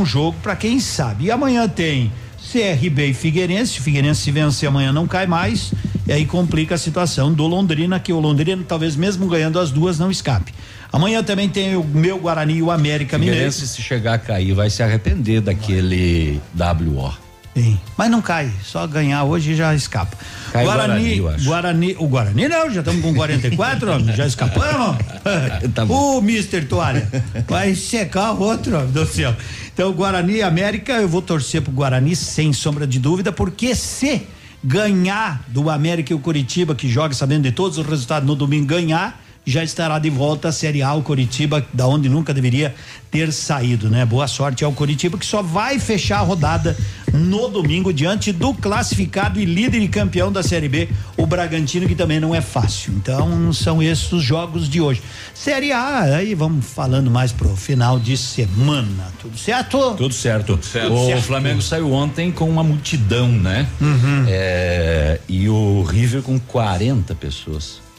um jogo para quem sabe. E amanhã tem CRB e Figueirense. O Figueirense se vencer amanhã não cai mais. E aí complica a situação do Londrina, que o Londrina talvez mesmo ganhando as duas não escape. Amanhã também tem o meu Guarani e o América Mineiro. se chegar a cair vai se arrepender daquele WO. Sim, mas não cai, só ganhar hoje já escapa. Cai Guarani, Guarani, Guarani, o Guarani não, já estamos com 44, já escapamos. tá bom. O Mister Toalha vai secar o outro, do céu. Então, Guarani e América, eu vou torcer pro Guarani sem sombra de dúvida, porque se ganhar do América e o Curitiba, que joga sabendo de todos os resultados no domingo, ganhar, já estará de volta à Série A o Coritiba, da onde nunca deveria ter saído, né? Boa sorte ao Coritiba que só vai fechar a rodada no domingo diante do classificado e líder e campeão da Série B, o Bragantino, que também não é fácil. Então, são esses os jogos de hoje. Série A, aí vamos falando mais pro final de semana. Tudo certo? Tudo certo. Tudo certo. O certo. Flamengo saiu ontem com uma multidão, né? Uhum. É, e o River com 40 pessoas.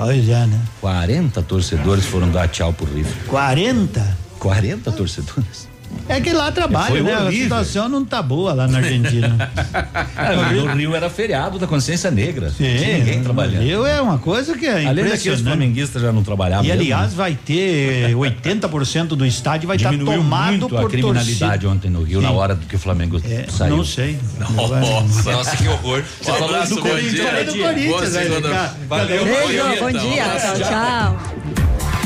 Pois é, né? 40 torcedores foram dar tchau pro River. 40? 40 torcedores. É que lá trabalha, né? Horrível. A situação não tá boa lá na Argentina. é, no Rio era feriado da consciência negra. Sim, Tinha ninguém trabalhando. Rio é uma coisa que é Além daqui os flamenguistas já não trabalhavam. E aliás, vai ter 80% do estádio vai estar tá tomado muito por a criminalidade torcida. ontem no Rio Sim. na hora do que o Flamengo é, saiu. Não sei. Nossa, nossa que horror. Você falou do Corinthians. Do Corinthians, Valeu, bom dia. Tchau, tchau.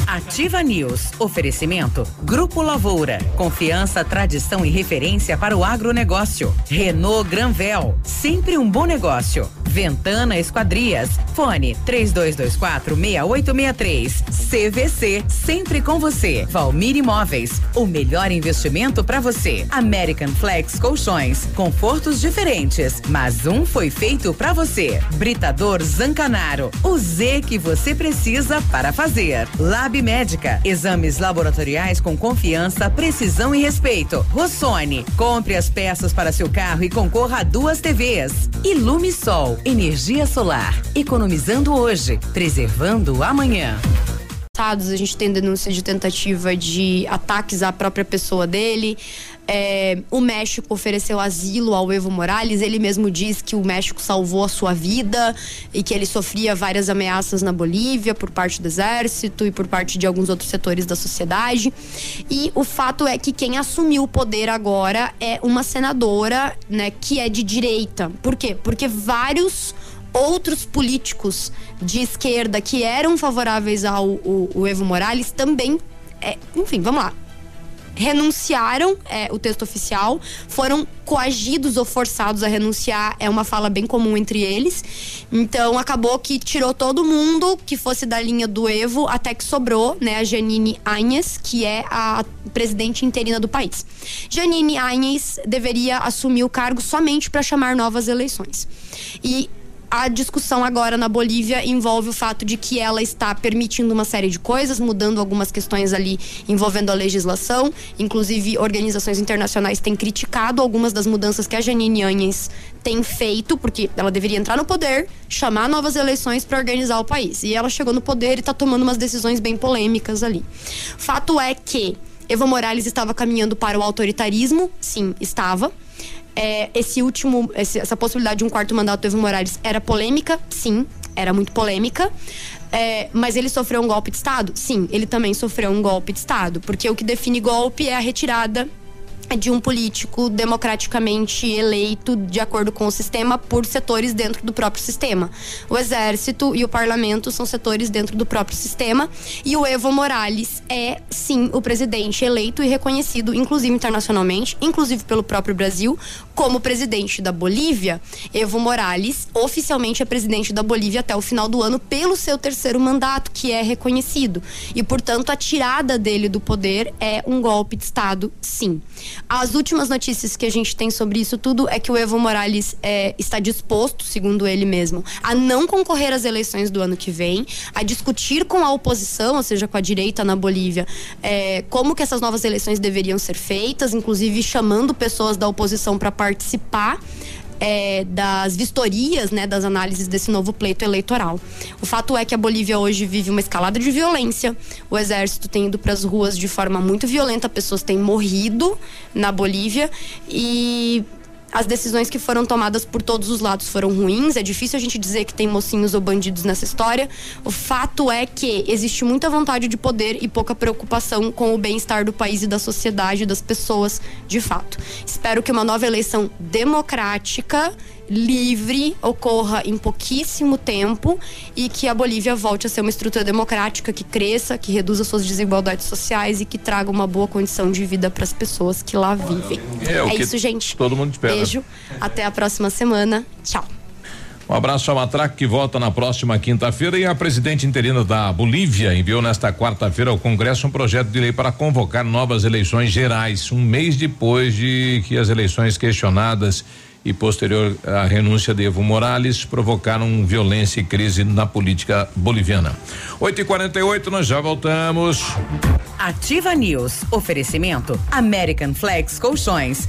Ativa News. Oferecimento. Grupo Lavoura. Confiança, tradição e referência para o agronegócio. Renault Granvel. Sempre um bom negócio. Ventana Esquadrias. Fone 3224 6863. CVC. Sempre com você. Valmir Imóveis. O melhor investimento para você. American Flex Colchões. Confortos diferentes, mas um foi feito para você. Britador Zancanaro. O Z que você precisa para fazer. Lab Médica. Exames laboratoriais com confiança, precisão e respeito. Rossoni. Compre as peças para seu carro e concorra a duas TVs. Ilume Sol. Energia solar. Economizando hoje, preservando amanhã. A gente tem denúncia de tentativa de ataques à própria pessoa dele. É, o México ofereceu asilo ao Evo Morales. Ele mesmo diz que o México salvou a sua vida e que ele sofria várias ameaças na Bolívia por parte do exército e por parte de alguns outros setores da sociedade. E o fato é que quem assumiu o poder agora é uma senadora, né, que é de direita. Por quê? Porque vários outros políticos de esquerda que eram favoráveis ao Evo Morales também. É, enfim, vamos lá renunciaram é, o texto oficial, foram coagidos ou forçados a renunciar, é uma fala bem comum entre eles. Então acabou que tirou todo mundo que fosse da linha do Evo, até que sobrou, né, a Janine Áñez, que é a presidente interina do país. Janine Áñez deveria assumir o cargo somente para chamar novas eleições. E a discussão agora na Bolívia envolve o fato de que ela está permitindo uma série de coisas, mudando algumas questões ali envolvendo a legislação. Inclusive, organizações internacionais têm criticado algumas das mudanças que a Janine Anhes tem feito, porque ela deveria entrar no poder, chamar novas eleições para organizar o país. E ela chegou no poder e está tomando umas decisões bem polêmicas ali. Fato é que Evo Morales estava caminhando para o autoritarismo, sim, estava é, esse último, esse, essa possibilidade de um quarto mandato do Evo Morales era polêmica? Sim, era muito polêmica. É, mas ele sofreu um golpe de Estado? Sim, ele também sofreu um golpe de Estado. Porque o que define golpe é a retirada de um político democraticamente eleito de acordo com o sistema por setores dentro do próprio sistema. O exército e o parlamento são setores dentro do próprio sistema e o Evo Morales é sim o presidente eleito e reconhecido inclusive internacionalmente, inclusive pelo próprio Brasil, como presidente da Bolívia. Evo Morales oficialmente é presidente da Bolívia até o final do ano pelo seu terceiro mandato, que é reconhecido. E portanto a tirada dele do poder é um golpe de estado, sim. As últimas notícias que a gente tem sobre isso tudo é que o Evo Morales é, está disposto, segundo ele mesmo, a não concorrer às eleições do ano que vem, a discutir com a oposição, ou seja, com a direita na Bolívia, é, como que essas novas eleições deveriam ser feitas, inclusive chamando pessoas da oposição para participar é, das vistorias, né, das análises desse novo pleito eleitoral. O fato é que a Bolívia hoje vive uma escalada de violência. O exército tem ido para as ruas de forma muito violenta, pessoas têm morrido na Bolívia e as decisões que foram tomadas por todos os lados foram ruins. É difícil a gente dizer que tem mocinhos ou bandidos nessa história. O fato é que existe muita vontade de poder e pouca preocupação com o bem-estar do país e da sociedade, das pessoas, de fato. Espero que uma nova eleição democrática livre ocorra em pouquíssimo tempo e que a Bolívia volte a ser uma estrutura democrática que cresça, que reduza suas desigualdades sociais e que traga uma boa condição de vida para as pessoas que lá vivem. É, é isso, gente. Todo mundo espera. Beijo. Até a próxima semana. Tchau. Um abraço ao Matraque que volta na próxima quinta-feira e a presidente interina da Bolívia enviou nesta quarta-feira ao Congresso um projeto de lei para convocar novas eleições gerais, um mês depois de que as eleições questionadas e posterior à renúncia de Evo Morales provocaram violência e crise na política boliviana. 8 e 48 nós já voltamos. Ativa News. Oferecimento American Flex Colchões.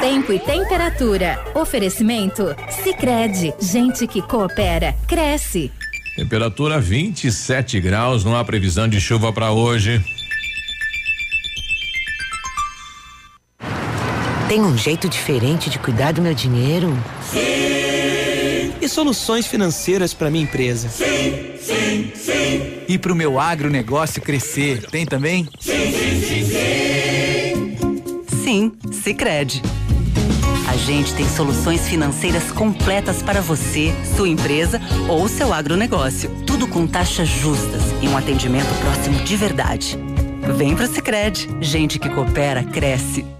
Tempo e temperatura. Oferecimento? Sicredi Gente que coopera, cresce. Temperatura 27 graus, não há previsão de chuva para hoje. Tem um jeito diferente de cuidar do meu dinheiro? Sim! E soluções financeiras para minha empresa? Sim, sim, sim. E para o meu agronegócio crescer? Tem também? Sim, sim, sim, sim. Sicredi a gente tem soluções financeiras completas para você, sua empresa ou seu agronegócio. Tudo com taxas justas e um atendimento próximo de verdade. Vem pro Sicredi. Gente que coopera cresce.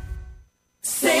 100,3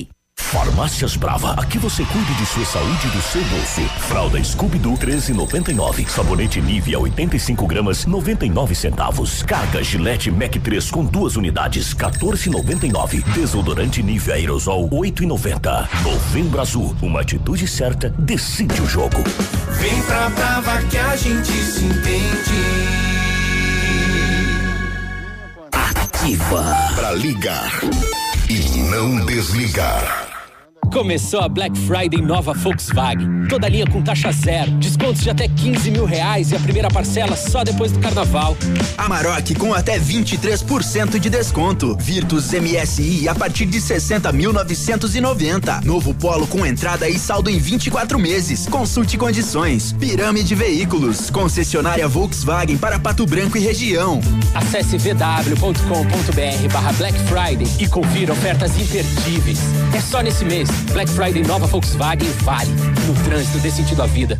Farmácias Brava, aqui você cuida de sua saúde e do seu bolso. Fralda Scooby-Doo 13,99. Sabonete Nivea 85 gramas 99 centavos. Carga Gillette Mac 3 com duas unidades 14,99. Desodorante Nivea Aerosol 8,90. Novembro Azul, uma atitude certa decide o jogo. Vem pra Brava que a gente se entende. Ativa para ligar e não desligar. Começou a Black Friday nova Volkswagen. Toda linha com taxa zero, descontos de até 15 mil reais e a primeira parcela só depois do carnaval. Amarok com até 23% de desconto. Virtus MSI a partir de 60.990. Novo Polo com entrada e saldo em 24 meses. Consulte condições. Pirâmide Veículos, concessionária Volkswagen para Pato Branco e região. Acesse vw.com.br barra Black Friday e confira ofertas imperdíveis. É só nesse mês. Black Friday nova Volkswagen vale. No trânsito dê sentido à vida.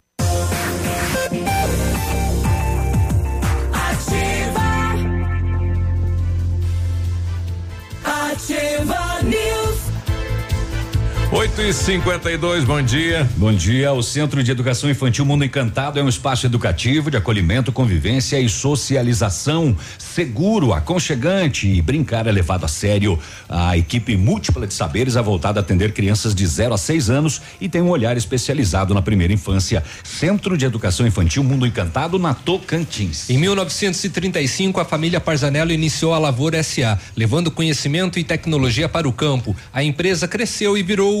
8 e 52 bom dia. Bom dia. O Centro de Educação Infantil Mundo Encantado é um espaço educativo de acolhimento, convivência e socialização seguro, aconchegante e brincar é levado a sério. A equipe múltipla de saberes é voltada a atender crianças de 0 a 6 anos e tem um olhar especializado na primeira infância. Centro de Educação Infantil Mundo Encantado na Tocantins. Em 1935, a família Parzanello iniciou a Lavoura SA, levando conhecimento e tecnologia para o campo. A empresa cresceu e virou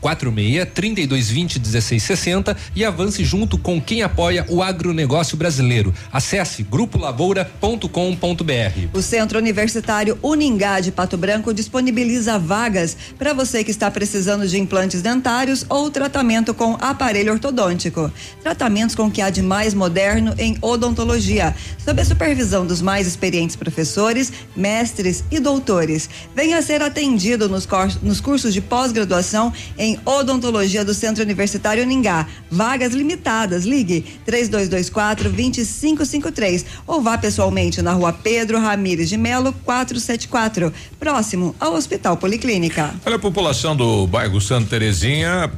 46 3220 1660 e avance junto com quem apoia o agronegócio brasileiro. Acesse grupolavoura.com.br. O Centro Universitário Uningá de Pato Branco disponibiliza vagas para você que está precisando de implantes dentários ou tratamento com aparelho ortodôntico. Tratamentos com o que há de mais moderno em odontologia, sob a supervisão dos mais experientes professores, mestres e doutores. Venha ser atendido nos, nos cursos de pós-graduação em odontologia do Centro Universitário Uningá. Vagas limitadas. Ligue 3224 2553 ou vá pessoalmente na rua Pedro Ramires de Melo 474, próximo ao Hospital Policlínica. Olha, a população do bairro Santa Terezinha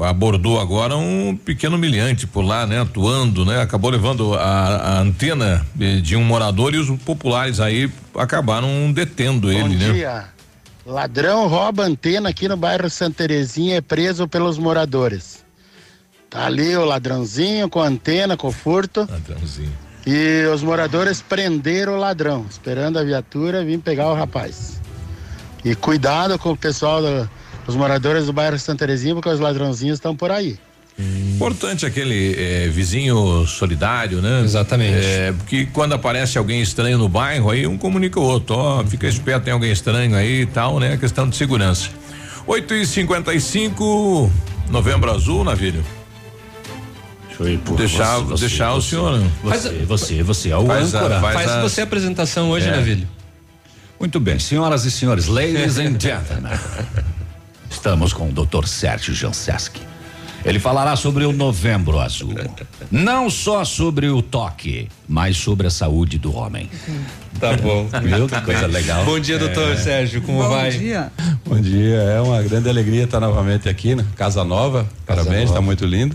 a- abordou agora um pequeno milhante por lá, né? Atuando, né? Acabou levando a, a antena de um morador e os populares aí acabaram detendo ele, Bom né? Ladrão rouba antena aqui no bairro Santa Terezinha é preso pelos moradores. Tá ali o ladrãozinho com a antena, com o furto. Ladrãozinho. E os moradores prenderam o ladrão, esperando a viatura vir pegar o rapaz. E cuidado com o pessoal, do- os moradores do bairro Santa Terezinha, porque os ladrãozinhos estão por aí. Importante aquele eh, vizinho solidário, né? Exatamente. porque quando aparece alguém estranho no bairro, aí um comunica o outro, ó, fica esperto, tem alguém estranho aí e tal, né? Questão de segurança. 8 e 55 novembro azul, Navírio. Deixa eu ir por deixar, você, você, deixar o você. senhor. né? Você, você, você é o Faz a- âncora. faz a- Você a apresentação hoje, É. Navilho? Muito bem, senhoras e senhores, ladies and gentlemen. Estamos com o Dr. Sérgio Janseski. Ele falará sobre o Novembro Azul. Não só sobre o toque, mas sobre a saúde do homem. Tá bom. Viu que coisa legal? Bom dia, doutor É. Sérgio. Como Bom vai? dia. Bom dia, é uma grande alegria estar novamente aqui na Casa Nova. Parabéns, está muito lindo.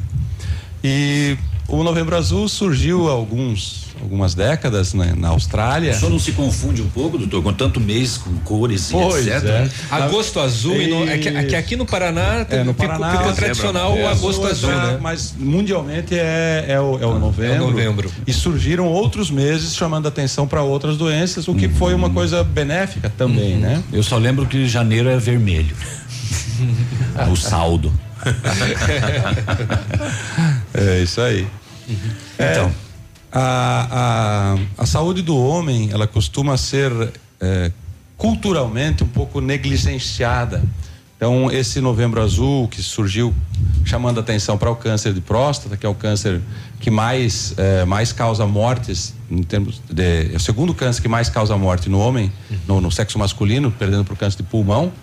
E o Novembro Azul surgiu há alguns, algumas décadas né, na Austrália. O senhor não se confunde um pouco, doutor, com tanto mês, com cores Pois e etc. é. Agosto azul e no, é, que, é que aqui no Paraná, É, no Paraná ficou é tradicional o agosto é, azul, é, né? Mas mundialmente é, é, o, é o novembro. novembro. E surgiram outros meses chamando atenção para outras doenças, o que foi uma coisa benéfica também, né? Eu só lembro que janeiro é vermelho. o saldo. É isso aí. então, a, a, a saúde do homem, ela costuma ser é, culturalmente um pouco negligenciada. Então, esse novembro azul que surgiu chamando atenção para o câncer de próstata, que é o câncer que mais, é, mais causa mortes, em termos de. É o segundo câncer que mais causa morte no homem, no, no sexo masculino, perdendo para o câncer de pulmão.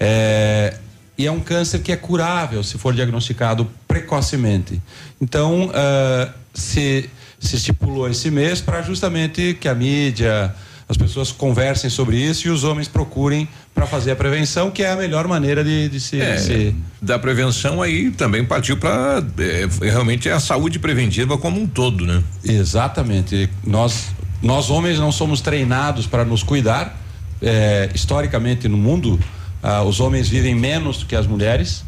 É, e é um câncer que é curável se for diagnosticado precocemente. Então, ah, se, se estipulou esse mês para justamente que a mídia, as pessoas conversem sobre isso e os homens procurem para fazer a prevenção, que é a melhor maneira de, de se, É, se- da prevenção aí também partiu para realmente é a saúde preventiva como um todo, né? Exatamente. Nós, nós homens não somos treinados para nos cuidar. É, historicamente no mundo, ah, os homens vivem menos do que as mulheres.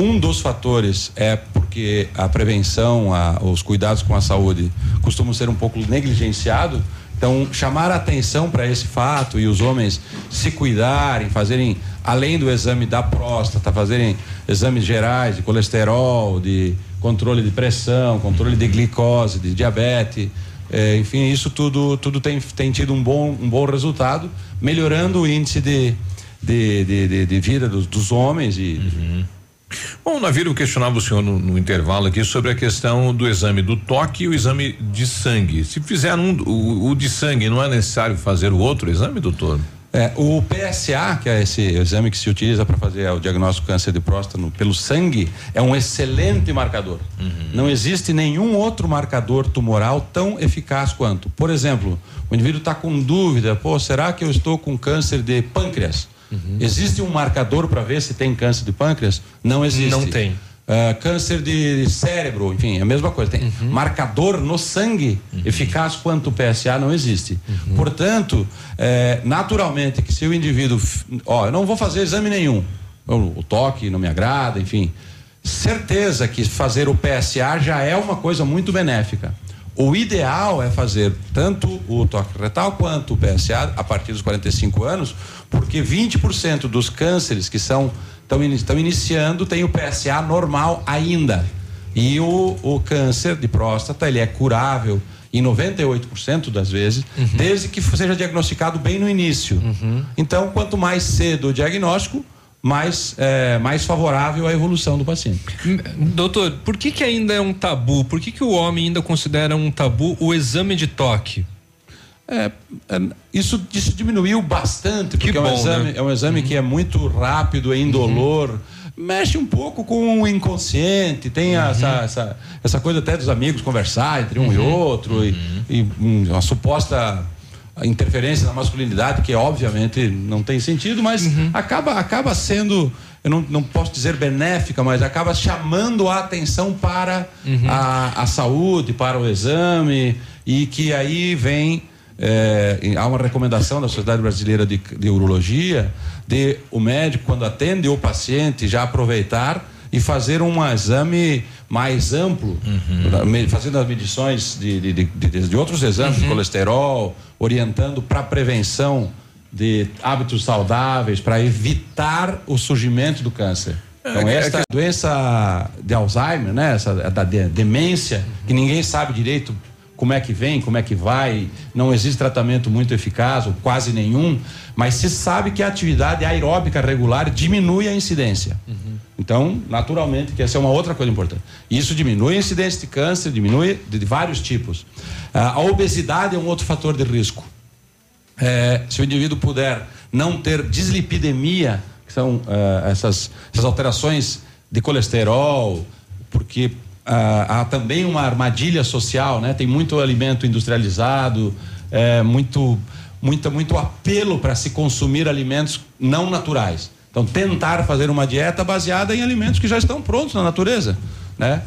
Um dos fatores é porque a prevenção, a- os cuidados com a saúde costumam ser um pouco negligenciado Então, chamar a atenção para esse fato e os homens se cuidarem, fazerem, além do exame da próstata, fazerem exames gerais de colesterol, de controle de pressão, controle de glicose, de diabetes, eh, enfim, isso tudo, tudo tem, tem tido um bom, um bom resultado, melhorando o índice de, de, de, de, de vida dos, dos homens e. Bom, Navírio questionava o senhor no, no, intervalo aqui sobre a questão do exame do toque e o exame de sangue. Se fizer um, o, o de sangue, não é necessário fazer o outro exame, doutor? É, o PSA, que é esse exame que se utiliza para fazer o diagnóstico do câncer de próstata no, pelo sangue, é um excelente marcador. Uhum. Não existe nenhum outro marcador tumoral tão eficaz quanto. Por exemplo, o indivíduo está com dúvida: pô, será que eu estou com câncer de pâncreas? Uhum. Existe um marcador para ver se tem câncer de pâncreas? Não existe. Não tem. Uh, câncer de cérebro, enfim, é a mesma coisa. Tem uhum. marcador no sangue uhum. eficaz quanto o PSA não existe. Uhum. Portanto, é, naturalmente que se o indivíduo, ó, eu não vou fazer exame nenhum, o, o toque não me agrada, enfim, certeza que fazer o PSA já é uma coisa muito benéfica. O ideal é fazer tanto o toque retal quanto o PSA a partir dos 45 anos, porque 20% dos cânceres que são estão iniciando tem o PSA normal ainda. E o, o câncer de próstata, ele é curável em 98% das vezes, uhum. desde que seja diagnosticado bem no início. Uhum. Então, quanto mais cedo o diagnóstico, mais, é, mais favorável à evolução do paciente. Doutor, por que, que ainda é um tabu? Por que, que o homem ainda considera um tabu o exame de toque? É, é, isso, isso diminuiu bastante, porque bom, é um exame, né? é um exame uhum. que é muito rápido, é indolor. Uhum. Mexe um pouco com o inconsciente, tem uhum. essa, essa, essa coisa até dos amigos conversar entre um e uhum. outro, e, uhum. e uma suposta interferência na masculinidade, que obviamente não tem sentido, mas uhum. acaba, acaba sendo eu não, não posso dizer benéfica, mas acaba chamando a atenção para uhum. a, a saúde, para o exame, e que aí vem é, há uma recomendação da Sociedade Brasileira de, de Urologia de o médico, quando atende o paciente, já aproveitar e fazer um exame mais amplo, uhum. fazendo as medições de, de, de, de outros exames, uhum. de colesterol, orientando para prevenção de hábitos saudáveis, para evitar o surgimento do câncer. Então, é, esta é doença de Alzheimer, né? Essa da demência, uhum. que ninguém sabe direito como é que vem, como é que vai, não existe tratamento muito eficaz, ou quase nenhum, mas se sabe que a atividade aeróbica regular diminui a incidência. Uhum. Então, naturalmente, que essa é uma outra coisa importante. Isso diminui a incidência de câncer, diminui de, vários tipos. Ah, a obesidade é um outro fator de risco. É, se o indivíduo puder não ter dislipidemia, que são ah, essas, essas alterações de colesterol, porque ah, há também uma armadilha social, né? Tem muito alimento industrializado, é, muito, muito, muito apelo para se consumir alimentos não naturais. Então, tentar fazer uma dieta baseada em alimentos que já estão prontos na natureza, né?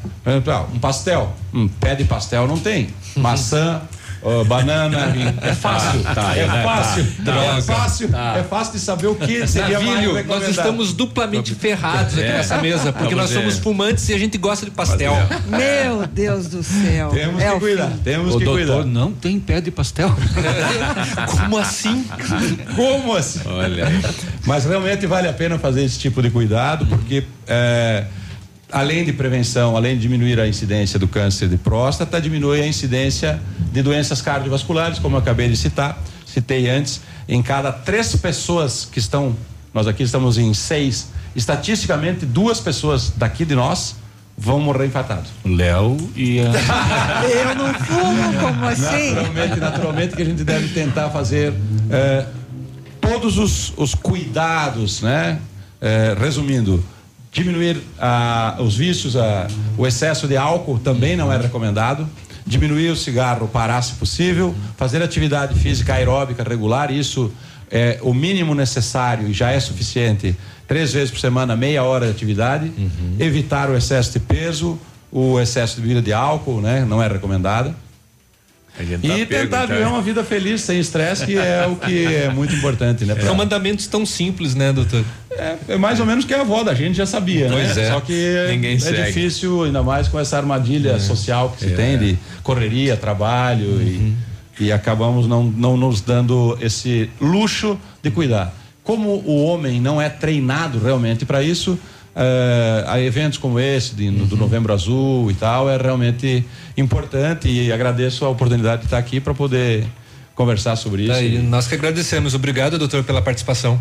Um pastel, um pé de pastel não tem. Maçã, oh, banana. É fácil. Tá, tá, é, né? fácil. Tá, é fácil. Tá. É fácil de saber o que seria Navilho, mais Nós estamos duplamente ferrados aqui é. nessa mesa, porque nós somos fumantes e a gente gosta de pastel. Meu Deus do céu. Temos é que cuidar. Temos o que doutor cuidar. não tem pé de pastel. Como assim? Como assim? Olha. Mas realmente vale a pena fazer esse tipo de cuidado, porque é, além de prevenção, além de diminuir a incidência do câncer de próstata, diminui a incidência de doenças cardiovasculares, como eu acabei de citar, citei antes, em cada três pessoas que estão, nós aqui estamos em seis, estatisticamente duas pessoas daqui de nós vão morrer infartados. Léo e a... Eu não fumo, como assim? Naturalmente, naturalmente que a gente deve tentar fazer eh, todos os, os cuidados, né? Eh, resumindo, Diminuir ah, os vícios, ah, o excesso de álcool também não é recomendado. Diminuir o cigarro, parar se possível. Fazer atividade física aeróbica regular, isso é o mínimo necessário e já é suficiente. Três vezes por semana, meia hora de atividade. Uhum. Evitar o excesso de peso, o excesso de bebida de álcool, né? Não é recomendada. Tá e tentar viver uma vida feliz, sem estresse, que é o que é muito importante, né? Pra... São mandamentos tão simples, né, doutor? É, é, mais ou menos que a avó da gente já sabia, né? pois né? É. Só que Ninguém é segue. difícil, ainda mais com essa armadilha é. social que se é. tem de correria, trabalho uhum. e acabamos não, não nos dando esse luxo de cuidar. Como o homem não é treinado realmente para isso, eh, a eventos como esse de, do Novembro Azul e tal é realmente importante e agradeço a oportunidade de estar aqui para poder conversar sobre isso. Daí, nós que agradecemos. Obrigado, doutor, pela participação.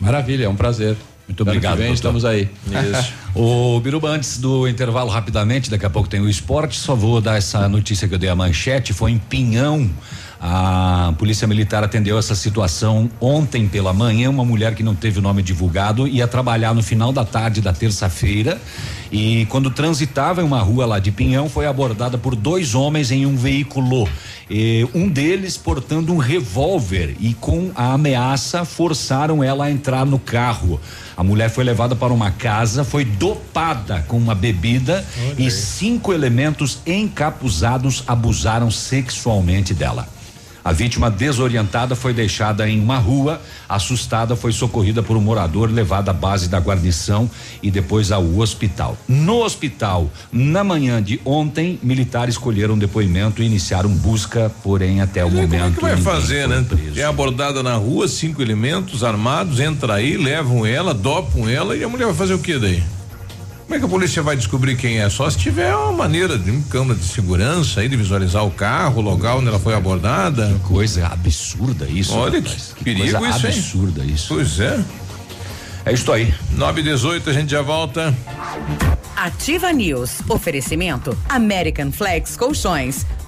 Maravilha, é um prazer. Muito obrigado. Vem, estamos aí. Isso. o Biruba, antes do intervalo, rapidamente, daqui a pouco tem o esporte. Só vou dar essa notícia que eu dei a manchete. Foi em Pinhão. A Polícia Militar atendeu essa situação ontem pela manhã. Uma mulher que não teve o nome divulgado ia trabalhar no final da tarde da terça-feira e quando transitava em uma rua lá de Pinhão foi abordada por dois homens em um veículo. E um deles portando um revólver e com a ameaça forçaram ela a entrar no carro. A mulher foi levada para uma casa, foi dopada com uma bebida e cinco elementos encapuzados abusaram sexualmente dela. A vítima desorientada foi deixada em uma rua, assustada foi socorrida por um morador, levada à base da guarnição e depois ao hospital. No hospital, na manhã de ontem, militares colheram depoimento e iniciaram busca, porém até o momento Como é que vai fazer, né? preso. É abordada na rua, cinco elementos armados, entra aí, levam ela, dopam ela e a mulher vai fazer o que daí? Como é que a polícia vai descobrir quem é? Só se tiver uma maneira de um câmera de segurança aí, de visualizar o carro, o local onde ela foi abordada. Que coisa absurda isso. Olha rapaz. que, perigo coisa isso, hein? absurda isso. Pois é. É isso aí. 9 e 18 a gente já volta. Ativa News. Oferecimento American Flex Colchões.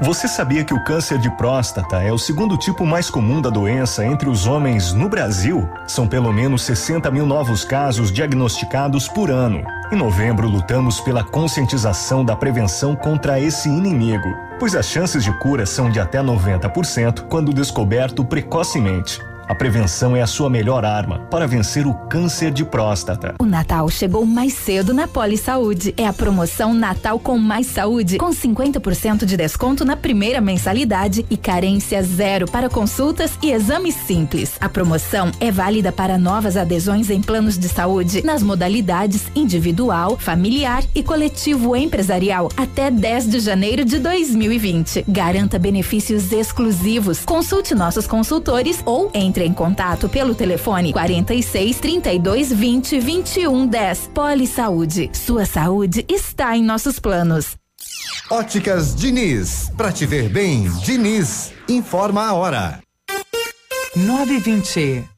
Você sabia que o câncer de próstata é o segundo tipo mais comum da doença entre os homens no Brasil? São pelo menos 60 mil novos casos diagnosticados por ano. Em novembro, lutamos pela conscientização da prevenção contra esse inimigo, pois as chances de cura são de até 90% quando descoberto precocemente. A prevenção é a sua melhor arma para vencer o câncer de próstata. O Natal chegou mais cedo na Poli Saúde. É a promoção Natal com Mais Saúde, com 50% de desconto na primeira mensalidade e carência zero para consultas e exames simples. A promoção é válida para novas adesões em planos de saúde nas modalidades individual, familiar e coletivo empresarial até 10 de janeiro de 2020. Garanta benefícios exclusivos. Consulte nossos consultores ou entre em contato pelo telefone 46 32 20 21 10. Poli Saúde. Sua saúde está em nossos planos. Óticas Diniz. Pra te ver bem, Diniz. Informa a hora. 920.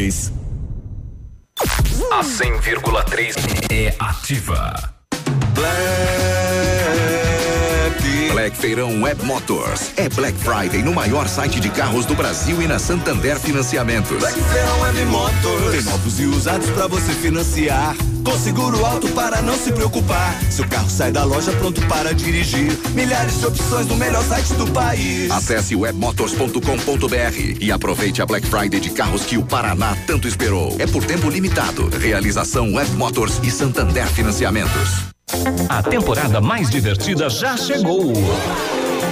A 100,3 é ativa. Black. Black Feirão Web Motors. É Black Friday no maior site de carros do Brasil e na Santander Financiamentos. Black Feirão Web Motors. Tem novos e usados pra você financiar. Com seguro alto para não se preocupar. Seu carro sai da loja pronto para dirigir. Milhares de opções no melhor site do país. Acesse webmotors.com.br e aproveite a Black Friday de carros que o Paraná tanto esperou. É por tempo limitado. Realização Web Motors e Santander Financiamentos. A temporada mais divertida já chegou.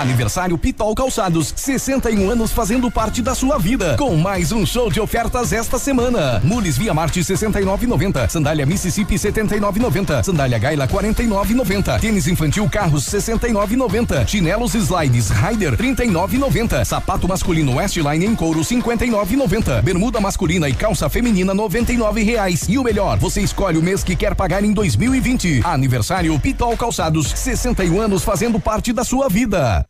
Aniversário Pitol Calçados, 61 anos fazendo parte da sua vida. Com mais um show de ofertas esta semana. Mules Via Marte 69,90. Sandália Mississippi 79,90. Sandália Gaila 49,90. Tênis infantil Carros 69,90. Chinelos Slides Rider 39,90. Sapato masculino Westline em couro 59,90. Bermuda masculina e calça feminina 99 reais. E o melhor, você escolhe o mês que quer pagar em 2020. Aniversário Pitol Calçados, 61 anos fazendo parte da sua vida.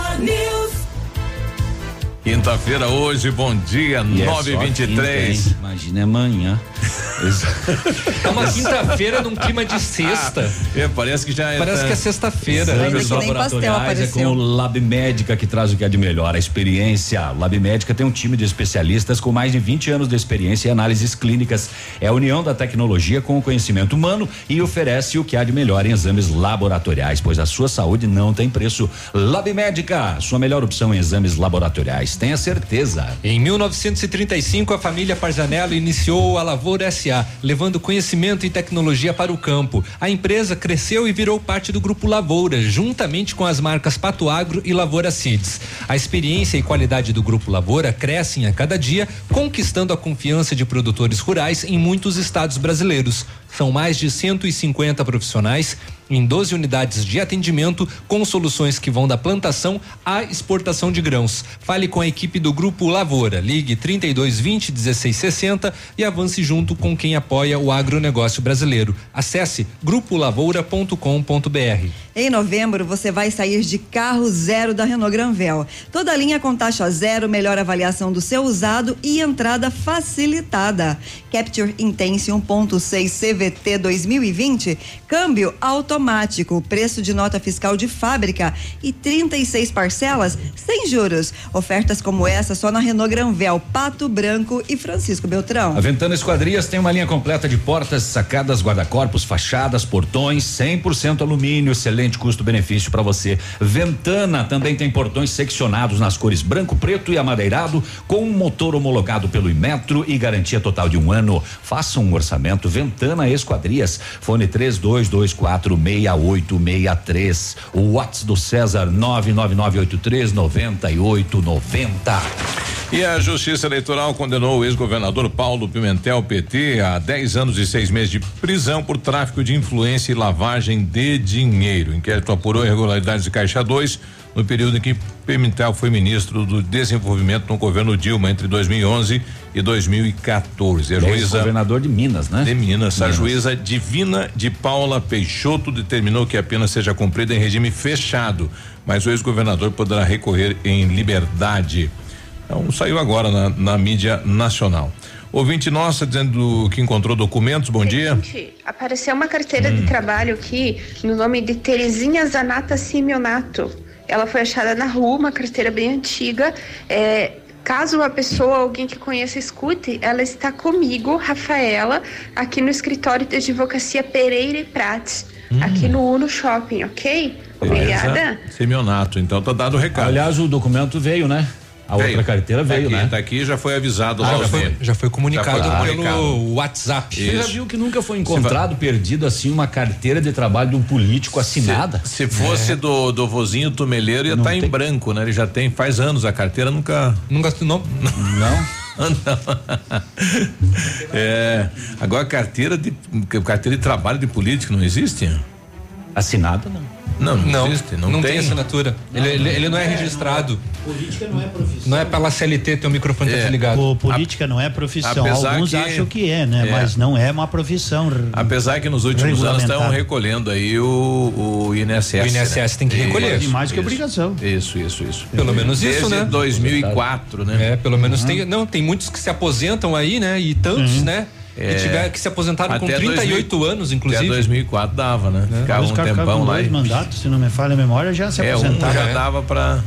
News. Quinta-feira hoje, bom dia, E é só 9h23. quinta? Imagina amanhã. É uma quinta-feira num clima de sexta. É, parece que já é. Parece que é sexta-feira. Exames laboratoriais é com o Lab Médica que traz o que é de melhor, a experiência. O Lab Médica tem um time de especialistas com mais de 20 anos de experiência em análises clínicas. É a união da tecnologia com o conhecimento humano e oferece o que há de melhor em exames laboratoriais, pois a sua saúde não tem preço. Lab Médica, sua melhor opção em exames laboratoriais. Tenha certeza. Em 1935, a família Parzanello iniciou a Lavoura SA, levando conhecimento e tecnologia para o campo. A empresa cresceu e virou parte do Grupo Lavoura, juntamente com as marcas Pato Agro e Lavoura Seeds. A experiência e qualidade do Grupo Lavoura crescem a cada dia, conquistando a confiança de produtores rurais em muitos estados brasileiros. São mais de 150 profissionais em 12 unidades de atendimento com soluções que vão da plantação à exportação de grãos. Fale com a equipe do Grupo Lavoura. Ligue 3220 1660 e avance junto com quem apoia o agronegócio brasileiro. Acesse grupolavoura.com.br. Em novembro, você vai sair de carro zero da Renault Granvel. Toda linha com taxa zero, melhor avaliação do seu usado e entrada facilitada. Capture Intense 1.6 CVT 2020, câmbio automático, preço de nota fiscal de fábrica e 36 parcelas sem juros. Ofertas como essa só na Renault Granvel, Pato Branco e Francisco Beltrão. A Ventana Esquadrias tem uma linha completa de portas, sacadas, guarda-corpos, fachadas, portões, 100% alumínio, excelente custo-benefício para você. Ventana também tem portões seccionados nas cores branco, preto e amadeirado, com um motor homologado pelo Imetro e garantia total de um ano. Faça um orçamento Ventana Esquadrias, fone 3224 6863. O WhatsApp do César 99983 9890. E a Justiça Eleitoral condenou o ex-governador Paulo Pimentel PT a 10 anos e seis meses de prisão por tráfico de influência e lavagem de dinheiro. O inquérito apurou irregularidades de Caixa 2 no período em que Pimentel foi ministro do Desenvolvimento no governo Dilma entre 2011 e 2014. A juíza governador de Minas, né? de Minas. A Minas. juíza Divina de Paula Peixoto determinou que a pena seja cumprida em regime fechado, mas o ex-governador poderá recorrer em liberdade. Então saiu agora na, na mídia nacional. Ouvinte nossa dizendo que encontrou documentos, bom dia. Gente, apareceu uma carteira Hum. de trabalho aqui no nome de Terezinha Zanata Simeonato. Ela foi achada na rua, uma carteira bem antiga. É, caso uma pessoa, alguém que conheça, escute, ela está comigo, Rafaela, aqui no escritório de advocacia Pereira e Prates, aqui no Uno Shopping, ok? Obrigada. Beleza? Semionato, então tá dado o recado. Aliás, o documento veio, né? A outra carteira veio, tá aqui, né? Tá aqui, já foi avisado Ah, lá já foi-. Já foi comunicado Já foi pelo comunicado. WhatsApp. Você já viu que nunca foi encontrado perdido assim uma carteira de trabalho de um político assinada? Se fosse do, do vozinho Tumeleiro, ia estar em branco, né? Ele já tem, faz anos, a carteira nunca. Nunca, não? Não? é, agora carteira de carteira de trabalho de político não existe? Assinada não. Não, não, Não, existe, não, não tem, tem. assinatura. ele, ele, ele não é registrado. Política não é profissão. Não é pela CLT ter o microfone tá É. desligado. Pô, política não é profissão. Alguns que- acham que é, né? É. Mas não é uma profissão. Apesar que nos últimos anos estão recolhendo aí o, o INSS. O INSS tem que Isso, recolher. Tem mais que isso. obrigação. Isso, isso, isso. Pelo menos isso, Desde né? 2004, né? É, pelo menos tem. Não, tem muitos que se aposentam aí, né? E tantos, né? É. Que, tiver, que se aposentaram com Até 38 2000 anos, inclusive. Até 2004 dava, né? Ficava Os um tempão lá. dois E, mandatos, se não me falha a memória, já se é, um aposentaram. já dava pra.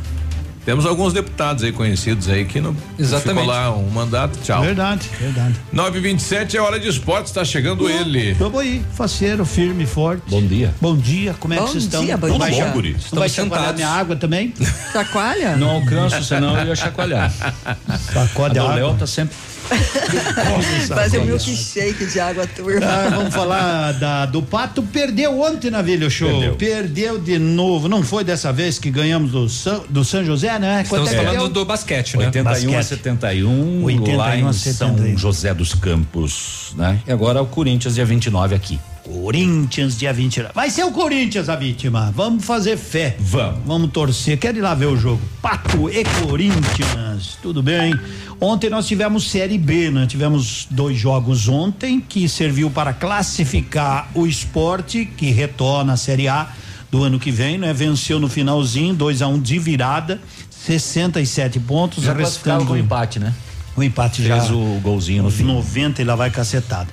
Temos alguns deputados aí conhecidos aí que não Exatamente. ficou lá um mandato, tchau. Verdade, verdade. 927 é hora de esportes, tá chegando ele. Tamo aí, faceiro, firme, forte. Bom dia. Bom dia, como é Bom que vocês estão? dia, bom Não vai dia. Não vai Estamos chacoalhar sentados. minha água também? Chacoalha? Não alcanço, senão eu ia chacoalhar. Sacode A a do Léo água. tá sempre. Fazer um milkshake de água turva. Ah, vamos falar da, do Pato. Perdeu ontem na Vila Show. Perdeu. Perdeu. de novo. Não foi dessa vez que ganhamos do São, do São José, né? Estamos é falando do basquete, né? 81 a Basquete. 71, 81 lá em a São 71. José dos Campos, né? E agora o Corinthians dia 29 aqui. Corinthians, dia 29. Vai ser o Corinthians a vítima. Vamos fazer fé. Vamos. Vamos torcer. Quero ir lá ver o jogo. Pato e Corinthians. Tudo bem? Ontem nós tivemos Série B, né? Tivemos dois jogos ontem que serviu para classificar o esporte, que retorna à Série A do ano que vem, né? Venceu no finalzinho, 2 a 1 um de virada, 67 pontos. Já classificava restando com empate, né? o empate já. Fez o golzinho no fim. 90 e lá vai cacetada.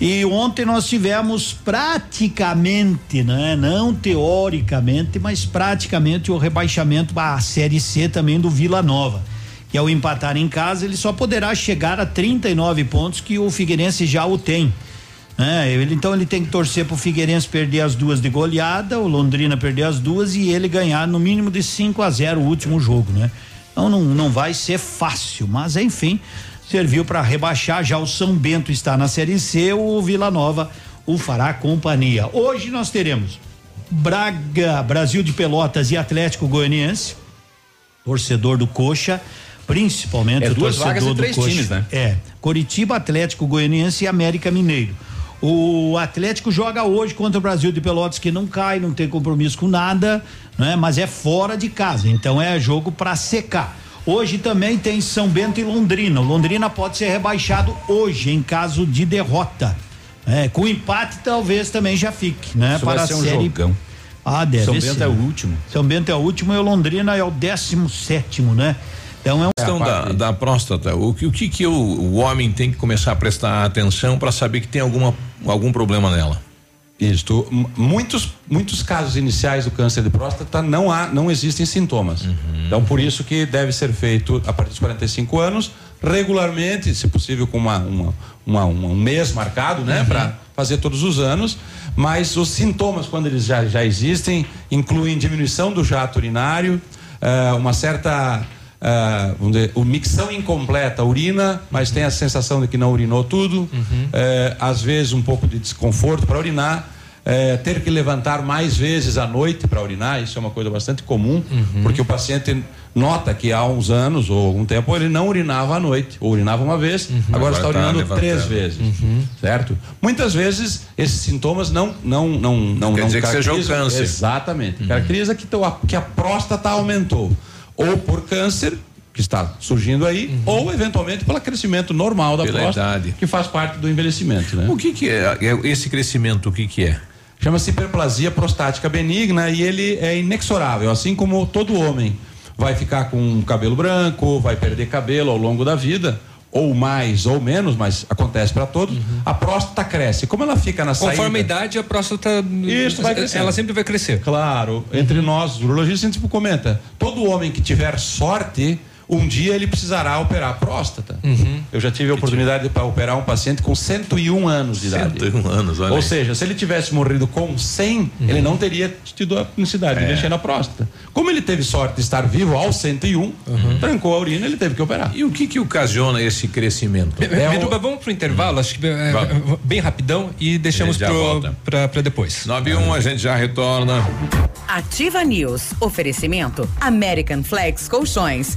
E ontem nós tivemos praticamente, né? Não teoricamente, mas praticamente o rebaixamento à Série C também do Vila Nova. Que ao empatar em casa, ele só poderá chegar a 39 pontos que o Figueirense já o tem. É, ele, então ele tem que torcer pro Figueirense perder as duas de goleada, o Londrina perder as duas e ele ganhar no mínimo de 5 a 0 o último jogo, né? Então não, não vai ser fácil, mas enfim, serviu para rebaixar. Já o São Bento está na Série C, o Vila Nova o fará companhia. Hoje nós teremos Braga, Brasil de Pelotas e Atlético Goianiense, torcedor do Coxa, principalmente É o duas torcedor vagas e do três Coxa. times, né? É, Coritiba, Atlético Goianiense e América Mineiro. O Atlético joga hoje contra o Brasil de Pelotas, que não cai, não tem compromisso com nada, né? Mas é fora de casa, então é jogo para secar. Hoje também tem São Bento e Londrina. O Londrina pode ser rebaixado hoje em caso de derrota. É, com empate talvez também já fique, né? Isso para vai a ser um série. jogão. Ah, deve São ser. Bento é o último. São Bento é o último e o Londrina é o décimo sétimo, né? Então é um questão da, da próstata, o, que- o que que o, o homem tem que começar a prestar atenção para saber que tem alguma, algum problema nela? Isto, muitos, muitos casos iniciais do câncer de próstata não há, não existem sintomas. Então, por isso que deve ser feito a partir dos 45 anos, regularmente, se possível com uma, uma, uma- um mês marcado, né, para fazer todos os anos. Mas os sintomas, quando eles já, já existem, incluem diminuição do jato urinário, eh, uma certa ah, vamos dizer, o micção incompleta, urina, mas tem a sensação de que não urinou tudo, eh, às vezes um pouco de desconforto para urinar, eh, ter que levantar mais vezes à noite para urinar, isso é uma coisa bastante comum, porque o paciente nota que há uns anos ou algum tempo ele não urinava à noite, ou urinava uma vez, agora, Agora está tá urinando levantando. três vezes, certo? Muitas vezes esses sintomas não não não não Quer não dizer que seja o câncer. Exatamente. Caracteriza que, teu- que a próstata aumentou. Ou por câncer, que está surgindo aí, ou eventualmente pelo crescimento normal da Pela próstata, idade. que faz parte do envelhecimento. Né? O que que é, é esse crescimento, o que que é? Chama-se hiperplasia prostática benigna e ele é inexorável, assim como todo homem vai ficar com cabelo branco, vai perder cabelo ao longo da vida, ou mais ou menos, mas acontece para todos. A próstata cresce. Como ela fica na saída? Conforme a idade, a próstata. Isso, vai crescendo. Ela sempre vai crescer. Claro, entre nós, os urologistas, a gente sempre comenta: todo homem que tiver sorte, um dia ele precisará operar a próstata. Eu já tive a oportunidade para operar um paciente com 101 anos de idade. 101 anos, olha Ou aí. seja, se ele tivesse morrido com 100, ele não teria tido a necessidade de É. mexer na próstata. Como ele teve sorte de estar vivo aos 101, trancou a urina, ele teve que operar. E o que que ocasiona esse crescimento? É o- Biruba, vamos pro intervalo, acho que é, Vamos. bem rapidão e deixamos A gente já pro, volta. pra, pra depois. 91, a gente já retorna. Ativa News. Oferecimento American Flex Colchões.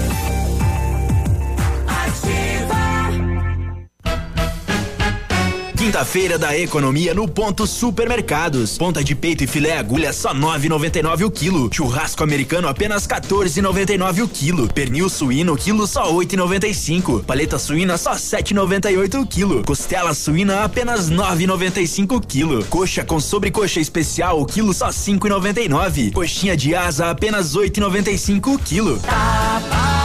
Quinta-feira da economia no Ponto Supermercados. Ponta de peito e filé agulha só 9,99 o quilo. Churrasco americano apenas 14,99 o quilo. Pernil suíno quilo só 8,95. Paleta suína só 7,98 o quilo. Costela suína apenas 9,95 o quilo. Coxa com sobrecoxa especial o quilo só 5,99. Coxinha de asa apenas 8,95 o quilo. Tá barato,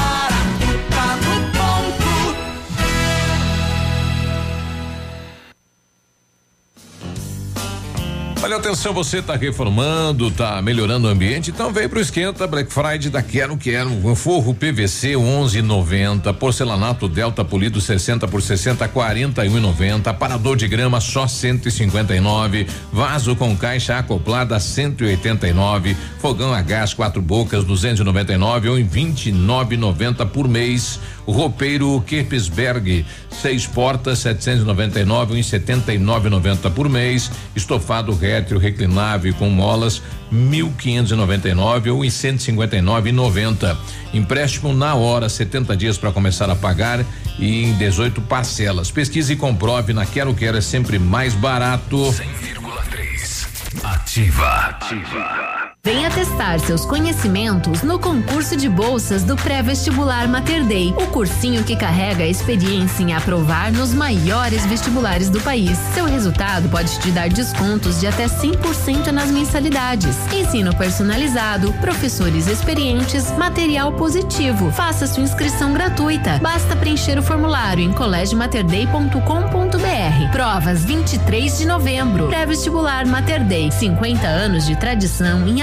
Olha, atenção, você está reformando, está melhorando o ambiente, então vem pro esquenta Black Friday da Quero Quero. Forro PVC 11,90, porcelanato Delta polido 60 por 60 41,90, aparador de grama só 159, vaso com caixa acoplada 189, fogão a gás quatro bocas 299 ou em 29,90 por mês. Roupeiro Kirpsberg, seis portas 799 ou em 79,90 por mês. Estofado rétro reclinável com molas 1.599 ou em 159,90. Empréstimo na hora, 70 dias para começar a pagar e em 18 parcelas. Pesquise e comprove na Quero Quero é sempre mais barato. 100,3. Ativa. Ativa. Venha testar seus conhecimentos no concurso de bolsas do pré-vestibular Mater Dei, o cursinho que carrega a experiência em aprovar nos maiores vestibulares do país. Seu resultado pode te dar descontos de até 100% nas mensalidades. Ensino personalizado, professores experientes, material positivo. Faça sua inscrição gratuita. Basta preencher o formulário em colégiomaterdei.com.br. Provas 23 de novembro. Pré-vestibular Mater Dei, 50 anos de tradição em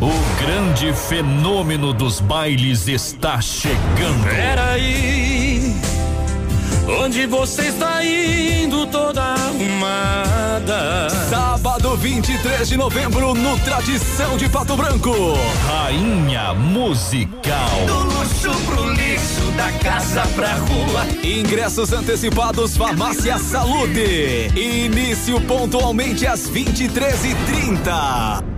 O grande fenômeno dos bailes está chegando. Peraí, onde você está indo toda arrumada? Sábado 23 de novembro no Tradição de Pato Branco. Rainha Musical. Do luxo pro lixo, da casa pra rua. Ingressos antecipados Farmácia Saúde. Início pontualmente às 23h30.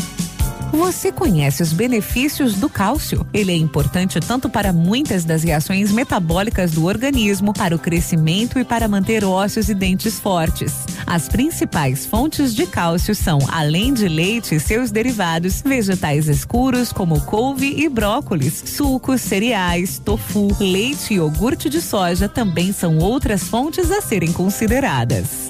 Você conhece os benefícios do cálcio? Ele é importante tanto para muitas das reações metabólicas do organismo, para o crescimento e para manter ossos e dentes fortes. As principais fontes de cálcio são, além de leite e seus derivados, vegetais escuros como couve e brócolis, sucos, cereais, tofu, leite e iogurte de soja também são outras fontes a serem consideradas.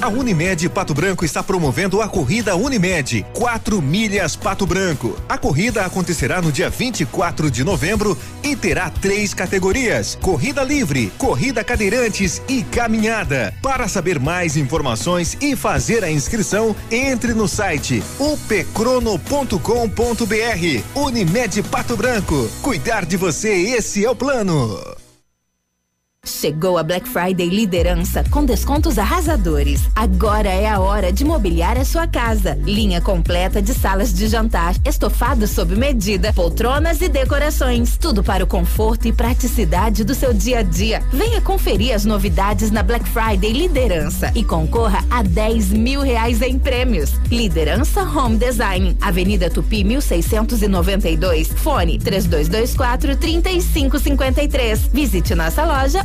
A Unimed Pato Branco está promovendo a corrida Unimed 4 milhas Pato Branco. A corrida acontecerá no dia 24 de novembro e terá três categorias: corrida livre, corrida cadeirantes e caminhada. Para saber mais informações e fazer a inscrição, entre no site upcrono.com.br. Unimed Pato Branco. Cuidar de você, esse é o plano. Chegou a Black Friday Liderança com descontos arrasadores. Agora é a hora de mobiliar a sua casa. Linha completa de salas de jantar, estofados sob medida, poltronas e decorações. Tudo para o conforto e praticidade do seu dia a dia. Venha conferir as novidades na Black Friday Liderança e concorra a 10 mil reais em prêmios. Liderança Home Design, Avenida Tupi 1692, fone 3224 3553. Visite nossa loja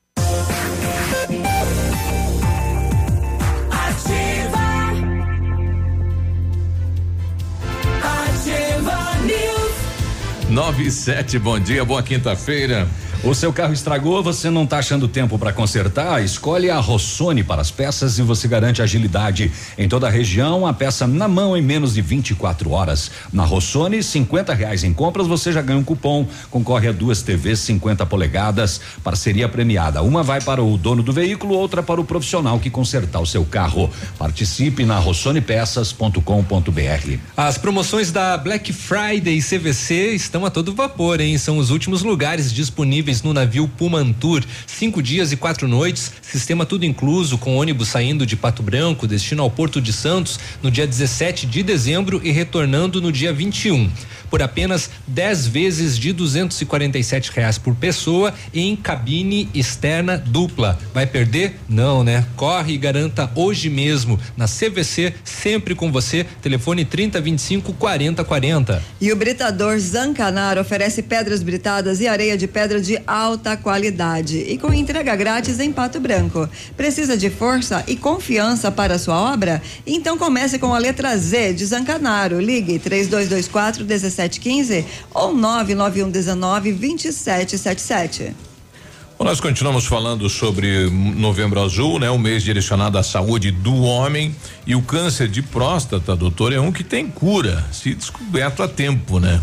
Nove e sete, bom dia, boa quinta-feira. O seu carro estragou, você não está achando tempo para consertar? Escolhe a Rossoni para as peças e você garante agilidade. Em toda a região, a peça na mão em menos de 24 horas. Na Rossoni, 50 reais em compras, você já ganha um cupom. Concorre a duas TVs 50 polegadas, parceria premiada. Uma vai para o dono do veículo, outra para o profissional que consertar o seu carro. Participe na rossonepeças.com.br. As promoções da Black Friday CVC estão a todo vapor, hein? São os últimos lugares disponíveis no navio Pumantur. Cinco dias e quatro noites, sistema tudo incluso, com ônibus saindo de Pato Branco, destino ao Porto de Santos, no dia 17 de dezembro e retornando no dia 21 por apenas 10 vezes de 247 reais por pessoa em cabine externa dupla. Vai perder? Não, né? Corre e garanta hoje mesmo na CVC, sempre com você. Telefone 3025 4040. E o Britador Zancanar oferece pedras britadas e areia de pedra de alta qualidade e com entrega grátis em Pato Branco. Precisa de força e confiança para a sua obra? Então comece com a letra Z de Zancanaro. Ligue 3224 17 1715 ou 99119 2777. Bom, nós continuamos falando sobre Novembro Azul, né? Um mês direcionado à saúde do homem e o câncer de próstata, doutor, é um que tem cura, se descoberto a tempo, né?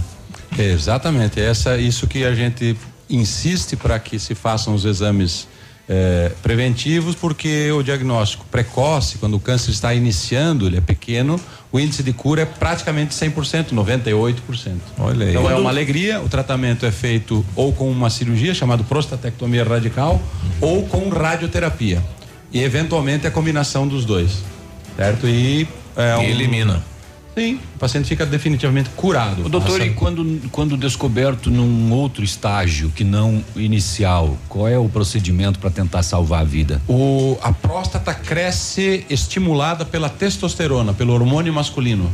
Exatamente, essa isso que a gente insiste para que se façam os exames eh, preventivos, porque o diagnóstico precoce, quando o câncer está iniciando, ele é pequeno, o índice de cura é praticamente 100%, 98%. Olha aí. Então é uma alegria. O tratamento é feito ou com uma cirurgia chamada prostatectomia radical ou com radioterapia. E eventualmente a combinação dos dois. Certo? E, é um, elimina. Sim, o paciente fica definitivamente curado. O doutor, e quando, quando descoberto num outro estágio que não inicial, qual é o procedimento para tentar salvar a vida? O, a próstata cresce estimulada pela testosterona, pelo hormônio masculino.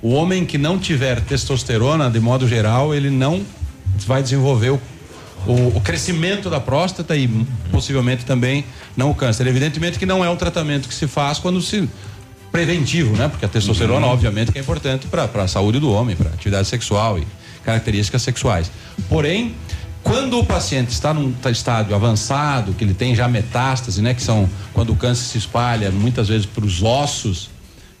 O homem que não tiver testosterona, de modo geral, ele não vai desenvolver o o, o, crescimento da próstata e possivelmente também não o câncer. Evidentemente que não é um tratamento que se faz quando se preventivo, né? Porque a testosterona, uhum. obviamente, que é importante para a saúde do homem, para atividade sexual e características sexuais. Porém, quando o paciente está num estádio avançado, que ele tem já metástase, né? Que são quando o câncer se espalha muitas vezes para os ossos,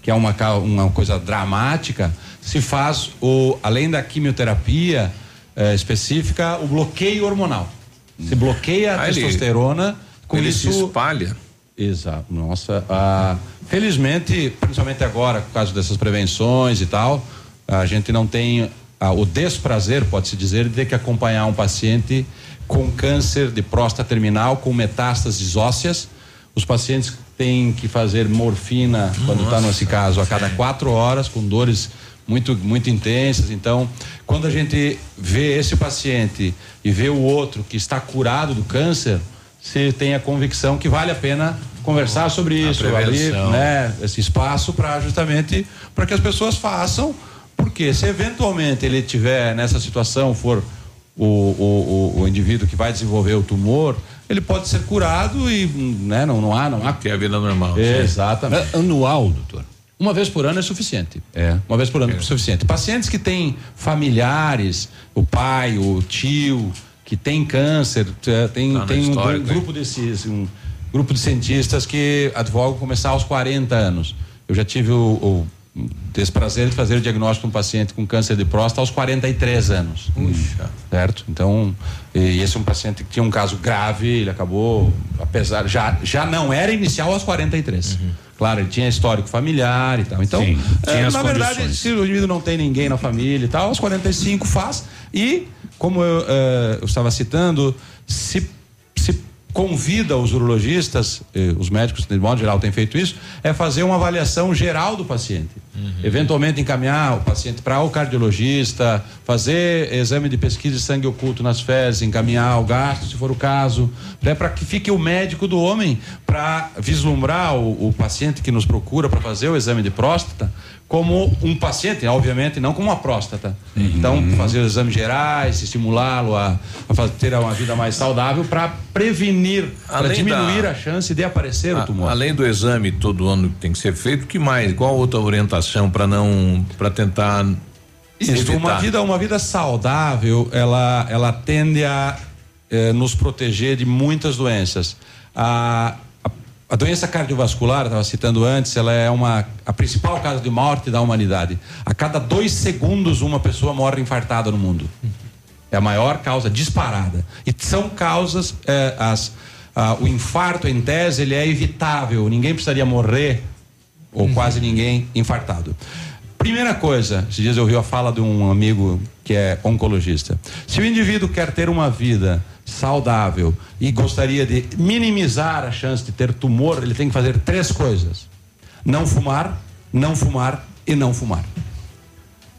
que é uma, uma coisa dramática, se faz o, além da quimioterapia eh, específica, o bloqueio hormonal. Se bloqueia a ah, testosterona, ele, com ele isso se espalha. Exato. Nossa, ah, felizmente, principalmente agora, por causa dessas prevenções e tal, a gente não tem ah, o desprazer, pode-se dizer, de ter que acompanhar um paciente com câncer de próstata terminal, com metástases ósseas. Os pacientes têm que fazer morfina, quando está nesse caso, a cada quatro horas, com dores muito, muito intensas. Então, quando a gente vê esse paciente e vê o outro que está curado do câncer, se tem a convicção que vale a pena conversar sobre isso, abrir né, esse espaço para justamente para que as pessoas façam, porque se eventualmente ele tiver nessa situação for o, o, o, o indivíduo que vai desenvolver o tumor, ele pode ser curado e né, não, não há, não há. Ter a vida normal. Exatamente. É anual, doutor. Uma vez por ano é suficiente. É. Uma vez por ano é, é suficiente. Pacientes que têm familiares, o pai, o tio, que tem câncer, tem, tá tem um, um grupo desses, um grupo de cientistas que advogam começar aos 40 anos. Eu já tive o, o desprazer de fazer o diagnóstico de um paciente com câncer de próstata aos 43 anos. Puxa. Certo? Então, esse é um paciente que tinha um caso grave, ele acabou, apesar, já, já não era inicial aos 43. Claro, ele tinha histórico familiar e tal. Então, Sim, as na verdade, condições. se o indivíduo não tem ninguém na família e tal, aos 45 faz. E, como eu, eh, eu estava citando, se convida os urologistas, eh, os médicos, de modo geral, têm feito isso, é fazer uma avaliação geral do paciente. Eventualmente encaminhar o paciente para o cardiologista, fazer exame de pesquisa de sangue oculto nas fezes, encaminhar o gasto, se for o caso, né, para que fique o médico do homem para vislumbrar o, o paciente que nos procura para fazer o exame de próstata como um paciente, obviamente, não como uma próstata. Então, fazer os exames gerais, estimulá-lo a, a fazer, ter uma vida mais saudável para prevenir, para diminuir da- a chance de aparecer o A- tumor. Além do exame todo ano que tem que ser feito, que mais? Qual outra orientação para não para tentar Isso, uma vida, uma vida saudável, ela, ela tende a eh, nos proteger de muitas doenças. A, a, doença cardiovascular, estava citando antes, ela é uma a principal causa de morte da humanidade. A cada dois segundos uma pessoa morre infartada no mundo. É a maior causa disparada. E são causas eh, as ah, o infarto em tese ele é evitável. Ninguém precisaria morrer ou quase ninguém infartado. Primeira coisa, esses dias eu ouvi a fala de um amigo que é oncologista. Se o indivíduo quer ter uma vida saudável e gostaria de minimizar a chance de ter tumor, ele tem que fazer três coisas: não fumar, não fumar e não fumar.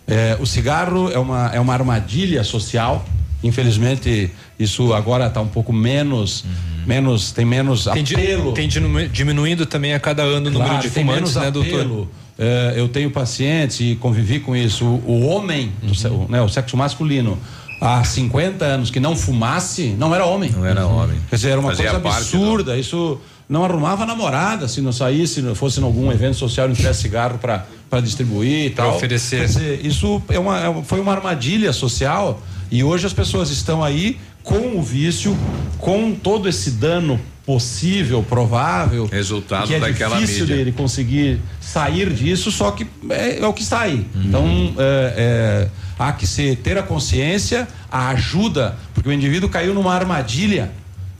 É, o cigarro é uma, é uma armadilha social. Infelizmente, isso agora está um pouco menos, menos tem menos Tem, apelo. tem diminu- diminuindo também a cada ano o número Claro, de tem fumantes, né, doutor? apelo. É, eu tenho pacientes e convivi com isso. O, o homem, se- o, né, o sexo masculino, há 50 anos que não fumasse, não era homem. Não era homem. Quer dizer, era uma Fazia coisa absurda. Isso não arrumava namorada se não saísse, não fosse em algum evento social e não tivesse cigarro para distribuir e Pra tal. oferecer. Quer dizer, isso é uma, é foi uma armadilha social e hoje as pessoas estão aí com o vício, com todo esse dano possível, provável. Resultado que é daquela difícil mídia. de, de conseguir sair disso, só que é, é o que está aí. Uhum. Então é, é, há que se ter a consciência, a ajuda, porque o indivíduo caiu numa armadilha.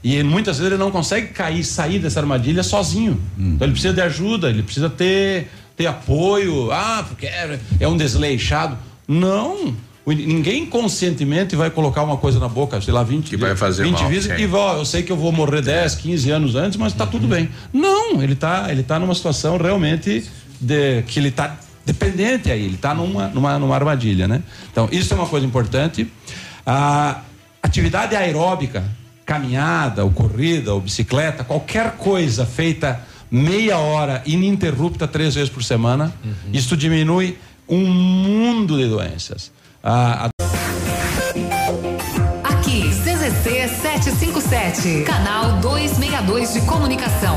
E muitas vezes ele não consegue cair, sair dessa armadilha sozinho. Uhum. Então ele precisa de ajuda, ele precisa ter, ter apoio. Ah, porque é, é um desleixado. Não. Ninguém conscientemente vai colocar uma coisa na boca, sei lá, 20 Que vai fazer 20 mal, vezes e ó, eu sei que eu vou morrer 10, 15 anos antes, mas tá tudo bem. Não, ele tá, ele tá numa situação realmente de, que ele tá dependente aí, ele tá numa, numa, numa armadilha, né? Então, isso é uma coisa importante. A atividade aeróbica, caminhada, ou corrida, ou bicicleta, qualquer coisa feita meia hora ininterrupta três vezes por semana, isso diminui um mundo de doenças. A- a Aqui, CZC 757, canal 262 de comunicação.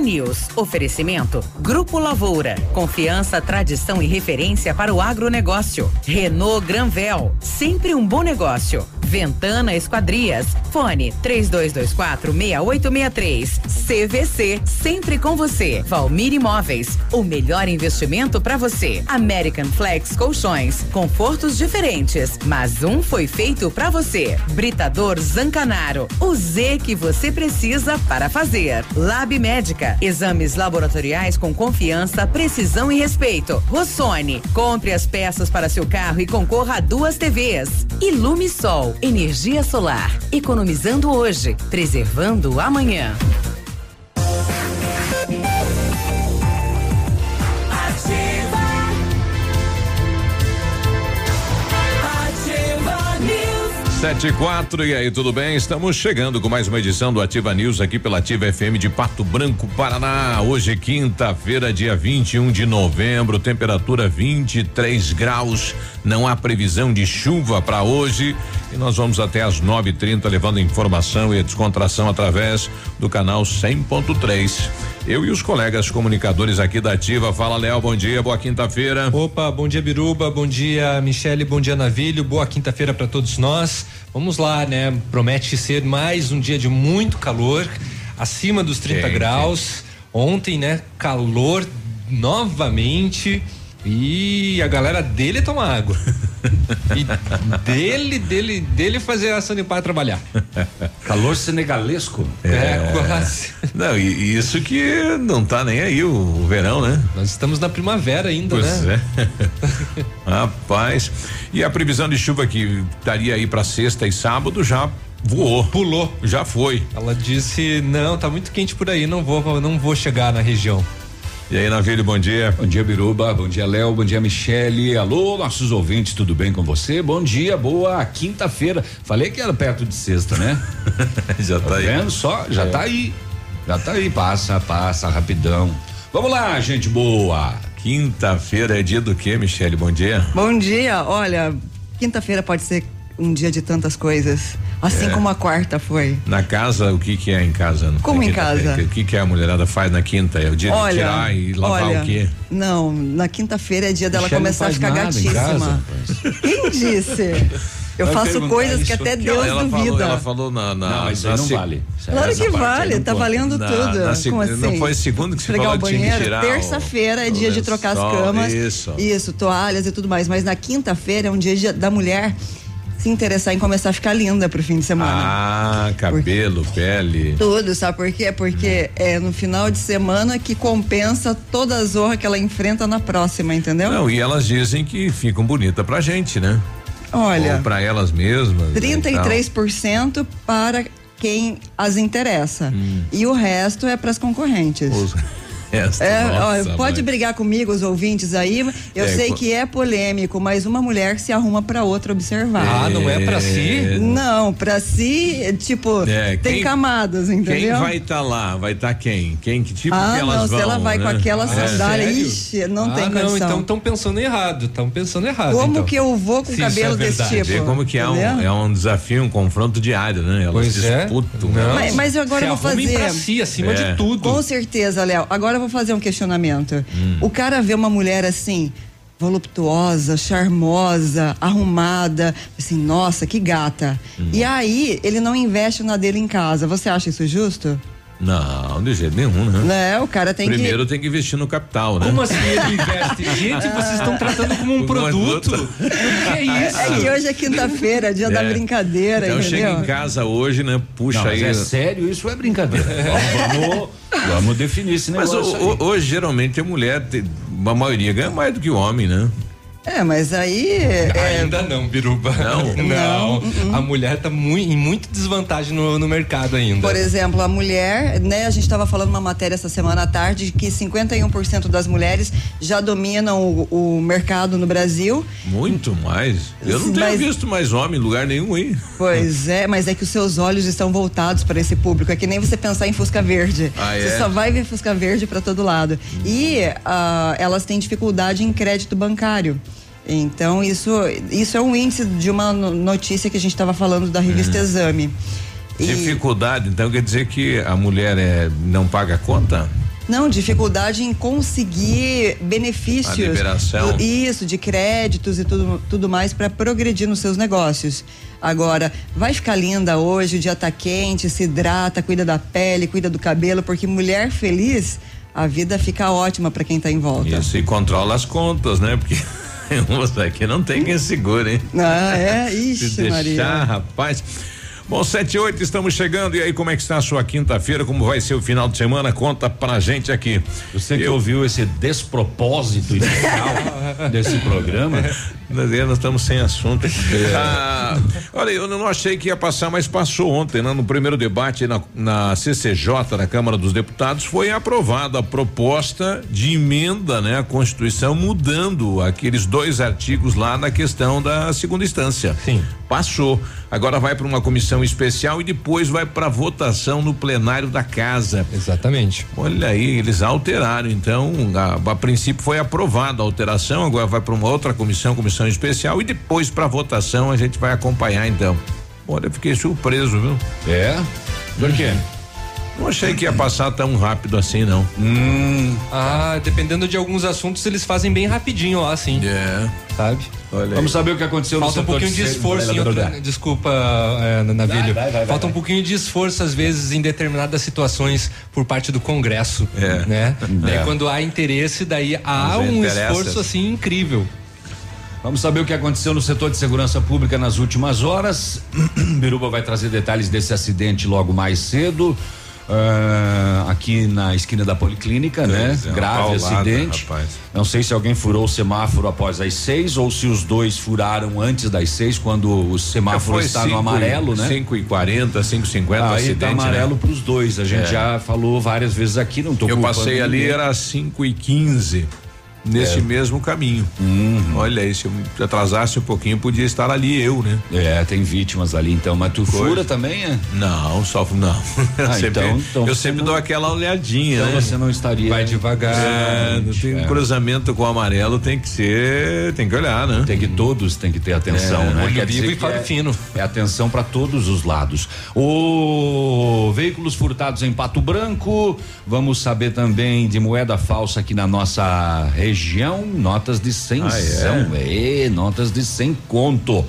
News. Oferecimento. Grupo Lavoura. Confiança, tradição e referência para o agronegócio. Renault Granvel. Sempre um bom negócio. Ventana Esquadrias. Fone 3224 6863. CVC. Sempre com você. Valmir Imóveis. O melhor investimento para você. American Flex Colchões. Confortos diferentes, mas um foi feito para você. Britador Zancanaro. O Z que você precisa para fazer. Lab Médica. Exames laboratoriais com confiança, precisão e respeito. Rossoni. Compre as peças para seu carro e concorra a duas TVs. Ilume Sol. Energia solar. Economizando hoje, preservando amanhã. Ativa News. Sete e quatro, e aí, tudo bem? Estamos chegando com mais uma edição do Ativa News aqui pela Ativa FM de Pato Branco, Paraná. Hoje, quinta-feira, dia 21 de novembro, temperatura 23 graus. Não há previsão de chuva para hoje. E nós vamos até às 9:30 levando informação e descontração através do canal 100.3. Eu e os colegas comunicadores aqui da Ativa. Fala, Léo, bom dia, boa quinta-feira. Opa, bom dia, Biruba, bom dia, Michele, bom dia, Navilho, boa quinta-feira para todos nós. Vamos lá, né? Promete ser mais um dia de muito calor, acima dos 30 Quente. graus. Ontem, né? Calor novamente. E a galera dele toma água. e dele, dele, dele fazer a Sanipar trabalhar. Calor senegalesco. É, quase. Não, e, e isso que não tá nem aí o, o verão, né? Nós estamos na primavera ainda, Pois né? é. Rapaz. E a previsão de chuva que estaria aí para sexta e sábado já voou. Pulou. Já foi. Ela disse: "Não, tá muito quente por aí, não vou, não vou chegar na região". E aí, Navilho, bom dia. Bom dia, Biruba. Bom dia, Léo. Bom dia, Michele. Alô, nossos ouvintes, tudo bem com você? Bom dia, boa quinta-feira. Falei que era perto de sexta, né? já tá, aí. vendo só? Já É. tá aí. Já tá aí. Passa, passa, rapidão. Vamos lá, gente boa. Quinta-feira é dia do quê, Michele? Bom dia. Bom dia, olha, quinta-feira pode ser um dia de tantas coisas, assim É. como a quarta foi. Na casa, o que que é em casa? Como em casa? O que que a mulherada faz na quinta? É o dia de olha, tirar e lavar olha, o quê? Não, na quinta-feira é dia dela começar a ficar gatíssima. casa, Quem disse? Eu Vai faço coisas que até Deus ela duvida. Falou, ela falou na, na Não, isso aí na não se- vale. Claro que vale, tá valendo Na- tudo. na Como assim? Não foi segunda que você Esfregar falou o que tinha que banheiro, terça-feira é dia de trocar as camas. Isso. Isso, toalhas e tudo mais. Mas na quinta-feira é um dia de- da mulher se interessar em começar a ficar linda pro fim de semana. Ah, cabelo, pele. Tudo, sabe por quê? Porque Uhum. é no final de semana que compensa toda a zorra que ela enfrenta na próxima, entendeu? Não, e elas dizem que ficam bonitas pra gente, né? Olha, Ou pra elas mesmas. né, e tal. 33% para quem as interessa. E o resto é para as concorrentes. Hum. Os- Esta, É, nossa, ó, pode mãe. brigar comigo, os ouvintes aí. Eu É, sei co- que é polêmico, mas uma mulher se arruma pra outra observar. Ah, não é pra si? Não, pra si, tipo, É, tem quem- camadas, entendeu? Quem vai estar lá? Vai estar quem? Quem que tipo ah, que elas não, vão? se ela vai né? com aquela É. sandália, Sério? ixi, não ah, tem não, condição. então estão pensando errado, estão pensando errado. Como então. que eu vou com Se cabelo é desse tipo? Como que é um, é um desafio, um confronto diário, né? Elas Pois é. disputam. Não. né? Mas, mas eu agora Se vou fazer. pra si, acima É. de tudo. Com certeza, Léo. Agora eu vou fazer um questionamento. Hum. O cara vê uma mulher assim, voluptuosa, charmosa, arrumada, assim, nossa, que gata. Hum. E aí, ele não investe na dele em casa. Você acha isso justo? Não, de jeito nenhum, né? Né? O cara tem Primeiro que. tem que investir no capital, né? Como assim ele investe? Gente, vocês estão tratando como um produto. O que é isso? É que hoje é quinta-feira, dia da É. brincadeira, Então entendeu? chega em casa hoje, né? Puxa Não, mas aí. é sério, isso é brincadeira. vamos, vamos definir esse Mas negócio. o- aí. o- hoje, geralmente, a mulher, a maioria ganha mais do que o homem, né? É, mas aí. é, Ainda não, Biruba. Não? Não. A mulher tá mui- em muita desvantagem no, no mercado ainda. Por exemplo, a mulher, né? A gente estava falando uma matéria essa semana à tarde de que 51% das mulheres já dominam o, o mercado no Brasil. Muito mais. Eu não tenho mas- visto mais homem em lugar nenhum aí. Pois é, mas é que os seus olhos estão voltados para esse público. É que nem você pensar em Fusca Verde. Ah, você é? só vai ver Fusca Verde para todo lado. E ah, elas têm dificuldade em crédito bancário. Então, isso, isso é um índice de uma no- notícia que a gente estava falando da revista Uhum. Exame. E- Dificuldade, então quer dizer que a mulher é, não paga a conta? Não, dificuldade em conseguir benefícios. A liberação. Isso, de créditos e tudo, tudo mais para progredir nos seus negócios. Agora, vai ficar linda hoje, o dia tá quente, se hidrata, cuida da pele, cuida do cabelo, porque mulher feliz, a vida fica ótima para quem tá em volta. Isso, e controla as contas, né? Porque você aqui não tem quem segure, hein? Ah, é? Se Ixi, deixar, Maria. rapaz. Bom, sete e oito, estamos chegando. E aí, como é que está a sua quinta-feira? Como vai ser o final de semana? Conta pra gente aqui. Você que ouviu esse despropósito inicial desse programa, Nós, estamos sem assunto. Ah, olha, eu não achei que ia passar, mas passou ontem, né? No primeiro debate na, na CCJ, na Câmara dos Deputados, foi aprovada a proposta de emenda, né? À Constituição, mudando aqueles dois artigos lá na questão da segunda instância. Sim. Passou. Agora vai para uma comissão especial e depois vai para votação no plenário da casa. Exatamente. Olha aí, eles alteraram. Então, a, a princípio foi aprovada a alteração, agora vai para uma outra comissão, comissão especial e depois para votação a gente vai acompanhar então. Olha, eu fiquei surpreso, viu? É? Por quê? Não achei que ia passar tão rápido assim, não. Hum. Ah, dependendo de alguns assuntos, eles fazem bem rapidinho lá, assim. É. Sabe? Olha Vamos saber o que aconteceu Falta no um pouquinho de de esforço em outra, Desculpa, é, Navilho. Vai, vai, vai, Falta vai, um pouquinho de esforço, às vezes, em determinadas situações por parte do Congresso. É. Né? Daí É. quando há interesse, daí há Mas um interessa. esforço assim incrível. Vamos saber o que aconteceu no setor de segurança pública nas últimas horas. Biruba vai trazer detalhes desse acidente logo mais cedo. ah, aqui na esquina da Policlínica, né? Pois é, Grave paulada, acidente. rapaz. Não sei se alguém furou o semáforo após as seis ou se os dois furaram antes das seis, quando o semáforo está no cinco amarelo, e, né? 5 e 40, 5 e 50 Aí acidente. tá amarelo né? pros dois. A gente É. já falou várias vezes aqui, não tô Eu passei ali, ninguém. era 5 e 15 nesse É. mesmo caminho. Olha aí, se eu atrasasse um pouquinho, podia estar ali eu, né? É, tem vítimas ali então, mas tu Coisa. fura também, é? Não, só não. Ah, sempre, então- então eu sempre não- dou aquela olhadinha, Então né? você não estaria. Vai devagar. É, não tem É. cruzamento com o amarelo, tem que ser, tem que olhar, né? Tem que todos tem que ter atenção, É, né? olho vivo e faro é, fino. É atenção para todos os lados. O veículos furtados em Pato Branco. Vamos saber também de moeda falsa aqui na nossa região. Notas de cem Ah, é? é, notas de cem conto.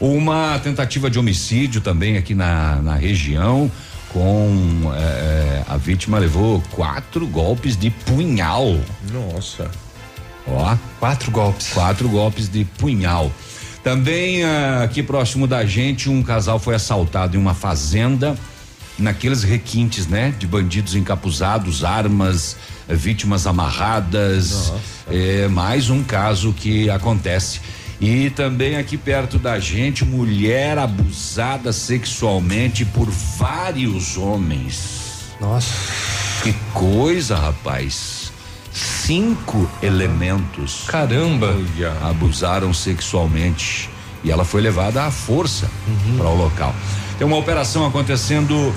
Uma tentativa de homicídio também aqui na, na região. Com eh, a vítima levou quatro golpes de punhal. Nossa. Ó, Quatro golpes. quatro golpes de punhal. Também ah, aqui próximo da gente, um casal foi assaltado em uma fazenda, naqueles requintes, né? De bandidos encapuzados, armas, vítimas amarradas. É mais um caso que acontece. E também aqui perto da gente, mulher abusada sexualmente por vários homens. Nossa. Que coisa, rapaz. Cinco elementos Caramba. abusaram sexualmente e ela foi levada à força para o local. Tem uma operação acontecendo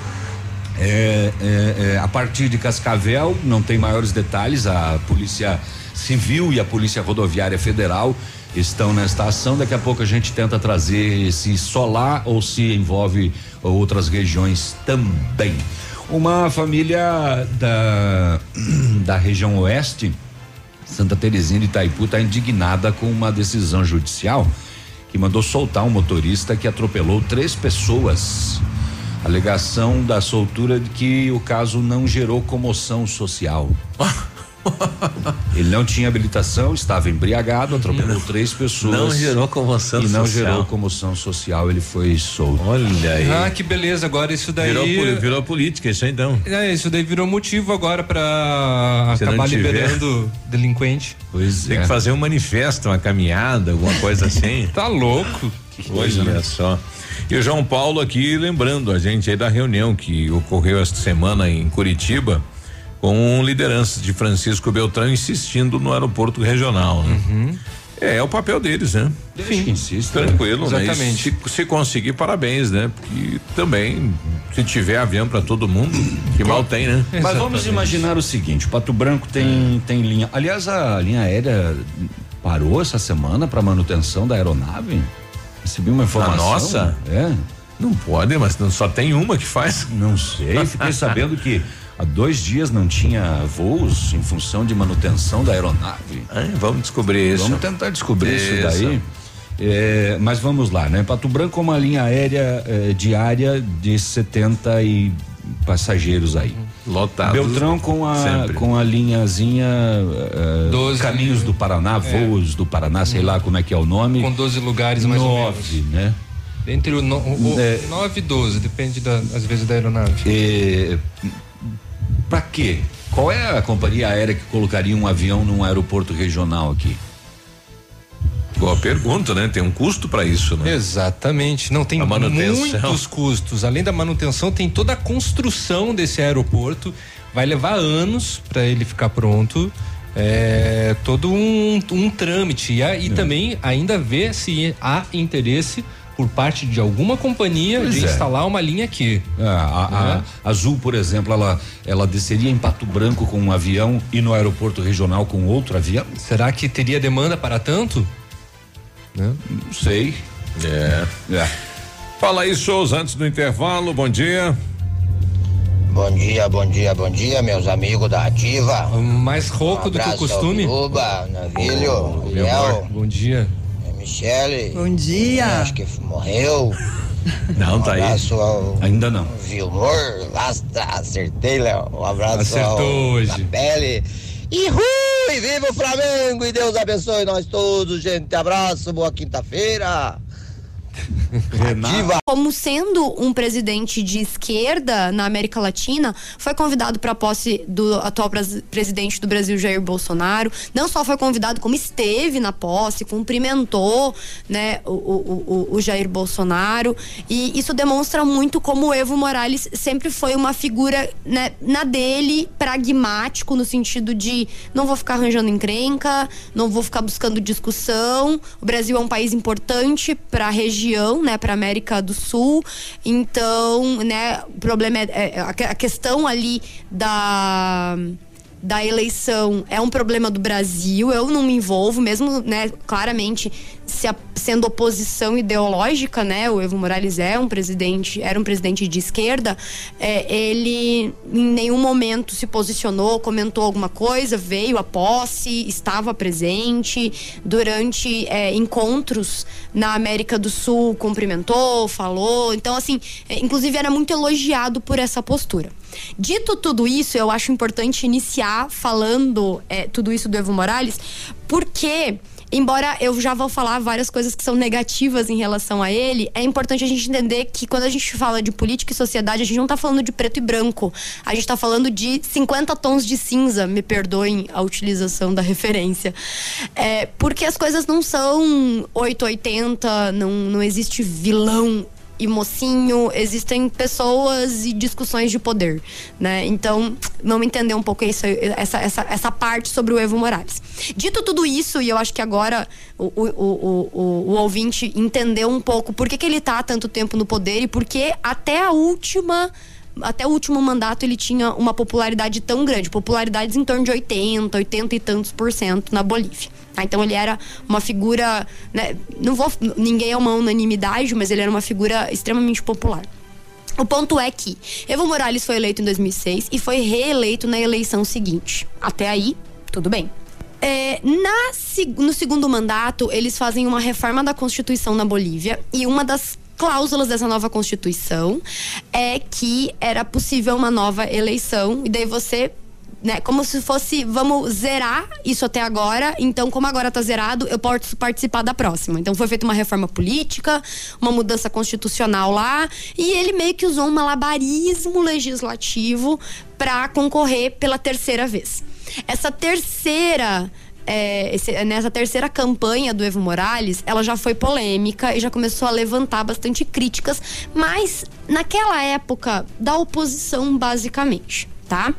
é, é, é, a partir de Cascavel, não tem maiores detalhes. A Polícia Civil e a Polícia Rodoviária Federal estão nesta ação. Daqui a pouco a gente tenta trazer se só lá ou se envolve outras regiões também. Uma família da, da região oeste Santa Terezinha de Itaipu está indignada com uma decisão judicial que mandou soltar um motorista que atropelou três pessoas. Alegação da soltura de que o caso não gerou comoção social. Ele não tinha habilitação, estava embriagado, atropelou três pessoas. Não gerou comoção e não social. gerou comoção social, ele foi solto. Olha aí. Ah, que beleza. Agora isso daí. virou, virou política, isso aí então. É, isso daí virou motivo agora não acabar liberando delinquente. Pois Tem é. que fazer um manifesto, uma caminhada, alguma coisa assim. Tá louco. Olha né? só. E o João Paulo aqui lembrando a gente aí da reunião que ocorreu esta semana em Curitiba com lideranças de Francisco Beltrão insistindo no aeroporto regional. Né? Uhum. É, é o papel deles, né? Que insista. Tranquilo, né? Exatamente. Se, se conseguir, parabéns, né? Porque também, se tiver avião para todo mundo, que mal tem, né? Mas vamos imaginar o seguinte: Pato Branco tem, tem linha. Aliás, a linha aérea parou essa semana para manutenção da aeronave. Recebi uma informação. nossa? É. Não pode, mas não- só tem uma que faz. Não sei. Fiquei sabendo que há dois dias não tinha voos em função de manutenção da aeronave. Ah, vamos descobrir isso. Vamos tentar descobrir isso, Isso. daí. É, mas vamos lá, né? Pato Branco é uma linha aérea eh, diária de 70 e passageiros aí. Lotado. Beltrão com a Sempre. com a linhazinha eh, Doze. Caminhos do Paraná, voos do Paraná, sei lá como é que é o nome. Com 12 lugares mais ou menos. Nove, né? Entre o, no, o, É. 9 e 12, depende da, às vezes da aeronave. É, pra quê? Qual é a companhia aérea que colocaria um avião num aeroporto regional aqui? Boa pergunta, né? Tem um custo para isso, né? Exatamente. Não tem A manutenção. muitos custos. Além da manutenção, tem toda a construção desse aeroporto. Vai levar anos para ele ficar pronto. É todo um, um trâmite. E, a- e também ainda ver se há interesse por parte de alguma companhia Pois de é. instalar uma linha aqui. É, a, a- Né? a Azul, por exemplo, ela, ela desceria em Pato Branco com um avião e no aeroporto regional com outro avião? Será que teria demanda para tanto? Não sei. É. é. Fala aí, shows, antes do intervalo, bom dia. Bom dia, bom dia, bom dia, meus amigos da Ativa. Mais rouco do que o costume. Uba, Navilho, Léo, Bom dia. Michele. Bom dia. Acho que morreu. Não, tá aí. Um ao Ainda não. Vilmor. Basta, acertei, Léo. Um abraço Acertou ao hoje. Pele. E e viva o Flamengo! E Deus abençoe nós todos, gente. Abraço, boa quinta-feira. Ativa. Como sendo um presidente de esquerda na América Latina, foi convidado para a posse do atual pres- presidente do Brasil, Jair Bolsonaro. Não só foi convidado, como esteve na posse, cumprimentou né, o, o- o- o Jair Bolsonaro. E isso demonstra muito como o Evo Morales sempre foi uma figura né, na dele, pragmático, no sentido de não vou ficar arranjando encrenca, não vou ficar buscando discussão. O Brasil é um país importante para a região, né, para América do Sul. Então, né, o problema é, é a questão ali da da eleição é um problema do Brasil. Eu não me envolvo, mesmo, né, claramente se a- sendo oposição ideológica, né? O Evo Morales é um presidente, era um presidente de esquerda. é, ele em nenhum momento se posicionou, comentou alguma coisa, veio à posse, estava presente durante é, encontros na América do Sul, cumprimentou, falou. Então, assim, é, inclusive era muito elogiado por essa postura. Dito tudo isso, eu acho importante iniciar falando é, tudo isso do Evo Morales, porque. Embora eu já vou falar várias coisas que são negativas em relação a ele, é importante a gente entender que quando a gente fala de política e sociedade, a gente não tá falando de preto e branco. A gente tá falando de 50 tons de cinza, me perdoem a utilização da referência. É, porque as coisas não são 880, não, não existe vilão e mocinho, existem pessoas e discussões de poder, né? Então, vamos entender um pouco isso, essa, essa, essa parte sobre o Evo Morales. Dito tudo isso, e eu acho que agora o, o, o, o, o ouvinte entendeu um pouco por que, que ele tá há tanto tempo no poder e por que até a última até o último mandato ele tinha uma popularidade tão grande, popularidades em torno de 80, 80 e tantos por cento na Bolívia. tá? Então ele era uma figura, né, não vou, ninguém é uma unanimidade, mas ele era uma figura extremamente popular. O ponto é que Evo Morales foi eleito em 2006 e foi reeleito na eleição seguinte. Até aí, tudo bem. É, na no segundo mandato, eles fazem uma reforma da Constituição na Bolívia e uma das cláusulas dessa nova Constituição é que era possível uma nova eleição e daí você né, como se fosse, vamos zerar isso até agora, então como agora tá zerado, eu posso participar da próxima. Então foi feita uma reforma política, uma mudança constitucional lá, e ele meio que usou um malabarismo legislativo para concorrer pela terceira vez. Essa terceira é, esse- nessa terceira campanha do Evo Morales, ela já foi polêmica e já começou a levantar bastante críticas, mas naquela época da oposição, basicamente. Tá?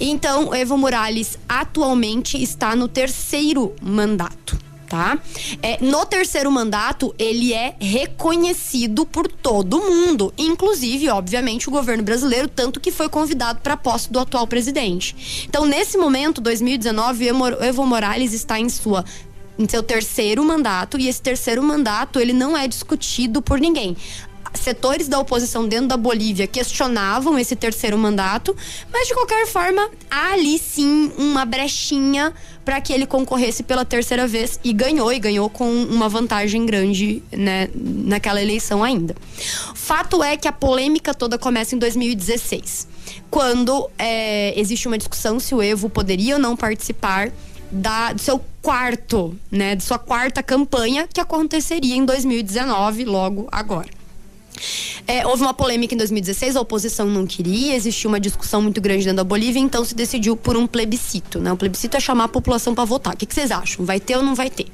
Então, Evo Morales atualmente está no terceiro mandato. Tá? É, no terceiro mandato, ele é reconhecido por todo mundo, inclusive, obviamente, o governo brasileiro, tanto que foi convidado para a posse do atual presidente. Então, nesse momento, 2019, Evo Morales está em sua em seu terceiro mandato e esse terceiro mandato ele não é discutido por ninguém setores da oposição dentro da Bolívia questionavam esse terceiro mandato, mas de qualquer forma, há ali sim uma brechinha para que ele concorresse pela terceira vez e ganhou, e ganhou com uma vantagem grande né, naquela eleição ainda. Fato é que a polêmica toda começa em 2016, quando é, existe uma discussão se o Evo poderia ou não participar da, do seu quarto, né, de sua quarta campanha, que aconteceria em 2019, logo agora. É, houve uma polêmica em 2016, a oposição não queria, existiu uma discussão muito grande dentro da Bolívia, então se decidiu por um plebiscito. Né? O plebiscito é chamar a população para votar. O que, que vocês acham? Vai ter ou não vai ter?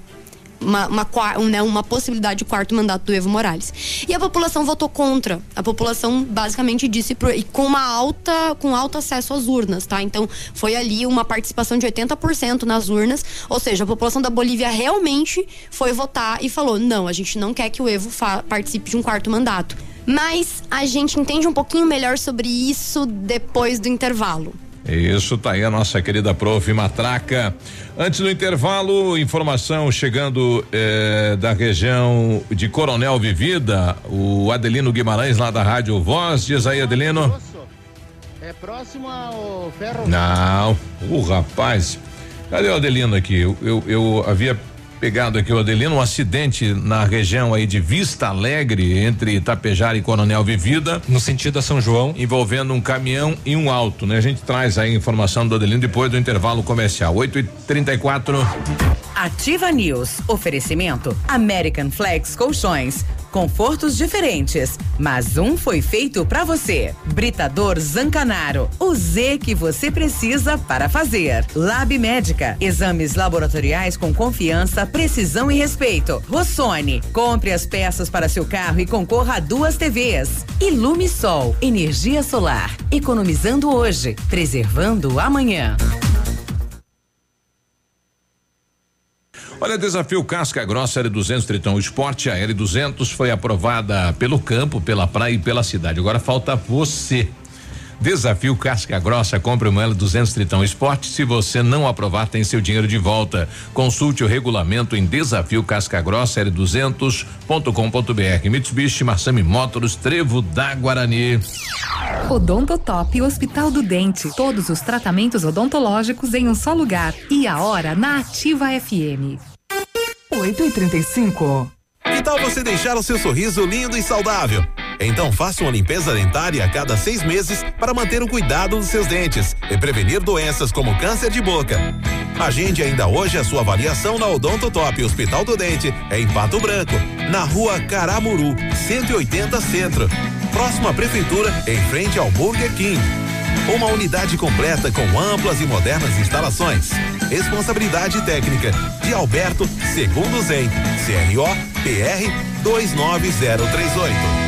Uma, uma, um, né, uma possibilidade de quarto mandato do Evo Morales. E a população votou contra. A população basicamente disse pro, e com uma alta, com alto acesso às urnas, tá? Então foi ali uma participação de 80% nas urnas, ou seja, a população da Bolívia realmente foi votar e falou: "Não, a gente não quer que o Evo participe de um quarto mandato". Mas a gente entende um pouquinho melhor sobre isso depois do intervalo. Isso, tá aí a nossa querida prof. Matraca. Antes do intervalo, informação chegando eh, da região de Coronel Vivida, o Adelino Guimarães, lá da Rádio Voz. Diz aí, Adelino. É próximo ao ferro. Não, o rapaz. Cadê o Adelino aqui? Eu, eu, eu havia pegado aqui o Adelino, um acidente na região aí de Vista Alegre, entre Itapejara e Coronel Vivida. No sentido a São João. Envolvendo um caminhão e um alto, né? A gente traz aí a informação do Adelino depois do intervalo comercial. 8 e 34 Ativa News. Oferecimento American Flex Colchões. Confortos diferentes, mas um foi feito para você. Britador Zancanaro, o Z que você precisa para fazer. Lab Médica, exames laboratoriais com confiança, precisão e respeito. Rossoni, compre as peças para seu carro e concorra a duas TVs. Ilume Sol, energia solar, economizando hoje, preservando amanhã. Olha, desafio Casca Grossa L200 Tritão Esporte. A L200 foi aprovada pelo campo, pela praia e pela cidade. Agora falta você. Desafio Casca Grossa, compre uma L200 Tritão Esporte. Se você não aprovar, tem seu dinheiro de volta. Consulte o regulamento em desafio Casca Grossa L200.com.br. Mitsubishi Massami Motors, Trevo da Guarani. Odontotop Hospital do Dente. Todos os tratamentos odontológicos em um só lugar. E a hora na Ativa FM. 8 e 35 Que tal você deixar o seu sorriso lindo e saudável? Então faça uma limpeza dentária a cada seis meses para manter o cuidado dos seus dentes e prevenir doenças como câncer de boca. Agende ainda hoje a sua avaliação na Odonto Top Hospital do Dente, em Pato Branco, na rua Caramuru, 180 Centro. Próxima Prefeitura, em frente ao Burger King. Uma unidade completa com amplas e modernas instalações. Responsabilidade técnica de Alberto Segundo Zen, CRO PR 29038.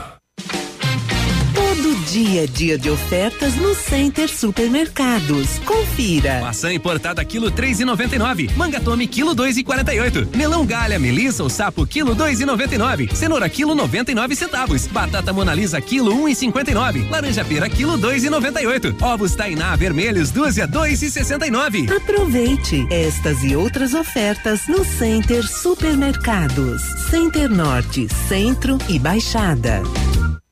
Dia é dia de ofertas no Center Supermercados. Confira. Maçã importada quilo três e noventa e nove. Manga tome quilo dois e quarenta e oito. Melão galha, melissa ou sapo quilo dois e noventa e nove. Cenoura quilo noventa e nove centavos. Batata monalisa quilo um e cinquenta e nove. Laranja pera quilo dois e noventa e oito. Ovos tainá vermelhos dúzia dois e sessenta e nove. Aproveite estas e outras ofertas no Center Supermercados. Center Norte, Centro e Baixada.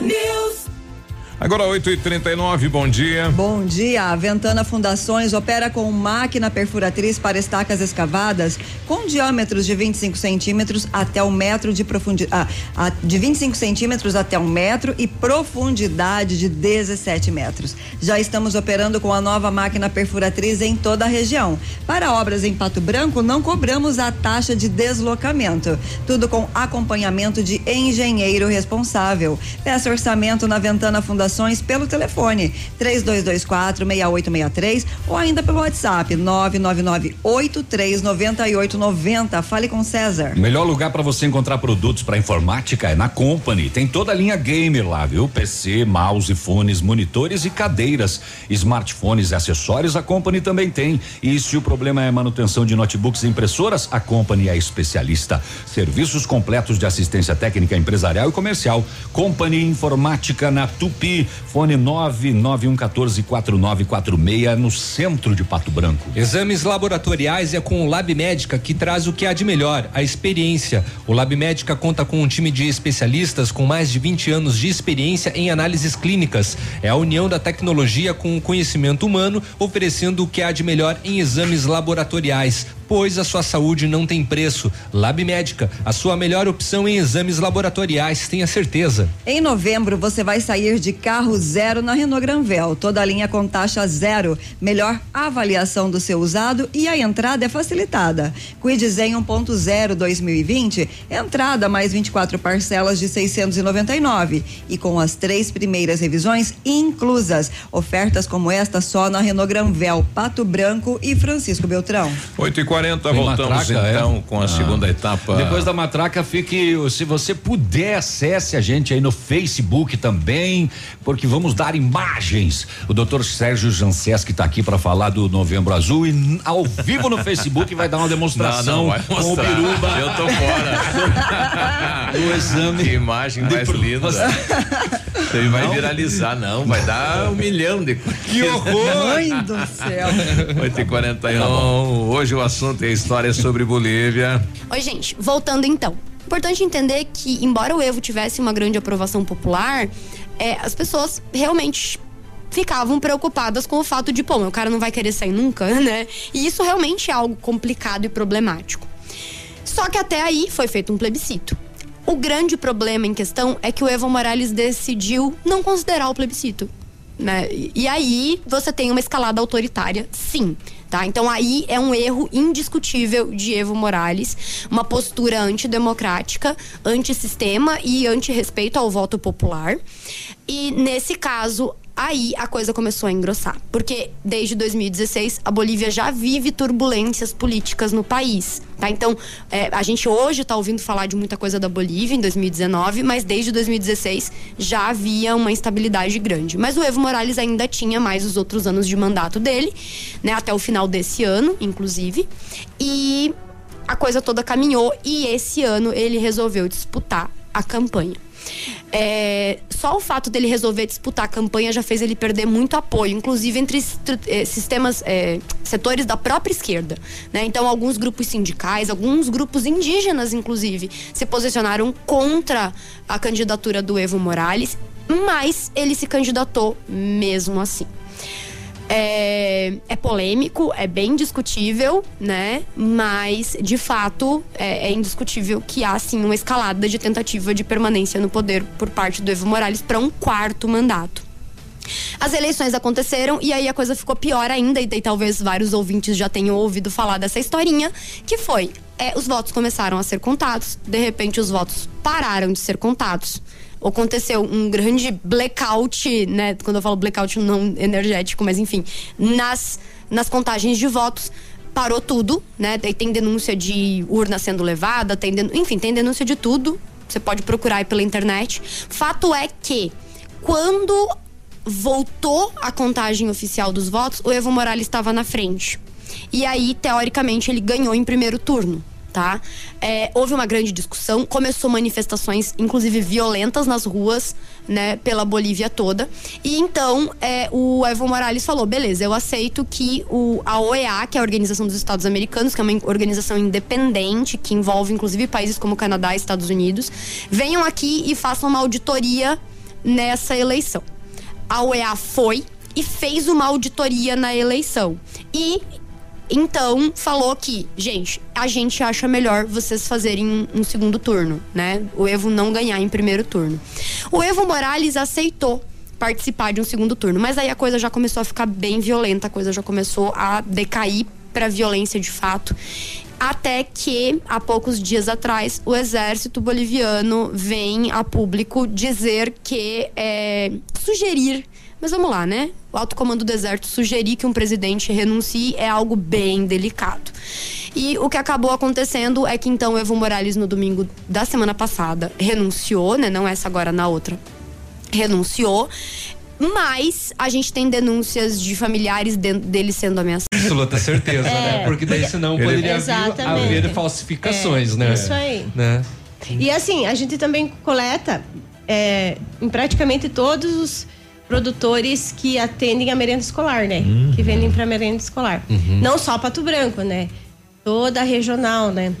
News. Agora 8 e 39 bom dia. Bom dia. A Ventana Fundações opera com máquina perfuratriz para estacas escavadas com diâmetros de 25 centímetros até um metro de profundidade. Ah, de 25 centímetros até um metro e profundidade de 17 metros. Já estamos operando com a nova máquina perfuratriz em toda a região. Para obras em Pato Branco, não cobramos a taxa de deslocamento. Tudo com acompanhamento de engenheiro responsável. Peça orçamento na Ventana Fundações pelo telefone 3224 6863 ou ainda pelo WhatsApp 999839890. Fale com César. O melhor lugar para você encontrar produtos para informática é na Company. Tem toda a linha gamer lá, viu? PC, mouse, fones, monitores e cadeiras, smartphones e acessórios. A Company também tem. E se o problema é manutenção de notebooks e impressoras, a Company é especialista. Serviços completos de assistência técnica empresarial e comercial. Company Informática na Tupi. Fone 991144946 no centro de Pato Branco. Exames laboratoriais é com o Lab Médica que traz o que há de melhor, a experiência. O Lab Médica conta com um time de especialistas com mais de 20 anos de experiência em análises clínicas. É a união da tecnologia com o conhecimento humano, oferecendo o que há de melhor em exames laboratoriais pois a sua saúde não tem preço. Lab Médica, a sua melhor opção em exames laboratoriais, tenha certeza. Em novembro, você vai sair de carro zero na Renault Granvel. Toda a linha com taxa zero. Melhor avaliação do seu usado e a entrada é facilitada. Quid Zen 1.0 2020, entrada mais 24 parcelas de 699 e com as três primeiras revisões inclusas. Ofertas como esta só na Renault Granvel, Pato Branco e Francisco Beltrão. 8 e 40 voltamos matraca, então é? com a Ah. segunda etapa. Depois da matraca, fique, se você puder, acesse a gente aí no Facebook também, porque vamos dar imagens. O doutor Sérgio Janseski está aqui para falar do Novembro Azul e ao vivo no Facebook vai dar uma demonstração Não, não, vai com o mostrar. Biruba. Eu tô fora. o exame. Que imagem mais linda. Ele vai viralizar, não, vai dar um milhão de Que horror! Mãe do céu. 8 e 41 Hoje o assunto é história sobre Bolívia. Oi, gente, voltando então. Importante entender que, embora o Evo tivesse uma grande aprovação popular, é, as pessoas realmente ficavam preocupadas com o fato de, pô, o cara não vai querer sair nunca, né? E isso realmente é algo complicado e problemático. Só que até aí foi feito um plebiscito. O grande problema em questão é que o Evo Morales decidiu não considerar o plebiscito. Né? E- E aí você tem uma escalada autoritária, sim. Tá? Então aí é um erro indiscutível de Evo Morales, uma postura antidemocrática, antissistema e antirrespeito ao voto popular. E nesse caso, aí a coisa começou a engrossar. Porque desde 2016 a Bolívia já vive turbulências políticas no país. Tá? Então, é, a gente hoje está ouvindo falar de muita coisa da Bolívia em 2019, mas desde 2016 já havia uma instabilidade grande. Mas o Evo Morales ainda tinha mais os outros anos de mandato dele, né? Até o final desse ano, inclusive. E a coisa toda caminhou e esse ano ele resolveu disputar a campanha. É, só o fato dele resolver disputar a campanha já fez ele perder muito apoio, inclusive entre eh, sistemas, eh, setores da própria esquerda. né? Então, alguns grupos sindicais, alguns grupos indígenas, inclusive, se posicionaram contra a candidatura do Evo Morales, mas ele se candidatou mesmo assim. É, é polêmico, é bem discutível, né? Mas, de fato, é, é indiscutível que há, sim, uma escalada de tentativa de permanência no poder por parte do Evo Morales para um quarto mandato. As eleições aconteceram e aí a coisa ficou pior ainda, e talvez vários ouvintes já tenham ouvido falar dessa historinha, que foi: é, os votos começaram a ser contados, de repente os votos pararam de ser contados. Aconteceu um grande blackout, né? Quando eu falo blackout não energético, mas enfim, nas, nas contagens de votos parou tudo, né? Tem denúncia de urna sendo levada, tem den- enfim, tem denúncia de tudo. Você pode procurar aí pela internet. Fato é que quando voltou a contagem oficial dos votos, o Evo Morales estava na frente. E aí, teoricamente, ele ganhou em primeiro turno. Tá? É, houve uma grande discussão, começou manifestações, inclusive violentas nas ruas, né, pela Bolívia toda. E então é, o Evo Morales falou: beleza, eu aceito que o, a OEA, que é a Organização dos Estados Americanos, que é uma organização independente, que envolve inclusive países como Canadá e Estados Unidos, venham aqui e façam uma auditoria nessa eleição. A OEA foi e fez uma auditoria na eleição. E então falou que, gente, a gente acha melhor vocês fazerem um, segundo turno, né? O Evo não ganhar em primeiro turno. O Evo Morales aceitou participar de um segundo turno, mas aí a coisa já começou a ficar bem violenta, a coisa já começou a decair para violência de fato. Até que, há poucos dias atrás, o exército boliviano vem a público dizer que é, sugerir mas vamos lá, né? O alto comando do exército sugerir que um presidente renuncie é algo bem delicado. E o que acabou acontecendo é que então Evo Morales no domingo da semana passada renunciou, né? Não essa agora na outra. Renunciou. Mas a gente tem denúncias de familiares de, dele sendo ameaçados. Absoluta certeza, é, né? Porque daí senão Ele... poderia haver, haver falsificações, é, né? Isso aí. Né? E assim, a gente também coleta é, em praticamente todos os produtores que atendem a merenda escolar, né? Uhum. Que vendem para merenda escolar. Uhum. Não só Pato Branco, né? Toda a regional, né?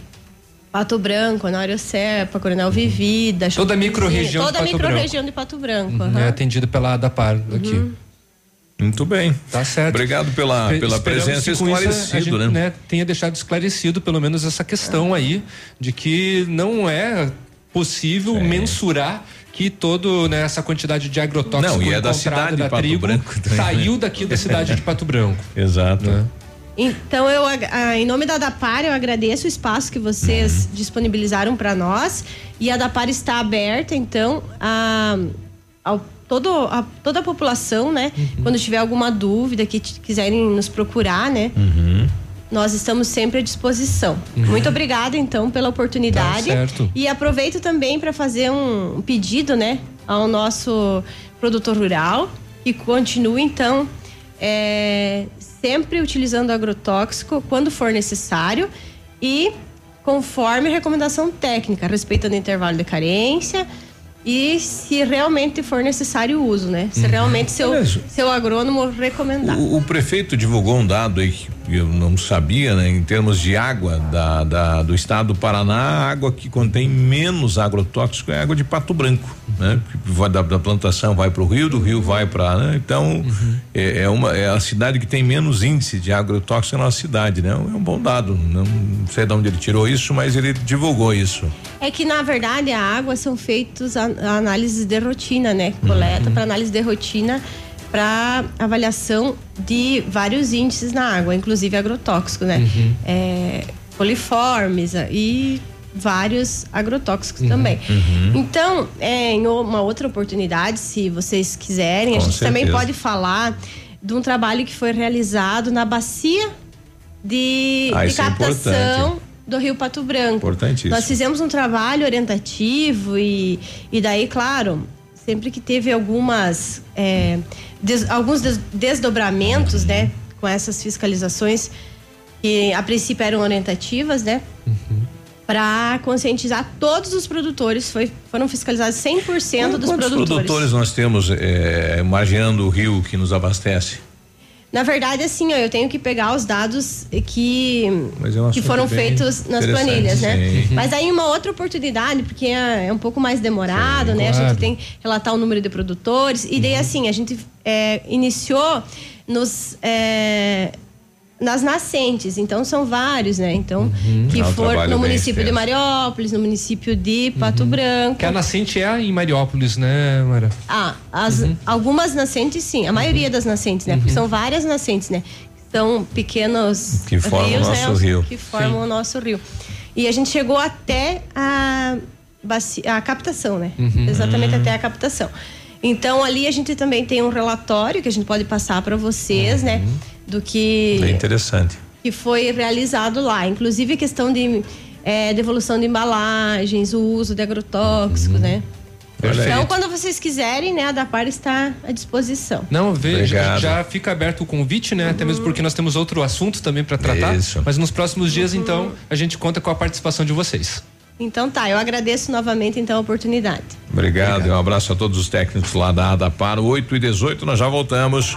Pato Branco, Honório Serpa, Coronel Vivida. Toda a micro-região Toda a de Pato micro-região de Pato Branco. Uhum. É atendido pela ADAPAR aqui. Uhum. Muito bem. Tá certo. Obrigado pela, pela Esperamos presença esclarecido, a gente, né? né? Tenha deixado esclarecido pelo menos essa questão aí de que não é possível mensurar que todo né, essa quantidade de agrotóxico Não, e é da cidade de da Pato tribo Branco também, saiu né? daqui da cidade de Pato Branco. Exato. Né? Então, eu, ah, em nome da Adapar, eu agradeço o espaço que vocês Uhum. disponibilizaram para nós. E a Adapar está aberta, então, a, ao todo, a, toda a população, né? Uhum. Quando tiver alguma dúvida, que quiserem nos procurar, né? Uhum. Nós estamos sempre à disposição. Uhum. Muito obrigada, então, pela oportunidade. Tá certo. E aproveito também para fazer um pedido, né, ao nosso produtor rural que continue, então, é, sempre utilizando agrotóxico quando for necessário e conforme recomendação técnica, respeitando o intervalo de carência e se realmente for necessário o uso, né? Se realmente seu, seu agrônomo recomendar. O, o prefeito divulgou um dado aí que eu não sabia, né? Em termos de água da, da- do estado do Paraná, a água que contém menos agrotóxico é a água de Pato Branco, né? Vai da, da plantação vai para o rio, do rio vai para, né? Então é, é uma é a cidade que tem menos índice de agrotóxico na nossa cidade, né? É um bom dado. Não sei de onde ele tirou isso, mas ele divulgou isso. É que, na verdade, a água são feitos a- análises de rotina, né? Coleta para análise de rotina para avaliação de vários índices na água, inclusive agrotóxico, né? Uhum. É, coliformes e vários agrotóxicos Uhum. também. Então, é, em uma outra oportunidade, se vocês quiserem, a Com gente também certeza. pode falar de um trabalho que foi realizado na bacia de, Ah, de é captação importante. do Rio Pato Branco. Importantíssimo. Nós fizemos um trabalho orientativo e, e daí, claro, sempre que teve algumas é, des- alguns des- desdobramentos, né, com essas fiscalizações que a princípio eram orientativas, né, para conscientizar todos os produtores, foi, foram fiscalizados 100% dos Quantos produtores. produtores nós temos é, margeando o rio que nos abastece? Na verdade, assim, ó, eu tenho que pegar os dados que, é um que foram feitos nas planilhas, né? sim. Mas aí uma outra oportunidade, porque é, é um pouco mais demorado, né? A claro. gente tem que relatar o número de produtores. E daí, assim, a gente é, iniciou nos. Nas nascentes, então são vários, né? Então, que É um for no município de. Mariópolis, no município de Pato Branco. Que a nascente é em Mariópolis, né, Mara? Ah, as, Uhum. algumas nascentes sim, a maioria das nascentes, né? Porque são várias nascentes, né? São pequenos Que formam rios, o né? nosso Os rio. Que formam Sim. o nosso rio. E a gente chegou até a, a captação, né? Uhum. Exatamente até a captação. Então ali a gente também tem um relatório que a gente pode passar para vocês, né? Do que Uhum. Bem interessante. que foi realizado lá. Inclusive a questão de é, devolução de embalagens, o uso de agrotóxicos, né? Então, quando vocês quiserem, né, a Dapar está à disposição. Não, veja, Obrigado. já fica aberto o convite, né? Até mesmo porque nós temos outro assunto também para tratar. Isso. Mas nos próximos dias, então, a gente conta com a participação de vocês. Então tá, eu agradeço novamente então a oportunidade. Obrigado, e um abraço a todos os técnicos lá da ADAPAR. 8 e 18, nós já voltamos.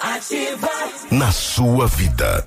Ativa. na sua vida.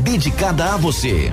dedicada a você.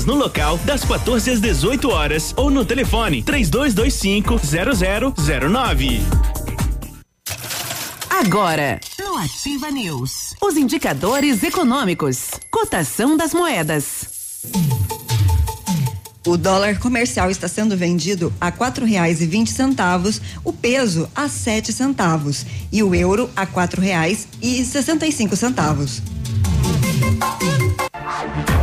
no local das 14 às 18 horas ou no telefone 3225 0009. Agora, no Ativa News, os indicadores econômicos, cotação das moedas. O dólar comercial está sendo vendido a quatro reais e vinte centavos, o peso a sete centavos e o euro a quatro reais e sessenta e cinco centavos.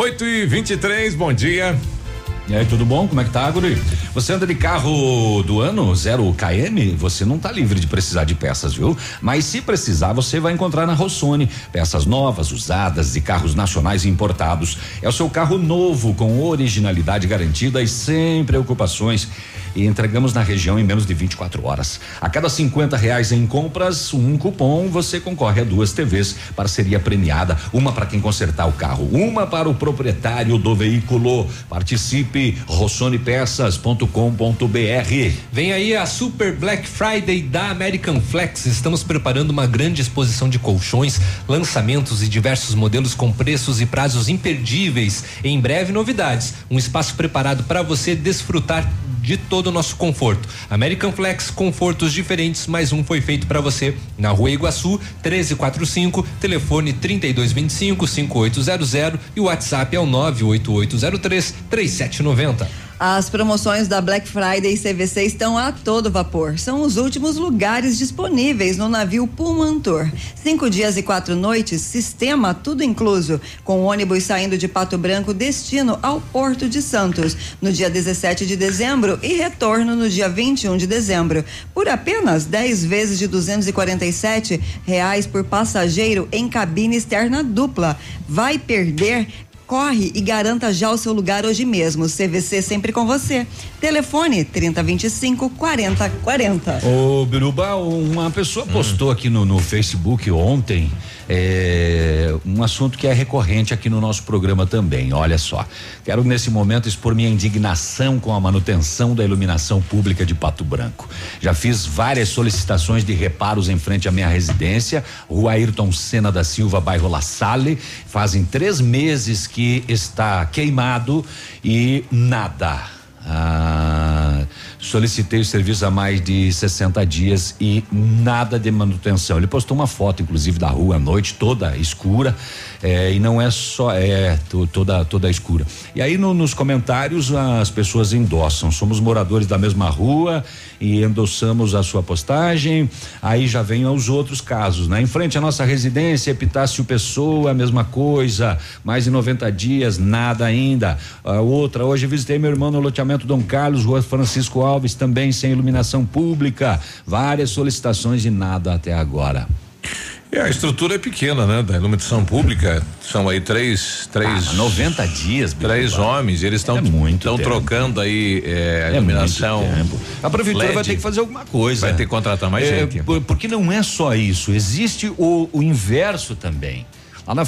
8 e 23 bom dia. E aí, tudo bom? Como é que tá, Guri? Você anda de carro do ano zero KM? Você não tá livre de precisar de peças, viu? Mas se precisar, você vai encontrar na Rossoni peças novas, usadas de carros nacionais importados. É o seu carro novo com originalidade garantida e sem preocupações e entregamos na região em menos de 24 horas. A cada 50 reais em compras, um cupom, você concorre a duas TVs, parceria premiada, uma para quem consertar o carro, uma para o proprietário do veículo. Participe, rossonepeças.com.br. Vem aí a Super Black Friday da American Flex. Estamos preparando uma grande exposição de colchões, lançamentos e diversos modelos com preços e prazos imperdíveis. Em breve, novidades. Um espaço preparado para você desfrutar de todo o nosso conforto. American Flex, confortos diferentes, mais um foi feito para você na Rua Iguaçu, 1345, telefone 3225 5800 e o WhatsApp é o 98803 3790. As promoções da Black Friday e CVC estão a todo vapor. São os últimos lugares disponíveis no navio Pullman Tour. Cinco dias e quatro noites, sistema tudo incluso, com ônibus saindo de Pato Branco destino ao Porto de Santos no dia 17 de dezembro e retorno no dia 21 de dezembro, por apenas 10 vezes de 247 reais por passageiro em cabine externa dupla. Vai perder? Corre e garanta já o seu lugar hoje mesmo. CVC sempre com você. Telefone 3025 4040. Ô, Biruba, uma pessoa postou aqui no, no Facebook ontem é, um assunto que é recorrente aqui no nosso programa também. Olha só. Quero nesse momento expor minha indignação com a manutenção da iluminação pública de Pato Branco. Já fiz várias solicitações de reparos em frente à minha residência, Rua Ayrton Senna da Silva, bairro La Salle. Fazem três meses que está queimado e nada. Ah, solicitei o serviço há mais de 60 dias e nada de manutenção. Ele postou uma foto, inclusive, da rua à noite, toda escura, eh, e não é só é to, toda toda escura. E aí no, nos comentários as pessoas endossam. Somos moradores da mesma rua e endossamos a sua postagem. Aí já vem aos outros casos, né? Em frente à nossa residência, Epitácio Pessoa, a mesma coisa. Mais de 90 dias, nada ainda. A outra, hoje visitei meu irmão no loteamento Dom Carlos, Rua Francisco Alves, também sem iluminação pública. Várias solicitações e nada até agora. É, a estrutura é pequena, né? Da iluminação pública. São aí três, três. Ah, 90 dias, Três homens, eles estão É estão trocando aí é, a É iluminação. tempo. A prefeitura LED. vai ter que fazer alguma coisa. Vai ter que contratar mais É, gente. por- porque não é só isso, existe o, o inverso também. Lá na,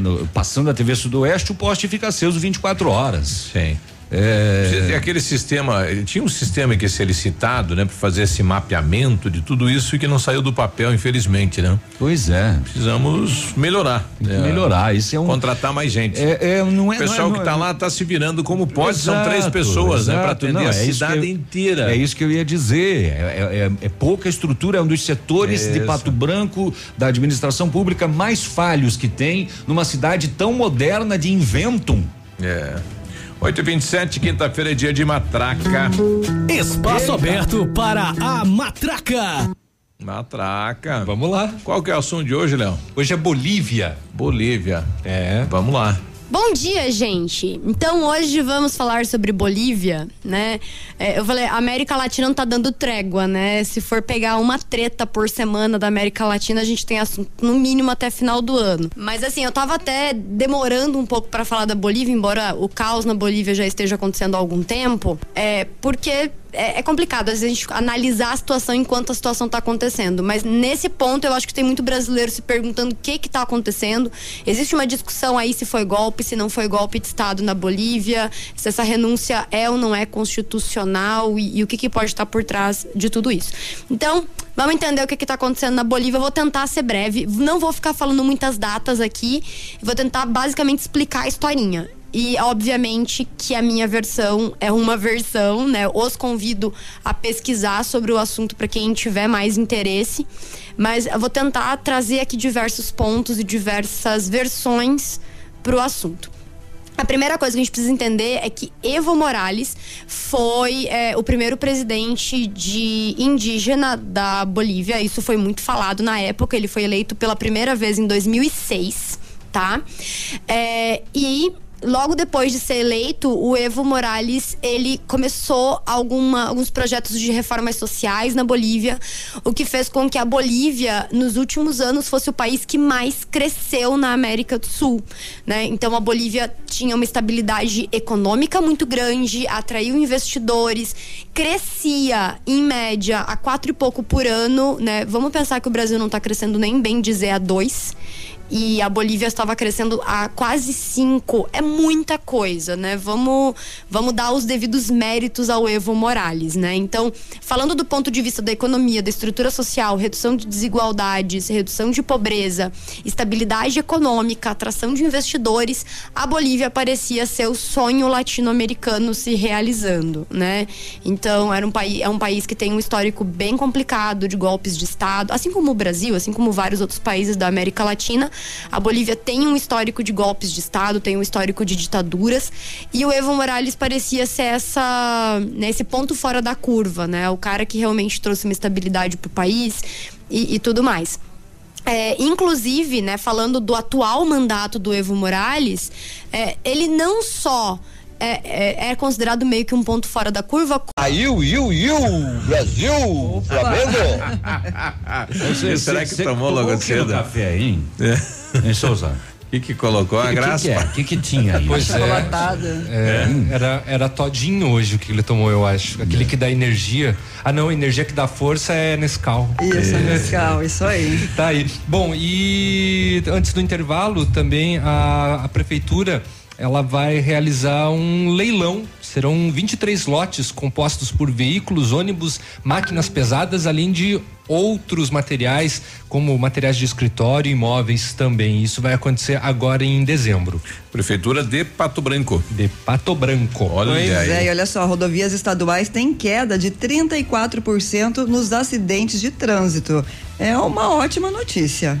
no- passando a TV Sudoeste, o poste fica aceso 24 horas. Sim. É, E aquele sistema, tinha um sistema que ia ser licitado, né, para fazer esse mapeamento de tudo isso que não saiu do papel, infelizmente, né? Pois é. Precisamos melhorar. né? melhorar, isso é um contratar mais gente. É, é, não é, o pessoal não é- que está lá está se virando como pode, são três Exato, pessoas, né, para exato. atender Não, a é isso cidade eu- inteira. É isso que eu ia dizer. É, é- é pouca estrutura, é um dos setores de. Pato Branco da administração pública mais falhos que tem numa cidade tão moderna de inventum. É. 8 e 27 quinta-feira é dia de matraca. Espaço aberto para a matraca. Matraca. Vamos lá. Qual que é o assunto de hoje, Léo? Hoje é Bolívia. Bolívia. É. Vamos lá. Bom dia, gente. Então hoje vamos falar sobre Bolívia, né? É, eu falei, a América Latina não tá dando trégua, né? Se for pegar uma treta por semana da América Latina, a gente tem assunto no mínimo até final do ano. Mas assim, eu tava até demorando um pouco pra falar da Bolívia, embora o caos na Bolívia já esteja acontecendo há algum tempo, é porque é, é complicado, às vezes a gente analisar a situação enquanto a situação tá acontecendo. Mas nesse ponto eu acho que tem muito brasileiro se perguntando o que que tá acontecendo. Existe uma discussão aí se foi golpe, se não foi golpe de Estado na Bolívia, se essa renúncia é ou não é constitucional e, e o que, que pode estar por trás de tudo isso. Então, vamos entender o que que tá acontecendo na Bolívia. Eu vou tentar ser breve, não vou ficar falando muitas datas aqui, vou tentar basicamente explicar a historinha. E obviamente que a minha versão é uma versão, né? Os convido a pesquisar sobre o assunto para quem tiver mais interesse, mas eu vou tentar trazer aqui diversos pontos e diversas versões para o assunto. A primeira coisa que a gente precisa entender é que Evo Morales foi é, o primeiro presidente de indígena da Bolívia. Isso foi muito falado na época. Ele foi eleito pela primeira vez em 2006, tá? É, e logo depois de ser eleito, o Evo Morales ele começou alguma, alguns projetos de reformas sociais na Bolívia, o que fez com que a Bolívia, nos últimos anos, fosse o país que mais cresceu na América do Sul. Né? Então a Bolívia tinha uma estabilidade econômica muito grande, atraiu investidores, crescia em média a quatro e pouco por ano. Né? Vamos pensar que o Brasil não está crescendo nem bem dizer a dois e a Bolívia estava crescendo a quase 5. É muita coisa, né? Vamos, vamos dar os devidos méritos ao Evo Morales, né? Então, falando do ponto de vista da economia, da estrutura social, redução de desigualdades, redução de pobreza, estabilidade econômica, atração de investidores, a Bolívia parecia ser o sonho latino-americano se realizando, né? Então, era um país, é um país que tem um histórico bem complicado de golpes de Estado, assim como o Brasil, assim como vários outros países da América Latina. A Bolívia tem um histórico de golpes de Estado, tem um histórico de ditaduras. E o Evo Morales parecia ser essa, né, esse ponto fora da curva, né? O cara que realmente trouxe uma estabilidade para o país e, e tudo mais. É, inclusive, né, falando do atual mandato do Evo Morales, é, ele não só é, é, é, considerado meio que um ponto fora da curva. Aiu, iu, iu, Brasil, Flamengo. Você, será que tomou logo cedo? café aí, hein? É. Em Souza. O que, que colocou a que, graça? O que, que, é? que, que tinha aí? Pois é, é, era, era todinho hoje o que ele tomou, eu acho. Aquele que dá energia. Ah, não, energia que dá força é Nescau. Isso, é. Nescau, isso aí. Tá aí. Bom, e antes do intervalo, também a, a prefeitura ela vai realizar um leilão. Serão 23 lotes compostos por veículos, ônibus, máquinas pesadas, além de outros materiais, como materiais de escritório e imóveis também. Isso vai acontecer agora em dezembro. Prefeitura de Pato Branco. De Pato Branco. Olha pois aí. é, e olha só, rodovias estaduais têm queda de 34% nos acidentes de trânsito. É uma ótima notícia.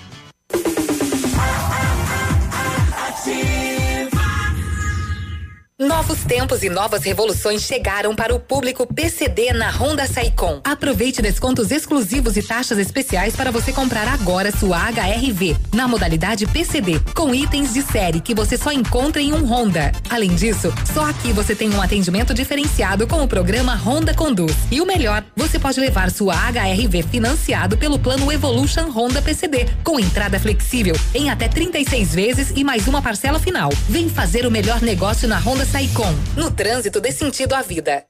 Novos tempos e novas revoluções chegaram para o público PCD na Honda Saicom. Aproveite descontos exclusivos e taxas especiais para você comprar agora sua HRV na modalidade PCD, com itens de série que você só encontra em um Honda. Além disso, só aqui você tem um atendimento diferenciado com o programa Honda Conduz. E o melhor, você pode levar sua HRV financiado pelo plano Evolution Honda PCD, com entrada flexível em até 36 vezes e mais uma parcela final. Vem fazer o melhor negócio na Honda Saicom. No trânsito dê sentido à vida.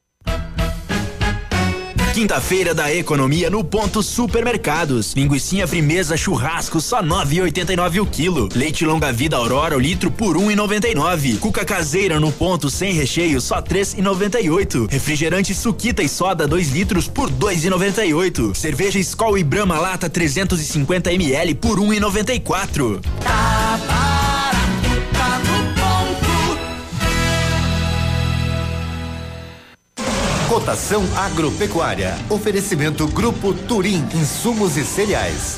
Quinta-feira da economia no ponto supermercados. Linguiça frimeza churrasco só 9,89 o quilo. Leite longa vida Aurora o litro por 1,99. Cuca caseira no ponto sem recheio só 3,98. Refrigerante suquita e soda 2 litros por 2,98. Cerveja Skol e Brahma lata 350 ml por 1,94. Tá barato, Cotação agropecuária. Oferecimento Grupo Turim, insumos e cereais.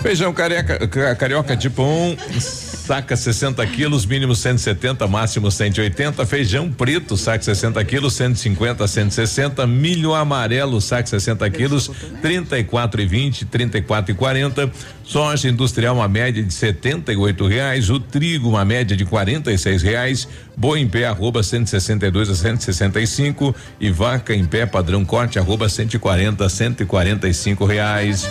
Feijão careca, ca- carioca tipo 1, saca 60 quilos, mínimo 170, máximo 180. Feijão preto, saca 60 quilos, 150, 160. Milho amarelo, saca 60 quilos, 34 e 20, 34 e 40. Soja industrial, uma média de 78 reais. O trigo, uma média de 46 reais. Boi em pé, arroba 162 a 165. E vaca em pé, padrão corte, arroba 140 a 145 reais.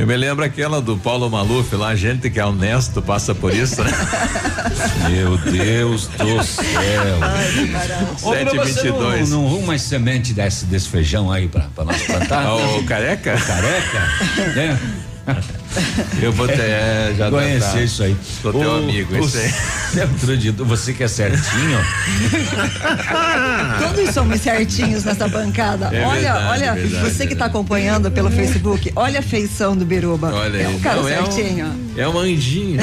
Eu me lembro aquela do Paulo Maluf lá, gente que é honesto passa por isso, né? Meu Deus do céu. E dois. Não, não mais semente desse, desse feijão aí pra, pra nós plantar? O careca? O careca? né? Eu vou ter, é, já Conhecer tá- isso aí. Sou teu amigo, o esse aí. Você que é certinho. Todos somos certinhos nessa bancada. É olha, verdade, olha, verdade, você que está acompanhando pelo Facebook, olha a feição do Biruba. Olha é aí. um cara Não, é um- certinho. É um anjinho.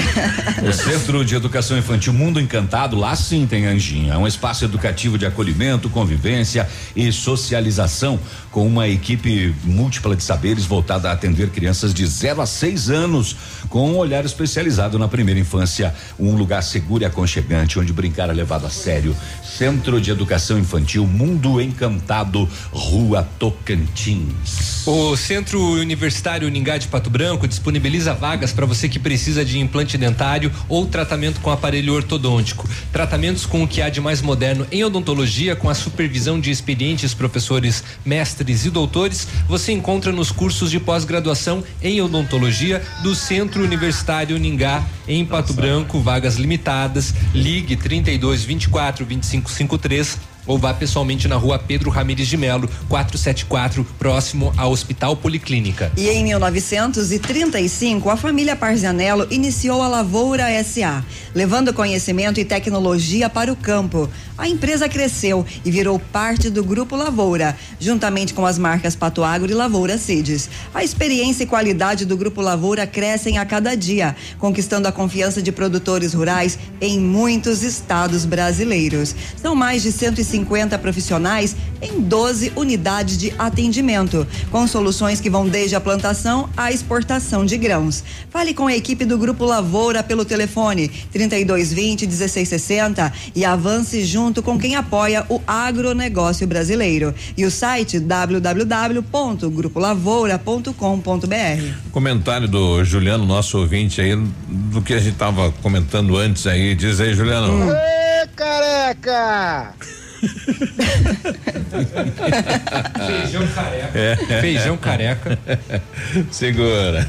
O Centro de Educação Infantil Mundo Encantado, lá sim tem Anjinha. É um espaço educativo de acolhimento, convivência e socialização, com uma equipe múltipla de saberes voltada a atender crianças de 0 a 6 anos, com um olhar especializado na primeira infância. Um lugar seguro e aconchegante, onde brincar é levado a sério. Centro de Educação Infantil Mundo Encantado, Rua Tocantins. O Centro Universitário Uningá de Pato Branco disponibiliza vagas para você que precisa de implante dentário ou tratamento com aparelho ortodôntico. Tratamentos com o que há de mais moderno em odontologia, com a supervisão de experientes professores, mestres e doutores, você encontra nos cursos de pós-graduação em odontologia do Centro Universitário Ningá, em Pato Branco, vagas limitadas. Ligue 32 24 25 53 ou vá pessoalmente na rua Pedro Ramires de Melo, 474, próximo ao Hospital Policlínica. E em 1935, a família Parzanello iniciou a Lavoura SA, levando conhecimento e tecnologia para o campo. A empresa cresceu e virou parte do Grupo Lavoura, juntamente com as marcas Pato Agro e Lavoura Seeds. A experiência e qualidade do Grupo Lavoura crescem a cada dia, conquistando a confiança de produtores rurais em muitos estados brasileiros. São mais de 150 profissionais em 12 unidades de atendimento, com soluções que vão desde a plantação à exportação de grãos. Fale com a equipe do Grupo Lavoura pelo telefone 3220 1660 e avance junto com quem apoia o agronegócio brasileiro. E o site www.grupolavoura.com.br. Comentário do Juliano, nosso ouvinte aí, do que a gente tava comentando antes aí. Diz aí, Juliano. Ê, careca! Feijão careca. É. Feijão careca. Segura.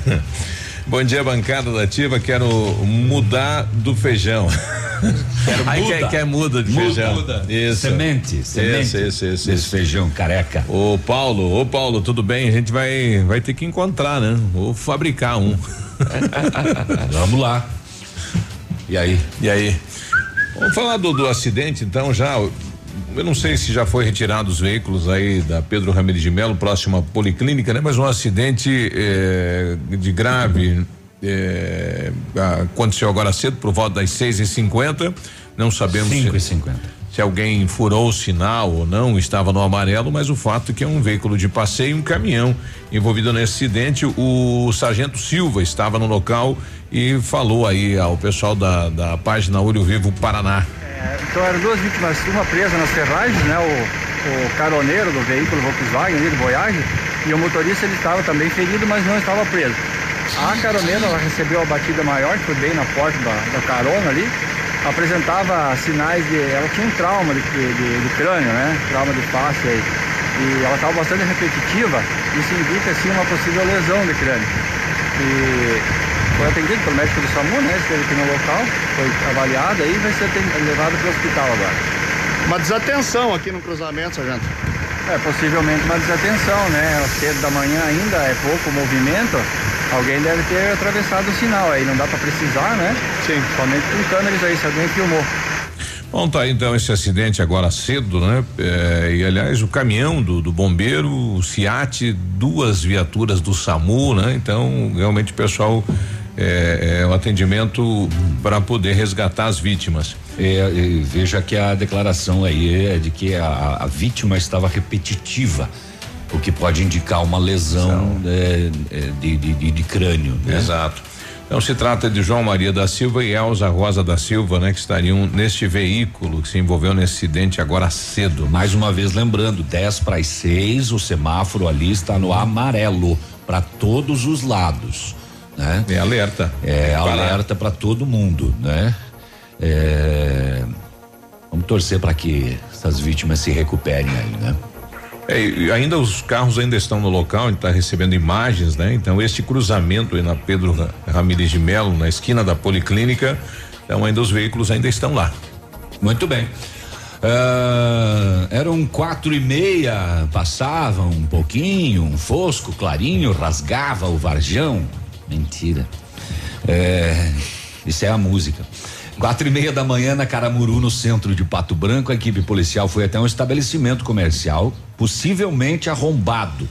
Bom dia, bancada da Ativa. Quero mudar do feijão. Quero Aí muda. Quer, quer muda de Muda. feijão. Muda. Isso. Semente, semente Isso, isso, isso. desse feijão careca. Ô Paulo, ô Paulo, tudo bem? A gente vai, vai ter que encontrar, né? Ou fabricar um. Vamos lá. E aí? E aí? Vamos falar do, do acidente, então, já. Eu não sei se já foi retirado os veículos aí da Pedro Ramirez de Melo, próxima policlínica, né? Mas um acidente eh, de grave eh, aconteceu agora cedo, por volta das seis e cinquenta. Não sabemos Cinco e se, cinquenta. se alguém furou o sinal ou não, estava no amarelo, mas o fato é que é um veículo de passeio e um caminhão envolvido nesse acidente. O sargento Silva estava no local e falou aí ao pessoal da, da página Olho Vivo Paraná. É, então eram duas vítimas, uma presa nas ferragens, né? O, o caroneiro do veículo Volkswagen ali do Voyage e o motorista ele estava também ferido, mas não estava preso. A caroneira ela recebeu a batida maior, que foi bem na porta da, da carona ali, apresentava sinais de. Ela tinha um trauma de, de, de crânio, né? Trauma de face aí. E ela estava bastante repetitiva, isso indica assim uma possível lesão de crânio. E foi atendido pelo médico do SAMU, né? Esteve aqui no local, foi avaliado aí e vai ser levado para o hospital agora. Uma desatenção aqui no cruzamento, sargento. É, possivelmente uma desatenção, né? Cedo da manhã ainda, é pouco movimento. Alguém deve ter atravessado o sinal aí, não dá para precisar, né? Sim. Somente com câmeras aí, se alguém filmou. Bom, tá aí, então esse acidente agora cedo, né? É, e aliás, o caminhão do, do bombeiro, o SIAT, duas viaturas do SAMU, né? Então, realmente o pessoal é, é o atendimento para poder resgatar as vítimas. É, e veja que a declaração aí é de que a, a vítima estava repetitiva, o que pode indicar uma lesão é, é, de, de, de- de crânio. Né? Exato. Então se trata de João Maria da Silva e Elza Rosa da Silva, né? Que estariam neste veículo que se envolveu nesse acidente agora cedo. Mais uma vez lembrando, 10 para as 6, o semáforo ali está no amarelo para todos os lados, né? É alerta. É alerta para todo mundo, né? É, vamos torcer para que essas vítimas se recuperem aí, né? É, e ainda os carros ainda estão no local, a gente está recebendo imagens, né? Então este cruzamento aí na Pedro Ra- Ramires de Melo, na esquina da Policlínica, então ainda os veículos ainda estão lá. Muito bem. Ah, eram quatro e meia, passava um pouquinho, um fosco, clarinho, rasgava o varjão. Mentira. É, isso é a música. Quatro e meia da manhã na Caramuru, no centro de Pato Branco, a equipe policial foi até um estabelecimento comercial, possivelmente arrombado.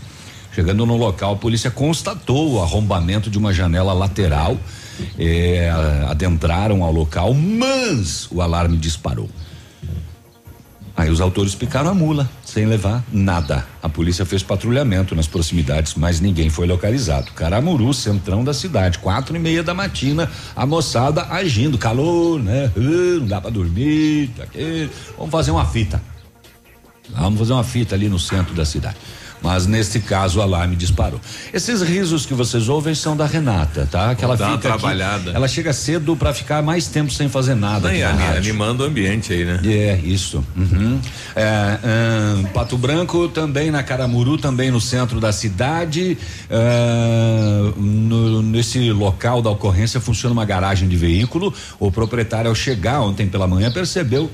Chegando no local, a polícia constatou o arrombamento de uma janela lateral. eh, adentraram ao local, mas o alarme disparou. Aí os autores picaram a mula, sem levar nada. A polícia fez patrulhamento nas proximidades, mas ninguém foi localizado. Caramuru, centrão da cidade, quatro e meia da matina, a moçada agindo, calor, né? Ah, não dá pra dormir, tá aqui. Vamos fazer uma fita. Vamos fazer uma fita ali no centro da cidade. Mas neste caso o alarme disparou. Esses risos que vocês ouvem são da Renata, tá? Que ela fica aqui- trabalhada. ela chega cedo para ficar mais tempo sem fazer nada. Aqui rádio. animando o ambiente aí, né? É, isso. Uhum. É, ahn, Pato Branco também na Caramuru, também no centro da cidade. Ah, no- nesse local da ocorrência funciona uma garagem de veículo. O proprietário, ao chegar ontem pela manhã, percebeu.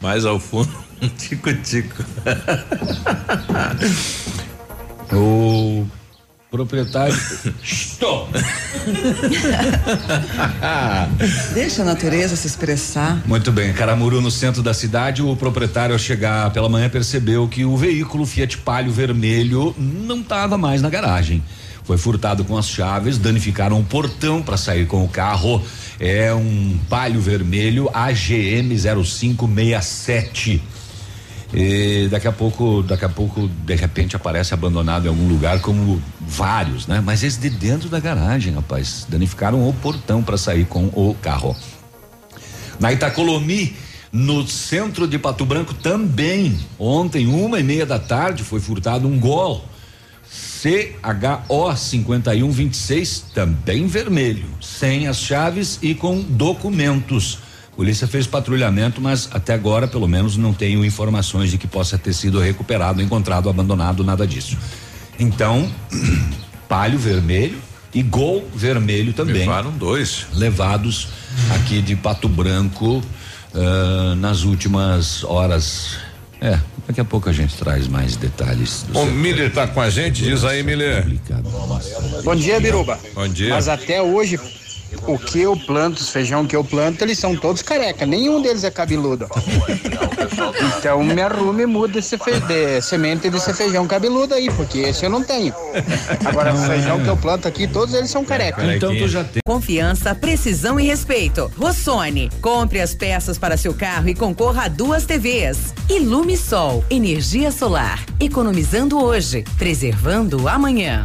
Mais ao fundo, um tico-tico. o proprietário. Estou! Deixa a natureza se expressar. Muito bem, Caramuru no centro da cidade, o proprietário ao chegar pela manhã percebeu que o veículo Fiat Palio vermelho não estava mais na garagem. Foi furtado com as chaves, danificaram o portão para sair com o carro. É um Palio vermelho AGM 0567. E daqui a pouco, daqui a pouco, de repente aparece abandonado em algum lugar, como vários, né? Mas esse de dentro da garagem, rapaz, danificaram o portão para sair com o carro. Na Itacolomi, no centro de Pato Branco também. Ontem, uma e meia da tarde, foi furtado um gol. CHO 5126, também vermelho, sem as chaves e com documentos. Polícia fez patrulhamento, mas até agora, pelo menos, não tenho informações de que possa ter sido recuperado, encontrado, abandonado, nada disso. Então, palio vermelho e gol vermelho também. Levaram dois. Levados aqui de Pato Branco ah, nas últimas horas. É, daqui a pouco a gente traz mais detalhes. do O. Miller tá com a gente, diz aí, Miller. Bom dia, Biruba. Bom dia. Mas até hoje, o que eu planto, os feijão que eu planto, eles são todos careca. Nenhum deles é cabeludo. Então me arrume e muda esse fe... de semente desse feijão cabeludo aí, porque esse eu não tenho. Agora, o feijão que eu planto aqui, todos eles são careca. Então tu já tem. Confiança, precisão e respeito. Rossoni, compre as peças para seu carro e concorra a duas TVs. Ilumisol, energia solar. Economizando hoje, preservando amanhã.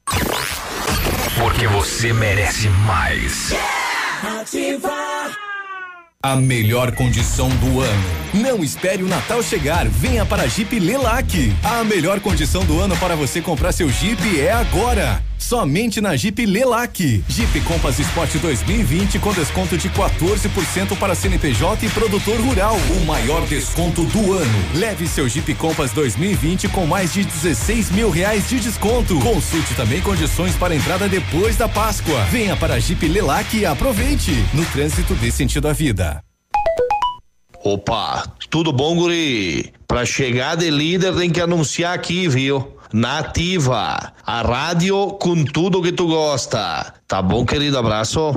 Porque você merece mais. Ativa. A melhor condição do ano. Não espere o Natal chegar, venha para a Jeep Lelac. A melhor condição do ano para você comprar seu Jeep é agora. Somente na Jeep Lelac. Jeep Compass Sport 2020 com desconto de 14% para CNPJ e produtor rural. O maior desconto do ano. Leve seu Jeep Compass 2020 com mais de 16 mil reais de desconto. Consulte também condições para entrada depois da Páscoa. Venha para a Jeep Lelac e aproveite. No trânsito dê sentido à vida. Opa, tudo bom, guri? Pra chegar de líder tem que anunciar aqui, viu? Nativa, a rádio com tudo que tu gosta. Tá bom, querido? Abraço.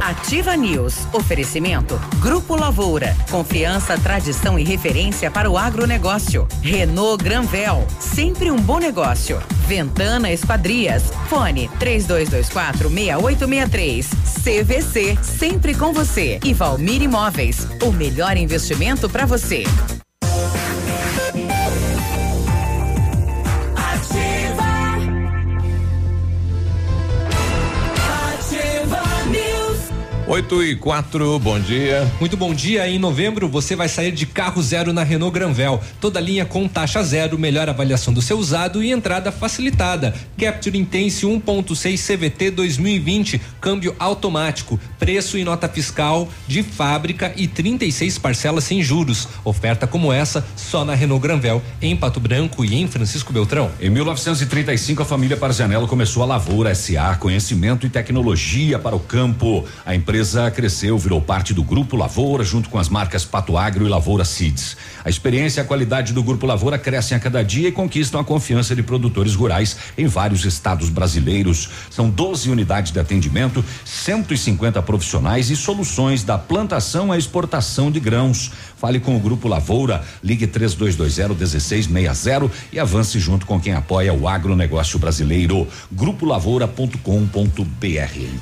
Ativa News. Oferecimento. Grupo Lavoura. Confiança, tradição e referência para o agronegócio. Renault Granvel. Sempre um bom negócio. Ventana Esquadrias. Fone 3224 6863. CVC. Sempre com você. E Valmir Imóveis. O melhor investimento para você. 8 e 4, bom dia. Muito bom dia. Em novembro você vai sair de carro zero na Renault Granvel. Toda linha com taxa zero, melhor avaliação do seu usado e entrada facilitada. Capture Intense 1.6 CVT 2020, câmbio automático, preço e nota fiscal de fábrica e 36 parcelas sem juros. Oferta como essa só na Renault Granvel, em Pato Branco e em Francisco Beltrão. Em 1935, a família Parzanello começou a Lavoura SA, conhecimento e tecnologia para o campo. A empresa cresceu, virou parte do Grupo Lavoura, junto com as marcas Pato Agro e Lavoura Seeds. A experiência e a qualidade do Grupo Lavoura crescem a cada dia e conquistam a confiança de produtores rurais em vários estados brasileiros. São 12 unidades de atendimento, 150 profissionais e soluções da plantação à exportação de grãos. Fale com o Grupo Lavoura, ligue 3220-1660 e avance junto com quem apoia o agronegócio brasileiro. Grupolavoura.com.br.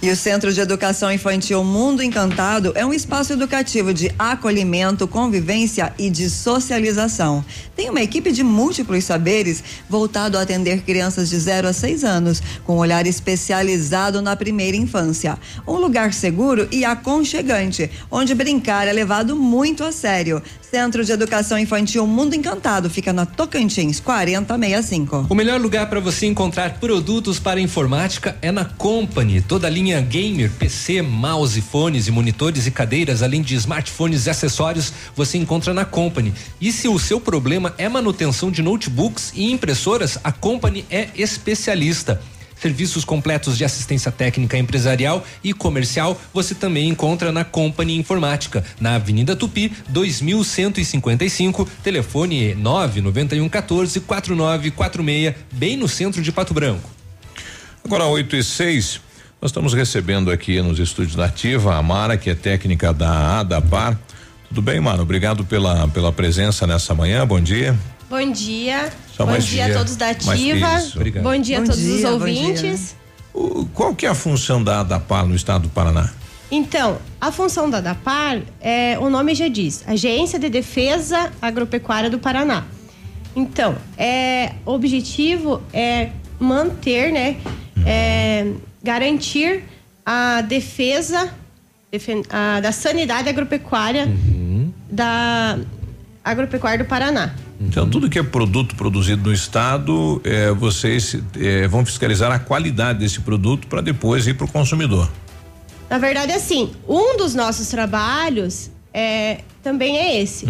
E o Centro de Educação Infantil Mundo Encantado é um espaço educativo de acolhimento, convivência e de socialização. Tem uma equipe de múltiplos saberes voltado a atender crianças de 0 a 6 anos, com um olhar especializado na primeira infância. Um lugar seguro e aconchegante, onde brincar é levado muito a sério. Centro de Educação Infantil Mundo Encantado fica na Tocantins 4065. O melhor lugar para você encontrar produtos para informática é na Company. Toda a linha gamer, PC, mouse, fones e monitores e cadeiras, além de smartphones e acessórios, você encontra na Company. E se o seu problema é manutenção de notebooks e impressoras, a Company é especialista. Serviços completos de assistência técnica empresarial e comercial você também encontra na Company Informática, na Avenida Tupi, 2155, telefone 991 14 4946, bem no centro de Pato Branco. Agora 8 e 6. Nós estamos recebendo aqui nos estúdios da Ativa a Mara, que é técnica da ADAPAR. Tudo bem, Mara? Obrigado pela, pela presença nessa manhã. Bom dia. Bom dia. Só bom mais dia dia. a todos da Ativa. Bom dia Bom a todos dia, os ouvintes. O- qual que é a função da ADAPAR no estado do Paraná? Então, a função da DAPAR, é, o nome já diz, Agência de Defesa Agropecuária do Paraná. Então, é, o objetivo é manter, né, é, garantir a defesa defen- a- da sanidade agropecuária da agropecuária do Paraná. Então, tudo que é produto produzido no estado, eh, vocês eh, vão fiscalizar a qualidade desse produto para depois ir para o consumidor. Na verdade, assim, um dos nossos trabalhos é, também é esse.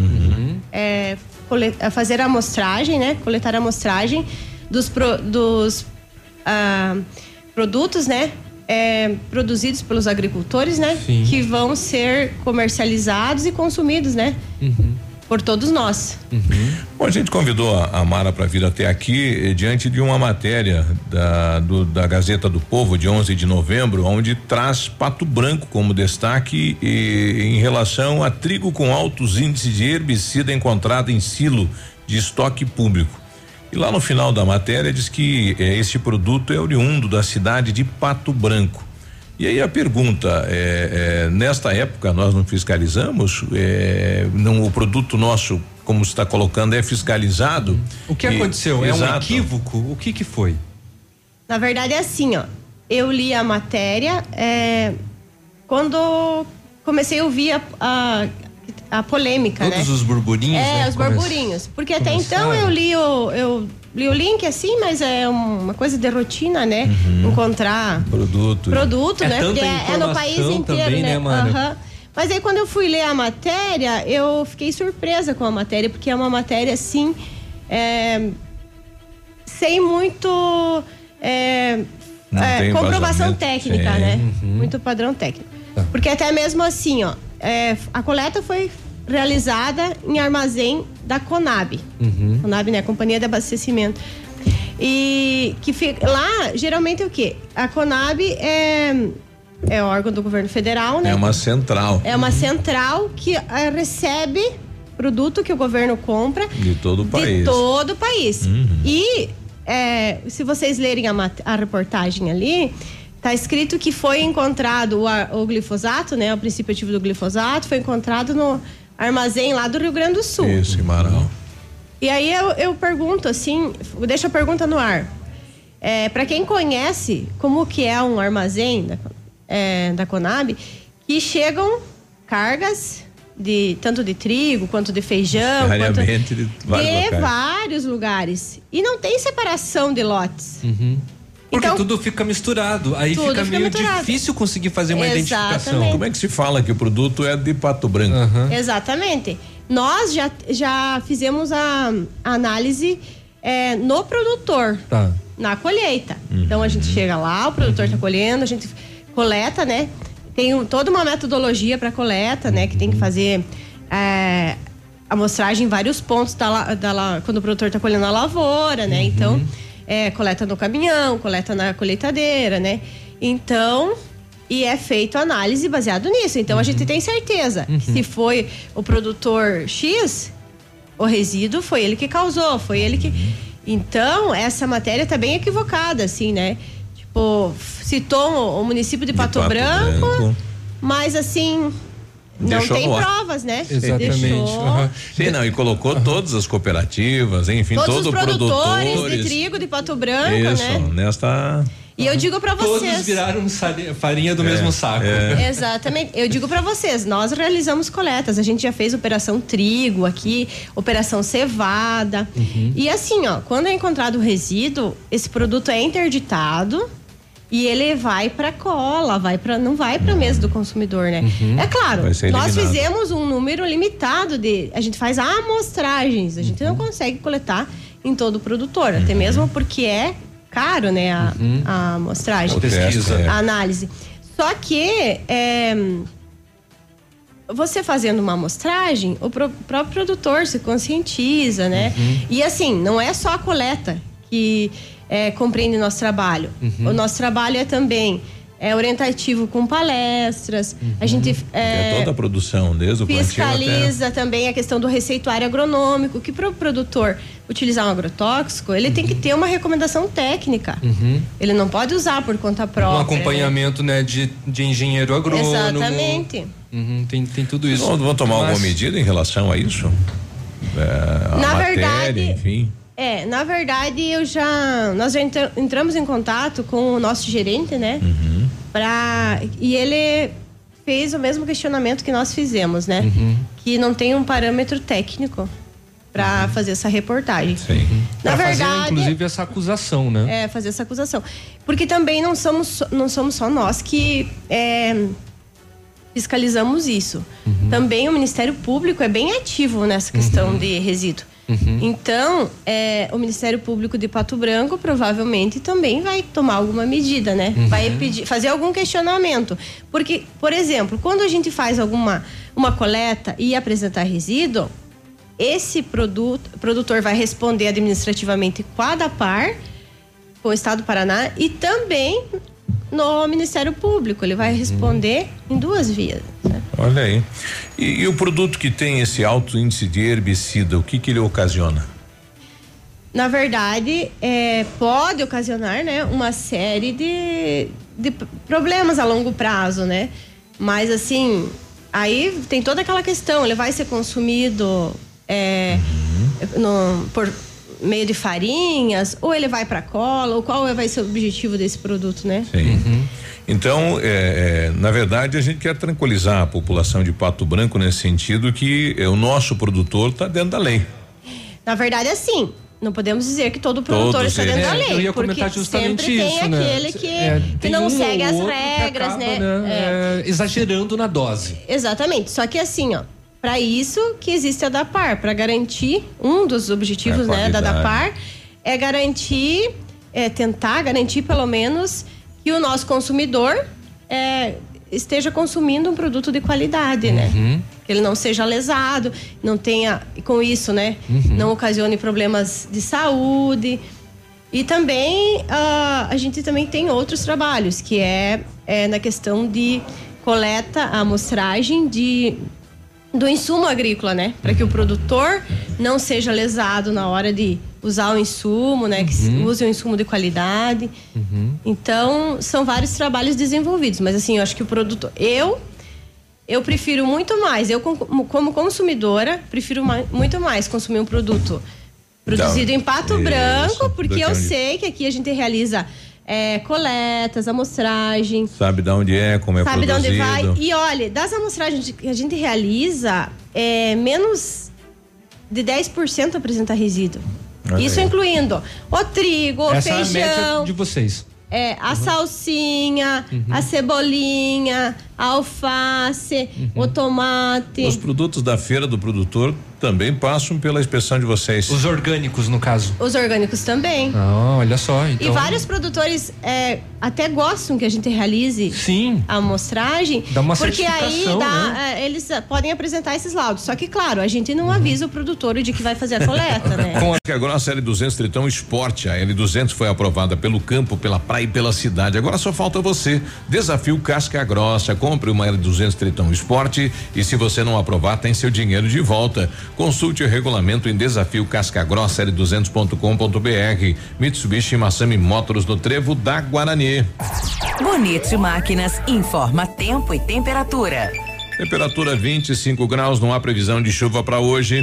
É, cole- é fazer a amostragem, né? Coletar a amostragem dos, pro- dos ah, produtos, né? É, produzidos pelos agricultores, né? Sim. Que vão ser comercializados e consumidos, né? por todos nós. Bom, a gente convidou a, Mara para vir até aqui eh, diante de uma matéria da, do- da Gazeta do Povo de 11 de novembro, onde traz Pato Branco como destaque eh, em relação a trigo com altos índices de herbicida encontrado em silo de estoque público. E lá no final da matéria diz que eh, este produto é oriundo da cidade de Pato Branco. E aí a pergunta é, é, nesta época nós não fiscalizamos, é, não o produto nosso, como está colocando, é fiscalizado. O que E- aconteceu? É um Exato. equívoco? O que que foi? Na verdade é assim, ó. Eu li a matéria é, quando comecei a ouvir a, a, a polêmica, Todos né? os burburinhos, É, né? os Come- burburinhos. Porque até então eu li o, eu li o link assim, mas é uma coisa de rotina, né? Encontrar Produto. produto, É né? tanta Porque é, é no país inteiro, também, né? né? Aham. Mas aí quando eu fui ler a matéria, eu fiquei surpresa com a matéria, porque é uma matéria assim, é, sem muito é, é, comprovação técnica, Sim. né? Uhum. Muito padrão técnico. Tá. Porque até mesmo assim, ó, é, a coleta foi realizada em armazém da Conab. Uhum. Conab, né? Companhia de Abastecimento. E que fica lá, geralmente é o quê? A Conab é, é órgão do governo federal, né? É uma central É uma central que eh, recebe produto que o governo compra de todo o de país. todo o país. Uhum. E é, se vocês lerem a, a reportagem ali, tá escrito que foi encontrado o, o glifosato, né? O princípio ativo do glifosato foi encontrado no armazém lá do Rio Grande do Sul. Isso, Guimarães. E aí eu, eu pergunto assim, deixa a pergunta no ar. É, para quem conhece como que é um armazém da, é, da Conab, que chegam cargas de tanto de trigo quanto de feijão, quanto de vários de locais. vários lugares. E não tem separação de lotes. Uhum. Porque Então- tudo fica misturado. Aí fica fica meio misturado. difícil conseguir fazer uma identificação. Exatamente. Como é que se fala que o produto é de Pato Branco? Exatamente. Nós já, já fizemos a, a análise é, no produtor. Tá. na colheita. Então a gente chega lá, o produtor está colhendo, a gente coleta, né? Tem um- toda uma metodologia para coleta, né? Que tem que fazer é, amostragem em vários pontos da, da quando o produtor está colhendo a lavoura, né? Então é, coleta no caminhão, coleta na colheitadeira, né? Então e é feito análise baseado nisso. Então a gente tem certeza que se foi o produtor X, o resíduo foi ele que causou, foi ele que. Então, essa matéria tá bem equivocada, assim, né? Tipo, citou o município de Pato, Pato Branco, Branco. mas assim. Não Deixou tem provas, né? Exatamente. Aham. Sim, não, e colocou todas as cooperativas, enfim, Todos todo os produtores produtores. de trigo de Pato Branco, Isso, né? nesta. E eu digo pra Todos vocês. viraram sari- farinha do É, mesmo saco. é. Exatamente. Eu digo pra vocês, nós realizamos coletas. A gente já fez operação trigo aqui, operação cevada. Uhum. E assim, ó, quando é encontrado o resíduo, esse produto é interditado e ele vai pra cola, vai para não vai pra mesa do consumidor, né? Uhum. É claro, nós fizemos um número limitado de, a gente faz amostragens, a gente Uhum. não consegue coletar em todo o produtor, até mesmo porque é caro, né, a, Uhum. a amostragem, é. a análise. Só que é, você fazendo uma amostragem, o pro- próprio produtor se conscientiza, né? E assim, não é só a coleta que é, compreende nosso trabalho. Uhum. O nosso trabalho é também é, orientativo com palestras. A gente É, toda a produção, desde o plantio até. fiscaliza também a questão do receituário agronômico, que para o produtor utilizar um agrotóxico, ele tem que ter uma recomendação técnica. Uhum. Ele não pode usar por conta própria. Um acompanhamento, né, de, de engenheiro agrônomo. Exatamente. Uhum, tem, tem tudo isso. Vão, vão tomar Mas- alguma medida em relação a isso? É, a Na matéria, verdade- enfim. É, na verdade, eu já. Nós já entra- entramos em contato com o nosso gerente, né? Uhum. Pra, e ele fez o mesmo questionamento que nós fizemos, né? Uhum. Que não tem um parâmetro técnico para fazer essa reportagem. Sim. Na Pra fazer, verdade. inclusive, essa acusação, né? É, fazer essa acusação. Porque também não somos, só- não somos só nós que é, fiscalizamos isso. Uhum. Também o Ministério Público é bem ativo nessa questão Uhum. de resíduo. Uhum. Então, é, o Ministério Público de Pato Branco provavelmente também vai tomar alguma medida, né? Uhum. Vai pedir, fazer algum questionamento. Porque, por exemplo, quando a gente faz alguma uma coleta e apresentar resíduo, esse produto, produtor vai responder administrativamente com a DAPAR, com o Estado do Paraná e também no Ministério Público. Ele vai responder em duas vias. né? Olha aí. E, e o produto que tem esse alto índice de herbicida, o que que ele ocasiona? Na verdade, é, pode ocasionar né, uma série de, de problemas a longo prazo, né? Mas assim, aí tem toda aquela questão, ele vai ser consumido é, no- por meio de farinhas, ou ele vai para cola, ou qual vai ser o objetivo desse produto, né? Sim. Então, é, é, na verdade, a gente quer tranquilizar a população de Pato Branco nesse sentido que é, o nosso produtor está dentro da lei. Na verdade, assim, não podemos dizer que todo produtor Todos está dentro eles. da É, lei. eu ia porque comentar justamente sempre tem isso, né? aquele que, É, que tem não um segue ou as outro que regras, acaba, né? É, exagerando na dose. Exatamente. Só que assim, ó, para isso que existe a DAPAR, para garantir um dos objetivos, É né, da. DAPAR é garantir, é tentar garantir pelo menos que o nosso consumidor é, esteja consumindo um produto de qualidade, né? Que ele não seja lesado, não tenha com isso, né, Uhum. não ocasione problemas de saúde. E também ah, a gente também tem outros trabalhos, que é, é na questão de coleta, amostragem de do insumo agrícola, né? Para que o produtor não seja lesado na hora de usar o insumo, né? Que se use um insumo de qualidade. Então, são vários trabalhos desenvolvidos, mas assim, eu acho que o produtor, eu eu prefiro muito mais, eu com- como consumidora, prefiro ma- muito mais consumir um produto produzido em Pato isso, Branco, porque eu sei que aqui a gente realiza é, coletas, amostragem, Sabe de onde é, como é sabe de produzido. onde vai. E olha, das amostragens que a gente realiza, é, menos de 10% apresenta resíduo. Olha Isso aí. incluindo o trigo, o Essa é a feijão, de vocês. é, a salsinha, a cebolinha, a alface, o tomate. Os produtos da feira do produtor também passam pela inspeção de vocês. Os orgânicos, no caso. Os orgânicos também. Ah, olha só. Então, E vários produtores é, até gostam que a gente realize Sim. a amostragem. Dá uma porque aí dá, né? é, eles ah, podem apresentar esses laudos. Só que, claro, a gente não avisa o produtor de que vai fazer a coleta, né? Com a que agora a série 200 Tritão Esporte, a L200 foi aprovada pelo campo, pela praia e pela cidade. Agora só falta você. Desafio Casca Grossa. Compre uma L200 Tritão Esporte e se você não aprovar, tem seu dinheiro de volta. Consulte o regulamento em desafio Casca Grossa L200.com.br. Mitsubishi Massami Motors no Trevo da Guarani. Bonito Máquinas informa tempo e temperatura. Temperatura 25 graus, não há previsão de chuva para hoje.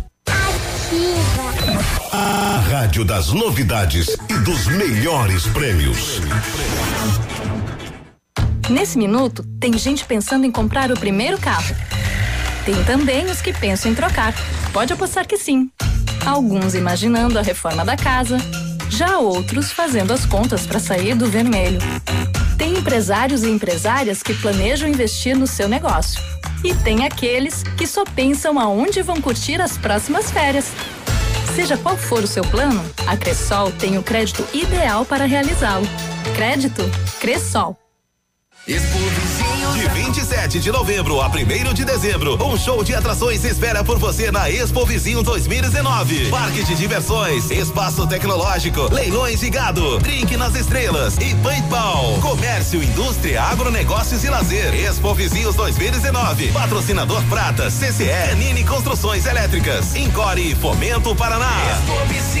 A rádio das novidades e dos melhores prêmios. Nesse minuto, tem gente pensando em comprar o primeiro carro. Tem também os que pensam em trocar. Pode apostar que sim. Alguns imaginando a reforma da casa, já outros fazendo as contas para sair do vermelho. Tem empresários e empresárias que planejam investir no seu negócio. E tem aqueles que só pensam aonde vão curtir as próximas férias. Seja qual for o seu plano, a Cressol tem o crédito ideal para realizá-lo. Crédito Cressol. De 27 de novembro a 1 de dezembro, um show de atrações espera por você na Expo Vizinho 2019. Parque de diversões, espaço tecnológico, leilões de gado, drink nas estrelas e paintball. Comércio, indústria, agronegócios e lazer. Expo Vizinhos 2019. Patrocinador Prata, CCE, Nini Construções Elétricas, Encore e Fomento Paraná. Expo Vizinhos,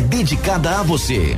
dedicada a você.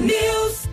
News.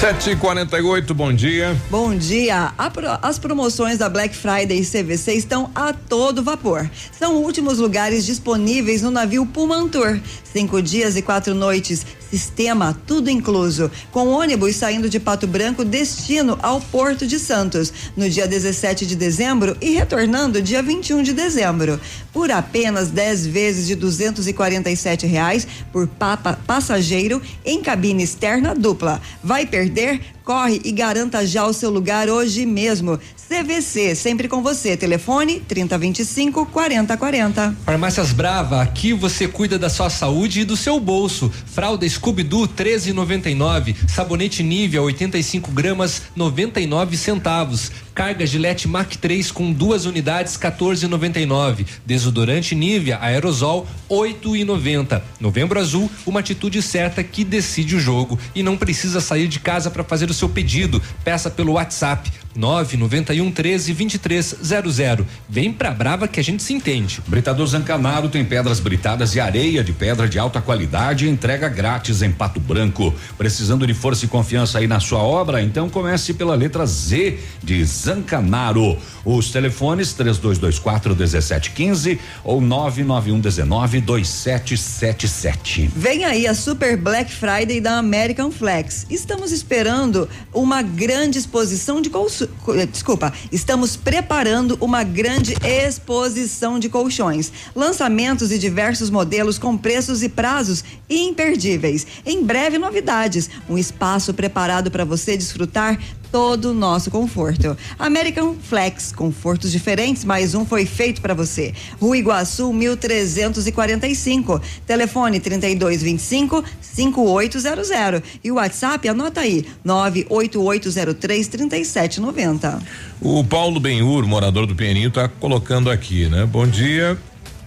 Sete e quarenta e oito, bom dia. Bom dia. As promoções da Black Friday e CVC estão a todo vapor. São últimos lugares disponíveis no navio Pumantur. Cinco dias e quatro noites. Sistema tudo incluso. Com ônibus saindo de Pato Branco, destino ao Porto de Santos, no dia 17 de dezembro e retornando dia 21 de dezembro. Por apenas 10 vezes de 247 reais por papa- passageiro em cabine externa dupla. Vai perder? Corre e garanta já o seu lugar hoje mesmo. CVC, sempre com você. Telefone 3025 4040. Farmácias Brava, aqui você cuida da sua saúde e do seu bolso. Fralda Scooby-Doo 13,99. Sabonete Nivea 85 gramas 99 centavos. Carga Gillette Mac 3 com duas unidades 14,99. Desodorante Nivea Aerosol 8,90. Novembro Azul, uma atitude certa que decide o jogo e não precisa sair de casa para fazer o seu pedido. Peça pelo WhatsApp 991 13 2300. Vem pra Brava que a gente se entende. Britador Zancanaro tem pedras britadas e areia de pedra de alta qualidade e entrega grátis em Pato Branco. Precisando de força e confiança aí na sua obra? Então comece pela letra Z de Zancanaro. Os telefones 3224 1715 ou 99119 2777. Vem aí a Super Black Friday da American Flex. Estamos esperando uma grande exposição de colso... eh, desculpa, estamos preparando uma grande exposição de colchões, lançamentos e diversos modelos com preços e prazos imperdíveis. Em breve novidades, um espaço preparado para você desfrutar todo o nosso conforto. American Flex, confortos diferentes, mais um foi feito para você. Rua Iguaçu 1345, telefone 3225 5800 e o WhatsApp anota aí 98803 3790. O Paulo Benhur, morador do Pinheirinho, tá colocando aqui, né? Bom dia.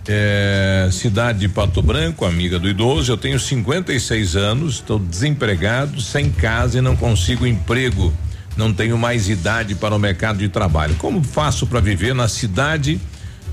É, cidade de Pato Branco, amiga do idoso. Eu tenho 56 anos, estou desempregado, sem casa e não consigo emprego. Não tenho mais idade para o mercado de trabalho. Como faço para viver na cidade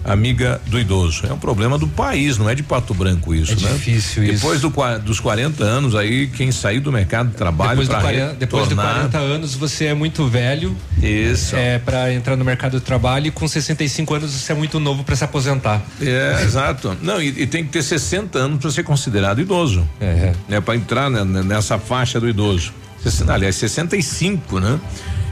amiga do idoso? É um problema do país, não é de Pato Branco isso, É né? difícil isso. Depois do, dos 40 anos aí, quem sair do mercado de trabalho Depois, do para 40, depois de retornar- 40 anos você é muito velho. Isso. É para entrar no mercado de trabalho e com 65 anos você é muito novo para se aposentar. É, exato. Não, e, e tem que ter 60 anos para ser considerado idoso. É. Né, para entrar né, nessa faixa do idoso. Aliás, 65, né?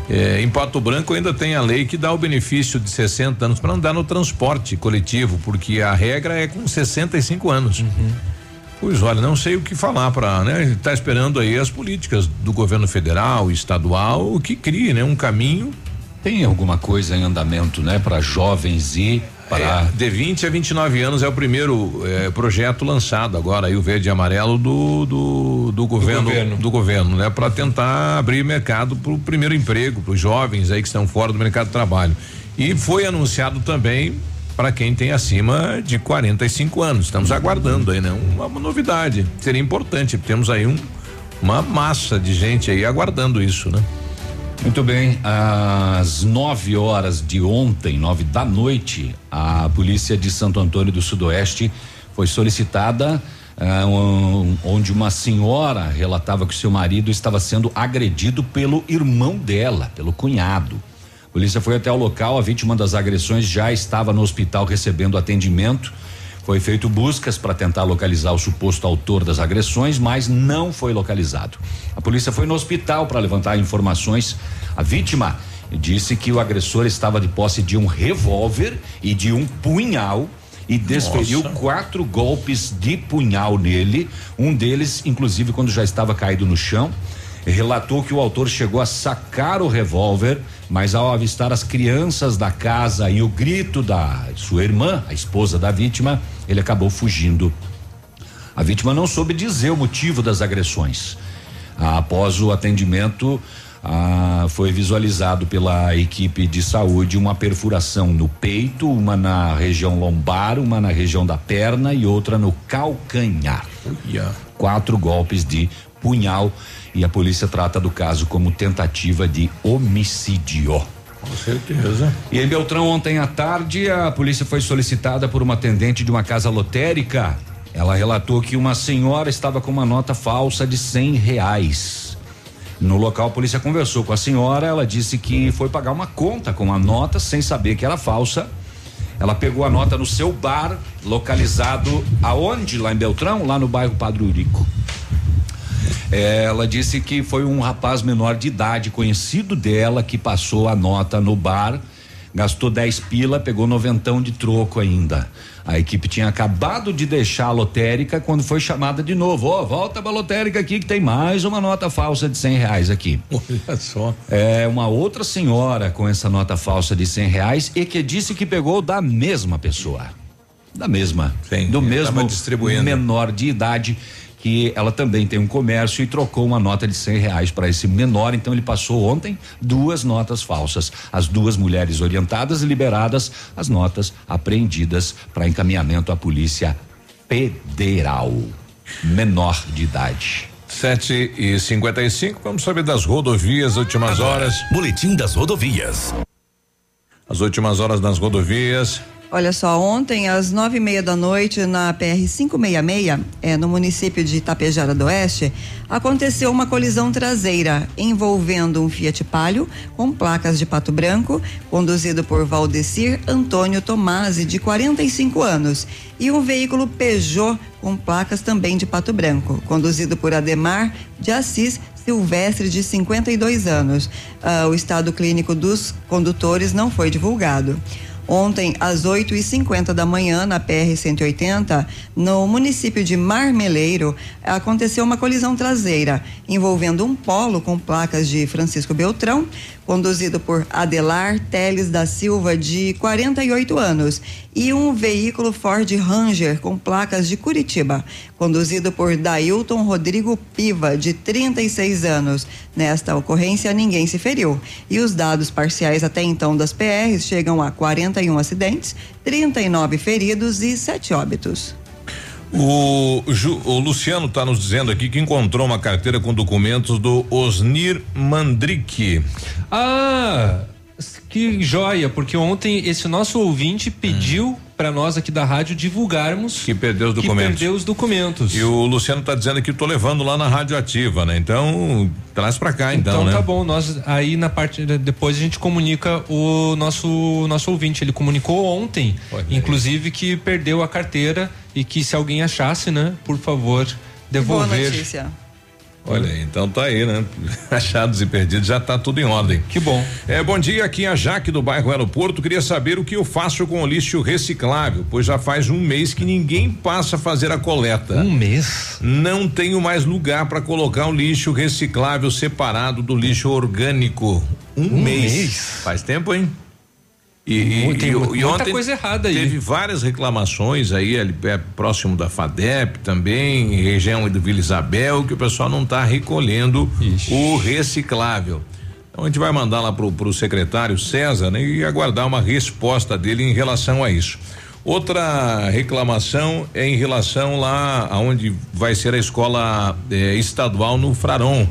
É, em Pato Branco ainda tem a lei que dá o benefício de 60 anos para andar no transporte coletivo, porque a regra é com 65 anos. Pois olha, não sei o que falar para, né? Está esperando aí as políticas do governo federal, estadual, o que crie, né? Um caminho. Tem alguma coisa em andamento, né, para jovens e para É, de 20 a 29 anos é o primeiro eh, projeto lançado agora aí o verde e amarelo do do, do governo governo. do governo, né, para tentar abrir mercado para o primeiro emprego para os jovens aí que estão fora do mercado de trabalho. E foi anunciado também para quem tem acima de 45 anos. Estamos aguardando aí, né? Uma, uma novidade. Seria importante. Temos aí um, uma massa de gente aí aguardando isso, né? Muito bem, às 9 horas de ontem, nove da noite, a polícia de Santo Antônio do Sudoeste foi solicitada ah, um, onde uma senhora relatava que seu marido estava sendo agredido pelo irmão dela, pelo cunhado. A polícia foi até o local, a vítima das agressões já estava no hospital recebendo atendimento. Foi feito buscas para tentar localizar o suposto autor das agressões, mas não foi localizado. A polícia foi no hospital para levantar informações. A vítima disse que o agressor estava de posse de um revólver e de um punhal e desferiu Nossa. quatro golpes de punhal nele. Um deles, inclusive, quando já estava caído no chão. Relatou que o autor chegou a sacar o revólver, mas ao avistar as crianças da casa e o grito da sua irmã, a esposa da vítima, ele acabou fugindo. A vítima não soube dizer o motivo das agressões. Ah, após o atendimento, ah, foi visualizado pela equipe de saúde uma perfuração no peito, uma na região lombar, uma na região da perna e outra no calcanhar. Quatro golpes de punhal e a polícia trata do caso como tentativa de homicídio. Com certeza. E em Beltrão, ontem à tarde, a polícia foi solicitada por uma atendente de uma casa lotérica. Ela relatou que uma senhora estava com uma nota falsa de cem reais. No local, a polícia conversou com a senhora. Ela disse que foi pagar uma conta com a nota sem saber que era falsa. Ela pegou a nota no seu bar, localizado aonde? Lá em Beltrão, lá no bairro Padre Urico. É, Ela disse que foi um rapaz menor de idade, conhecido dela, que passou a nota no bar, gastou 10 pila, pegou noventão de troco ainda. A equipe tinha acabado de deixar a lotérica quando foi chamada de novo. Ó, volta pra lotérica aqui que tem mais uma nota falsa de cem reais aqui. Olha só. É uma outra senhora com essa nota falsa de cem reais e que disse que pegou da mesma pessoa. Da mesma. Sim, do mesmo distribuindo. menor de idade que ela também tem um comércio e trocou uma nota de cem reais para esse menor. Então ele passou ontem duas notas falsas. As duas mulheres orientadas e liberadas, as notas apreendidas para encaminhamento à polícia federal. Menor de idade. Sete e cinquenta e cinco, vamos saber das rodovias, últimas horas. Boletim das rodovias. As últimas horas nas rodovias. Olha só, ontem às nove e meia da noite na PR 566, é, no município de Itapejara do Oeste, aconteceu uma colisão traseira envolvendo um Fiat Palio com placas de Pato Branco, conduzido por Valdecir Antônio Tomasi, de 45 anos, e um veículo Peugeot com placas também de Pato Branco, conduzido por Ademar de Assis Silvestre, de 52 anos. Ah, o estado clínico dos condutores não foi divulgado. Ontem, às 8 e 50 da manhã, na PR-180, no município de Marmeleiro, aconteceu uma colisão traseira envolvendo um polo com placas de Francisco Beltrão, conduzido por Adelar Teles da Silva, de 48 anos, e um veículo Ford Ranger com placas de Curitiba, conduzido por Dailton Rodrigo Piva, de 36 anos. Nesta ocorrência, ninguém se feriu. E os dados parciais até então das PRs chegam a 41 acidentes, 39 feridos e 7 óbitos. O, Ju- o Luciano está nos dizendo aqui que encontrou uma carteira com documentos do Osnir Mandrick. Ah, que joia, porque ontem esse nosso ouvinte pediu para nós aqui da rádio divulgarmos Que perdeu os que documentos. perdeu os documentos. E o Luciano está dizendo que tô levando lá na rádio ativa, né? Então, traz pra cá então, Então né? tá bom, nós aí na parte depois a gente comunica o nosso nosso ouvinte, ele comunicou ontem, inclusive que perdeu a carteira e que se alguém achasse, né, por favor, Boa devolver. notícia. Olha aí, então tá aí, né? Achados e perdidos, já tá tudo em ordem. Que bom. É, bom dia, aqui é a Jaque do bairro Aeroporto. Queria saber o que eu faço com o lixo reciclável, pois já faz um mês que ninguém passa a fazer a coleta. Um mês? Não tenho mais lugar para colocar o lixo reciclável separado do lixo orgânico. Um, Um mês. mês? Faz tempo, hein? E, e- e muita ontem coisa errada aí. Teve várias reclamações aí, ali é, próximo da FADEP também, região do Vila Isabel, que o pessoal não está recolhendo o reciclável. Então a gente vai mandar lá pro, pro secretário César né, e aguardar uma resposta dele em relação a isso. Outra reclamação é em relação lá aonde vai ser a escola eh, estadual no Fraron.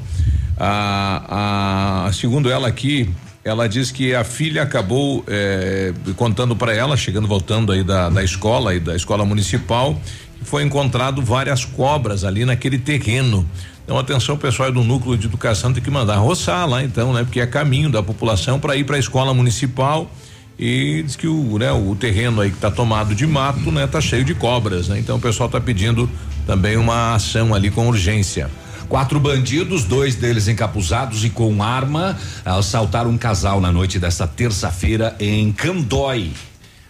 A, segundo ela aqui, ela diz que a filha acabou eh, contando para ela, chegando voltando aí da, da escola e da escola municipal, que foi encontrado várias cobras ali naquele terreno. Então, atenção, pessoal do núcleo de educação tem que mandar roçar lá, então, né? Porque é caminho da população para ir para a escola municipal e diz que o, né, o terreno aí que está tomado de mato, né, tá cheio de cobras, né? Então o pessoal está pedindo também uma ação ali com urgência. Quatro bandidos, dois deles encapuzados e com arma, assaltaram um casal na noite desta terça-feira em Candói,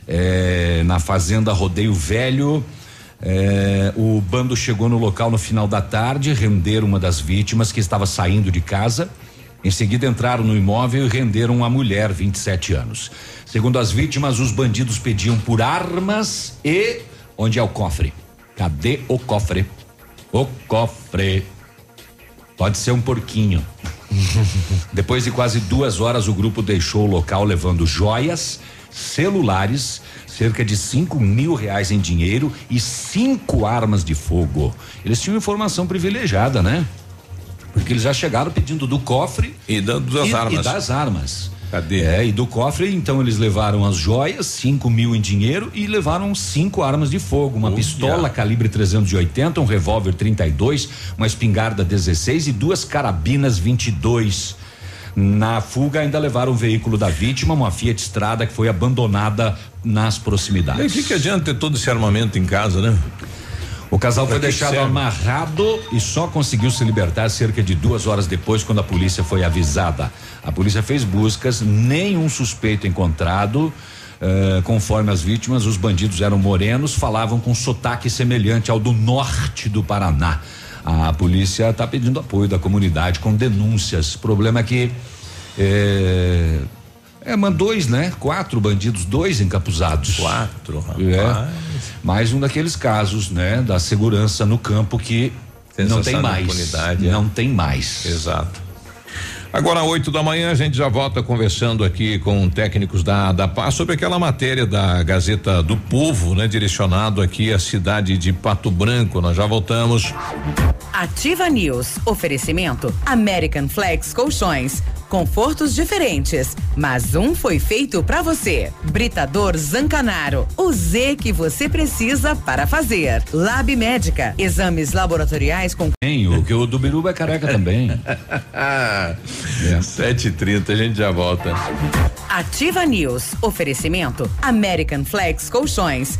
é, na fazenda Rodeio Velho. É, o bando chegou no local no final da tarde, renderam uma das vítimas que estava saindo de casa. Em seguida, entraram no imóvel e renderam a mulher, 27 anos. Segundo as vítimas, os bandidos pediam por armas e. Onde é o cofre? Cadê o cofre? O cofre. Pode ser um porquinho. Depois de quase duas horas, o grupo deixou o local levando joias, celulares, cerca de 5 mil reais em dinheiro e cinco armas de fogo. Eles tinham informação privilegiada, né? Porque eles já chegaram pedindo do cofre e das e, armas. E das armas. Cadê? É, e do cofre, então eles levaram as joias, 5 mil em dinheiro e levaram cinco armas de fogo, uma Olha. pistola calibre 380, um revólver 32, uma espingarda 16 e duas carabinas 22. Na fuga ainda levaram o veículo da vítima, uma Fiat Strada que foi abandonada nas E proximidades. o que, que adianta ter todo esse armamento em casa, né? O casal foi deixado amarrado e só conseguiu se libertar cerca de duas horas depois, quando a polícia foi avisada. A polícia fez buscas, nenhum suspeito encontrado. Eh, conforme as vítimas, os bandidos eram morenos, falavam com sotaque semelhante ao do norte do Paraná. A polícia está pedindo apoio da comunidade com denúncias. O problema é que eh, é, mas dois, né? Quatro bandidos, dois encapuzados. Quatro, É. rapaz. Mais um daqueles casos, né? Da segurança no campo que não Sensação tem de mais. impunidade, é. não tem mais. Exato. Agora, oito da manhã, a gente já volta conversando aqui com técnicos da, da Paz sobre aquela matéria da Gazeta do Povo, né? Direcionado aqui à cidade de Pato Branco. Nós já voltamos. Ativa News. Oferecimento American Flex Colchões. Confortos diferentes, mas um foi feito pra você. Britador Zancanaro. O Z que você precisa para fazer. Lab Médica. Exames laboratoriais com Tem, o que o do Biruba é careca também. Sete e trinta, a gente já volta. Ativa News. Oferecimento American Flex Colchões.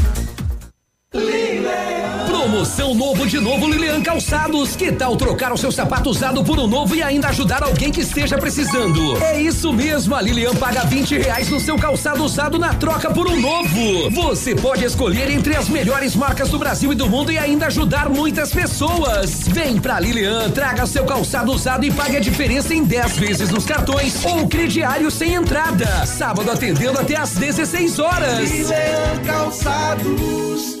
Promoção novo de novo Lilian Calçados. Que tal trocar o seu sapato usado por um novo e ainda ajudar alguém que esteja precisando? É isso mesmo, a Lilian paga 20 reais no seu calçado usado na troca por um novo. Você pode escolher entre as melhores marcas do Brasil e do mundo e ainda ajudar muitas pessoas. Vem pra Lilian, traga seu calçado usado e pague a diferença em 10 vezes nos cartões ou crediário sem entrada. Sábado atendendo até às 16 horas. Lilian Calçados.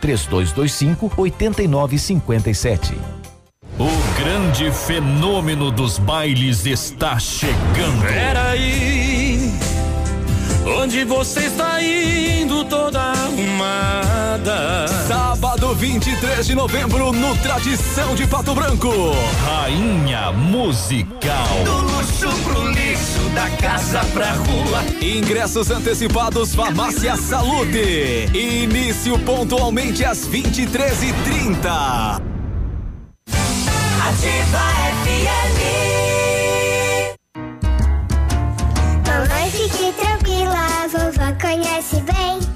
3225 8957. O grande fenômeno dos bailes está chegando. Peraí, onde você está indo toda arrumada? Sábado 23 de novembro no Tradição de Pato Branco. Rainha Musical. Do luxo pro lixo, da casa pra rua. Ingressos antecipados Farmácia Saúde. Início pontualmente às 23h30. Ativa FM. Mamãe, fique tranquila, a vovó conhece bem.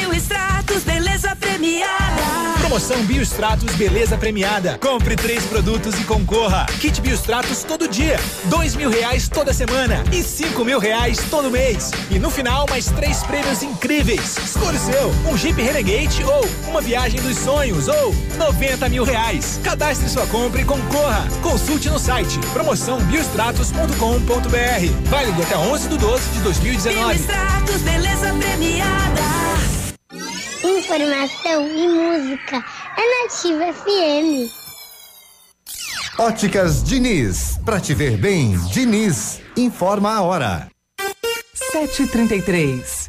Biostratos, beleza premiada. Promoção Biostratos Beleza Premiada. Compre três produtos e concorra. Kit Biostratos todo dia. Dois mil reais toda semana. E cinco mil reais todo mês. E no final, mais três prêmios incríveis. Escolha o seu. Um Jeep Renegade ou uma viagem dos sonhos ou 90 mil reais. Cadastre sua compra e concorra. Consulte no site promoção biostratos.com.br. Válido até 11 de 12 de 2019. Biostratos, beleza premiada. Informação e música é Nativa FM. Óticas Diniz, pra te ver bem, Diniz, informa a hora. 733.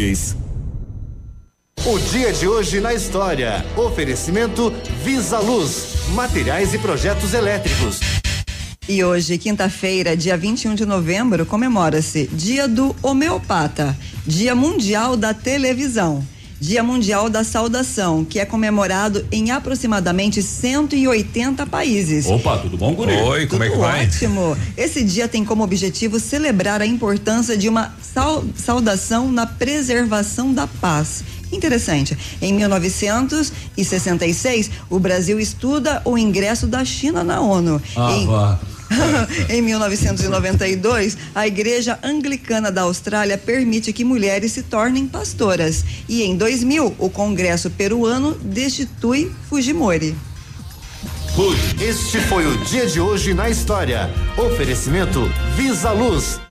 O dia de hoje na história. Oferecimento Visa Luz, materiais e projetos elétricos. E hoje, quinta-feira, dia 21 de novembro, comemora-se Dia do Homeopata, Dia Mundial da Televisão, Dia Mundial da Saudação, que é comemorado em aproximadamente 180 países. Opa, tudo bom, Guri? Oi, como é que Tudo vai? Ótimo. Esse dia tem como objetivo celebrar a importância de uma sau- saudação na preservação da paz. Interessante. Em 1966, o Brasil estuda o ingresso da China na ONU. Ah, em, vá. em 1992, a Igreja Anglicana da Austrália permite que mulheres se tornem pastoras. E em 2000, o Congresso peruano destitui Fujimori. Este foi o dia de hoje na história. Oferecimento Visa Luz.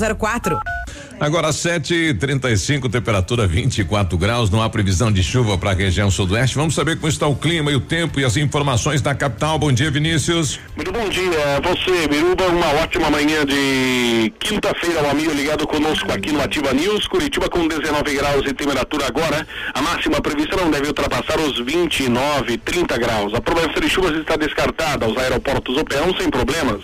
6004. Agora 7:35 temperatura 24 graus, não há previsão de chuva para a região sudoeste. Vamos saber como está o clima e o tempo e as informações da capital. Bom dia, Vinícius. Muito bom dia, você, Biruba. Uma ótima manhã de quinta-feira, o amigo ligado conosco aqui no Ativa News. Curitiba com 19 graus de temperatura agora. A máxima prevista não deve ultrapassar os 29, 30 graus. A promessa de chuvas está descartada. Os aeroportos operam sem problemas.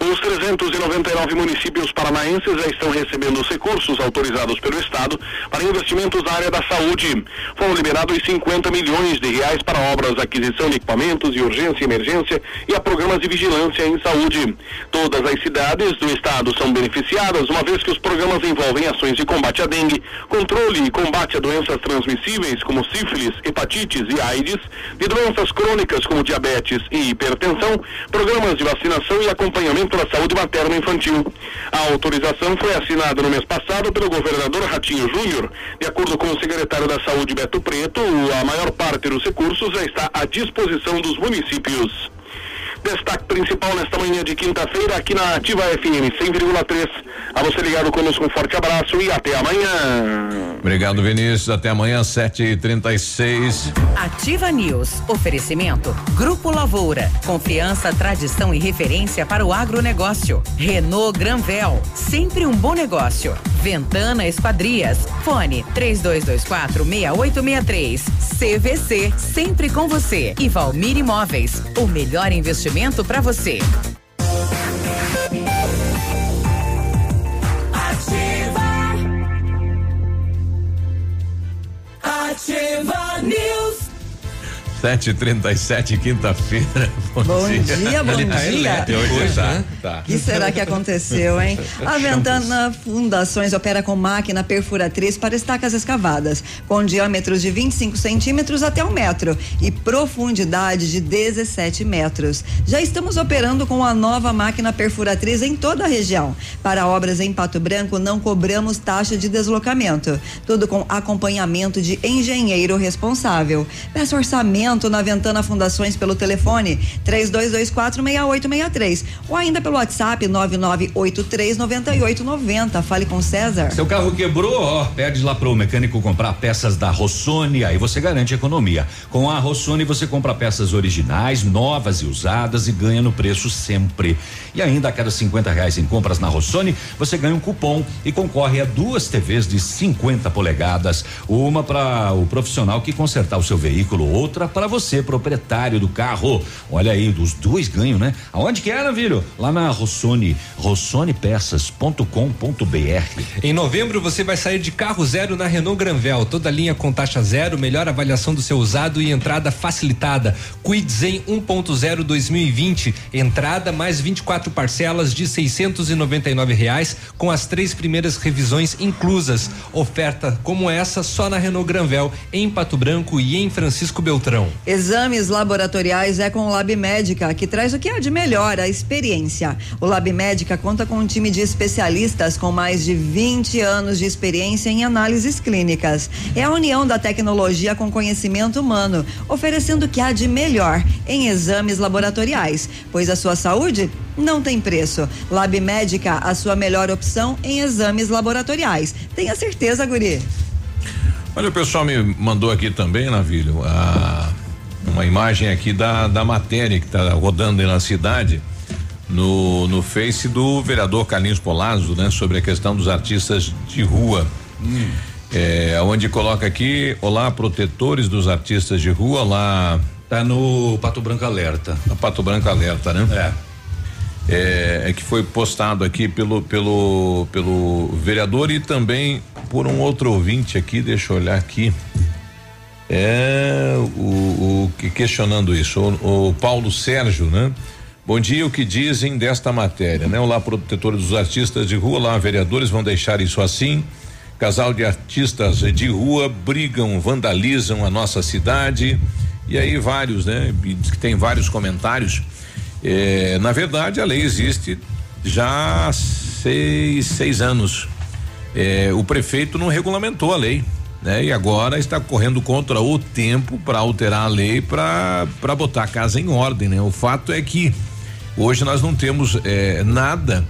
Os 399 municípios paranaenses já estão recebendo os recursos autorizados pelo Estado para investimentos na área da saúde. Foram liberados 50 milhões de reais para obras aquisição de equipamentos de urgência e emergência e a programas de vigilância em saúde. Todas as cidades do estado são beneficiadas, uma vez que os programas envolvem ações de combate à dengue, controle e combate a doenças transmissíveis como sífilis, hepatites e AIDS, de doenças crônicas como diabetes e hipertensão, programas de vacinação e acompanhamento da saúde materna infantil. A autorização foi assinada no mês passado pelo governador Ratinho Júnior. De acordo com o secretário da Saúde Beto Preto, a maior parte dos recursos já está à disposição dos municípios. Destaque principal nesta manhã de quinta-feira aqui na Ativa FM 100,3. A você ligado conosco, um forte abraço e até amanhã. Obrigado, Vinícius. Até amanhã, 7h36. Ativa News. Oferecimento. Grupo Lavoura. Confiança, tradição e referência para o agronegócio. Renault Granvel. Sempre um bom negócio. Ventana Esquadrias. Fone 3224 6863. CVC. Sempre com você. E Valmir Imóveis. O melhor investimento para você. Ativa News. 7h37, quinta-feira. Bom, Bom dia, bom Ele tá dia. elétrico hoje, tá? Tá. O que será que aconteceu, hein? A Ventana Fundações opera com máquina perfuratriz para estacas escavadas, com diâmetros de 25 centímetros até um metro e profundidade de 17 metros. Já estamos operando com a nova máquina perfuratriz em toda a região. Para obras em Pato Branco, não cobramos taxa de deslocamento. Tudo com acompanhamento de engenheiro responsável. Peça orçamento na Ventana Fundações pelo telefone 32246863 ou ainda pelo WhatsApp 99839890. Fale com César. Seu carro quebrou, ó, pede lá pro mecânico comprar peças da Rossoni, aí você garante economia. Com a Rossoni você compra peças originais, novas e usadas e ganha no preço sempre. E ainda a cada 50 reais em compras na Rossoni, você ganha um cupom e concorre a duas TVs de 50 polegadas, uma para o profissional que consertar o seu veículo, outra para você, proprietário do carro. Olha aí, dos dois ganham, né? Aonde que era, filho? Lá na Rossoni, rossonepeças.com.br. Em novembro você vai sair de carro zero na Renault Granvel, toda linha com taxa zero, melhor avaliação do seu usado e entrada facilitada. Quid Zen 1.0 2020, entrada mais 24 parcelas de 699 reais com as três primeiras revisões inclusas. Oferta como essa só na Renault Granvel, em Pato Branco e em Francisco Beltrão. Exames laboratoriais é com o Lab Médica, que traz o que há de melhor, a experiência. O Lab Médica conta com um time de especialistas com mais de 20 anos de experiência em análises clínicas. É a união da tecnologia com conhecimento humano, oferecendo o que há de melhor em exames laboratoriais, pois a sua saúde não tem preço. Lab Médica, a sua melhor opção em exames laboratoriais. Tenha certeza, Guri. Olha, o pessoal me mandou aqui também, Navilho, a, uma imagem aqui da, da matéria que está rodando aí na cidade, no, no Face do vereador Carlinhos Polazzo, né? Sobre a questão dos artistas de rua. Hum. É, onde coloca aqui, olá, protetores dos artistas de rua, lá. Tá no Pato Branco Alerta. No Pato Branco Alerta, né? É. É, é que foi postado aqui pelo, pelo, pelo vereador e também por um outro ouvinte aqui, deixa eu olhar aqui. É o, o que questionando isso, o, o Paulo Sérgio, né? Bom dia, o que dizem desta matéria, né? Olá, protetores dos artistas de rua, lá, vereadores vão deixar isso assim. Casal de artistas de rua brigam, vandalizam a nossa cidade. E aí vários, né? Diz que tem vários comentários. É, na verdade, a lei existe já há seis, seis anos. É, o prefeito não regulamentou a lei, né? E agora está correndo contra o tempo para alterar a lei para botar a casa em ordem, né? O fato é que hoje nós não temos é, nada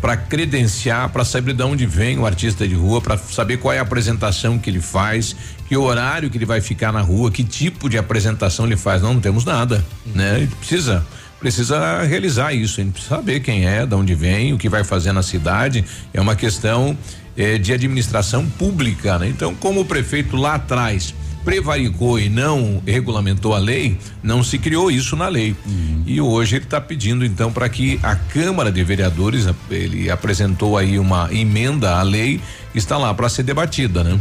para credenciar, para saber de onde vem o artista de rua, para saber qual é a apresentação que ele faz, que horário que ele vai ficar na rua, que tipo de apresentação ele faz. Não, não temos nada, né? Ele precisa precisa realizar isso, precisa saber quem é, de onde vem, o que vai fazer na cidade. É uma questão eh, de administração pública, né? Então, como o prefeito lá atrás prevaricou e não regulamentou a lei, não se criou isso na lei. E hoje ele está pedindo então para que a Câmara de Vereadores, ele apresentou aí uma emenda à lei, está lá para ser debatida, né?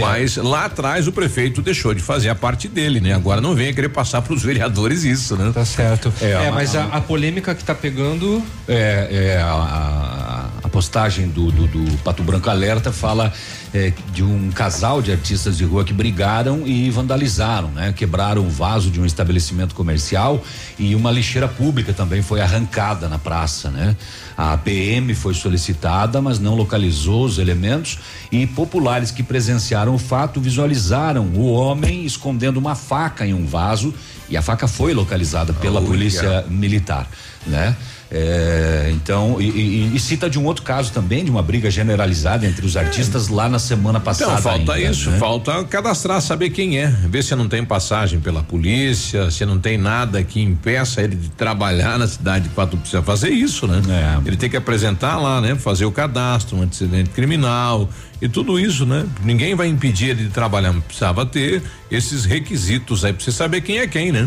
Mas lá atrás o prefeito deixou de fazer a parte dele, né? Agora não venha querer passar para os vereadores isso, né? Tá certo. É, É, a- mas a, a polêmica que tá pegando. É, é a, a- a postagem do, do, do Pato Branco Alerta fala é, de um casal de artistas de rua que brigaram e vandalizaram, né? Quebraram um vaso de um estabelecimento comercial e uma lixeira pública também foi arrancada na praça, né? A PM foi solicitada, mas não localizou os elementos e populares que presenciaram o fato visualizaram o homem escondendo uma faca em um vaso e a faca foi localizada pela Olha. polícia militar, né? É, então, e, e- e cita de um outro caso também, de uma briga generalizada entre os artistas lá na semana passada. Então, falta ainda, isso, né? falta cadastrar, saber quem é, ver se não tem passagem pela polícia, se não tem nada que impeça ele de trabalhar na cidade de Pato, precisa fazer isso, né? É. Ele tem que apresentar lá, né? Fazer o cadastro, um antecedente criminal e tudo isso, né? Ninguém vai impedir ele de trabalhar, mas precisava ter esses requisitos aí pra você saber quem é quem, né?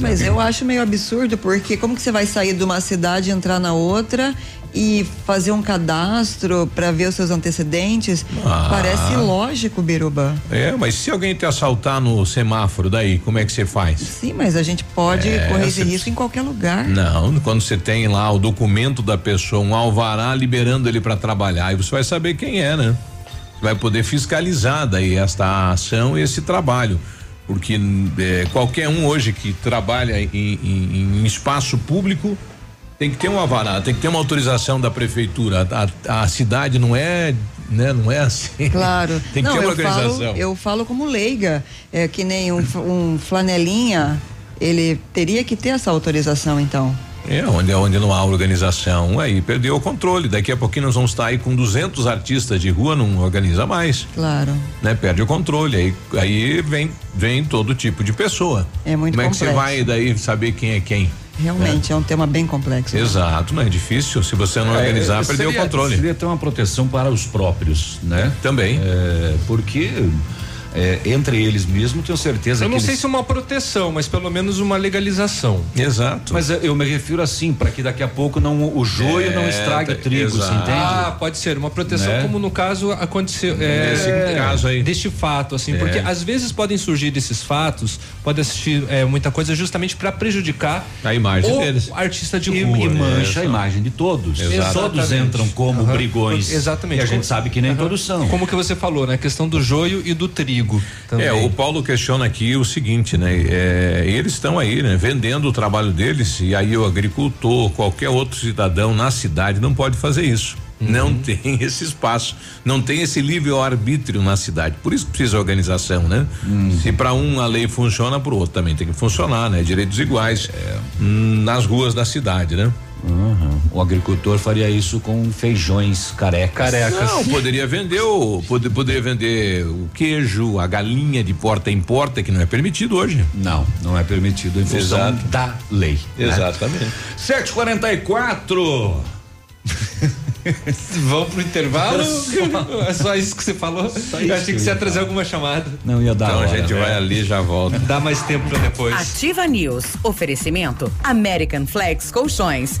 Mas eu acho meio absurdo, porque como que você vai sair de uma cidade e entrar na outra e fazer um cadastro para ver os seus antecedentes? Ah. Parece lógico, Biruba. É, mas se alguém te assaltar no semáforo, daí, como é que você faz? Sim, mas a gente pode É, correr esse risco em qualquer lugar. Não, quando você tem lá o documento da pessoa, um alvará liberando ele para trabalhar, aí você vai saber quem é, né? Vai poder fiscalizar daí esta ação e esse trabalho. Porque eh, qualquer um hoje que trabalha em, em- em espaço público tem que ter um alvará, tem que ter uma autorização da prefeitura. A, a cidade não é, né? Não é assim. Claro. tem que Não, ter uma eu falo, organização. eu falo como leiga, é que nem um, um flanelinha, ele teria que ter essa autorização, então. É, onde, onde não há organização, aí perdeu o controle. Daqui a pouquinho nós vamos estar aí com 200 artistas de rua, não organiza mais, Claro. né? Perde o controle. Aí, aí vem, vem todo tipo de pessoa. É muito Como é que você complexo. vai daí saber quem é quem? Realmente, é, um tema bem complexo. Exato, não é difícil. Se você não É, organizar, perdeu o controle. Seria ter uma proteção para os próprios, né? Também. É, porque é, entre eles mesmo, tenho certeza Eu que não sei eles- se uma proteção, mas pelo menos uma legalização. Exato. Mas é, eu me refiro assim, para que daqui a pouco não o joio É, não estrague o tá- trigo, você entende? Ah, pode ser uma proteção, Né? como no caso aconteceu. É, Nesse caso aí. Deste fato, assim, É. porque às vezes podem surgir desses fatos, pode assistir é, muita coisa justamente para prejudicar a imagem o deles. artista de E, rua. e mancha a imagem de todos. Exatamente. Todos entram como Aham. brigões. Exatamente. E a gente sabe que nem Aham. todos são. Como que você falou, né? A questão do joio e do trigo. Também. É, o Paulo questiona aqui o seguinte, né? É, eles estão aí, né? Vendendo o trabalho deles e aí o agricultor, qualquer outro cidadão na cidade não pode fazer isso. Uhum. Não tem esse espaço, não tem esse livre arbítrio na cidade. Por isso que precisa organização, né? Uhum. Se para um a lei funciona, para o outro também tem que funcionar, né? Direitos iguais É. hum, nas ruas da cidade, né? Uhum. O agricultor faria isso com feijões carecas. Não, poderia vender o pode- poderia vender o queijo, a galinha de porta em porta que não é permitido hoje. Não, não é permitido em função Exato. da lei. né? Exatamente. 744. Vamos pro intervalo? é só isso que você falou? Eu achei que você ia trazer alguma chamada. Não ia dar Então a hora, gente né? vai ali e já volta. Dá mais tempo pra depois. Ativa News. Oferecimento American Flex Colchões.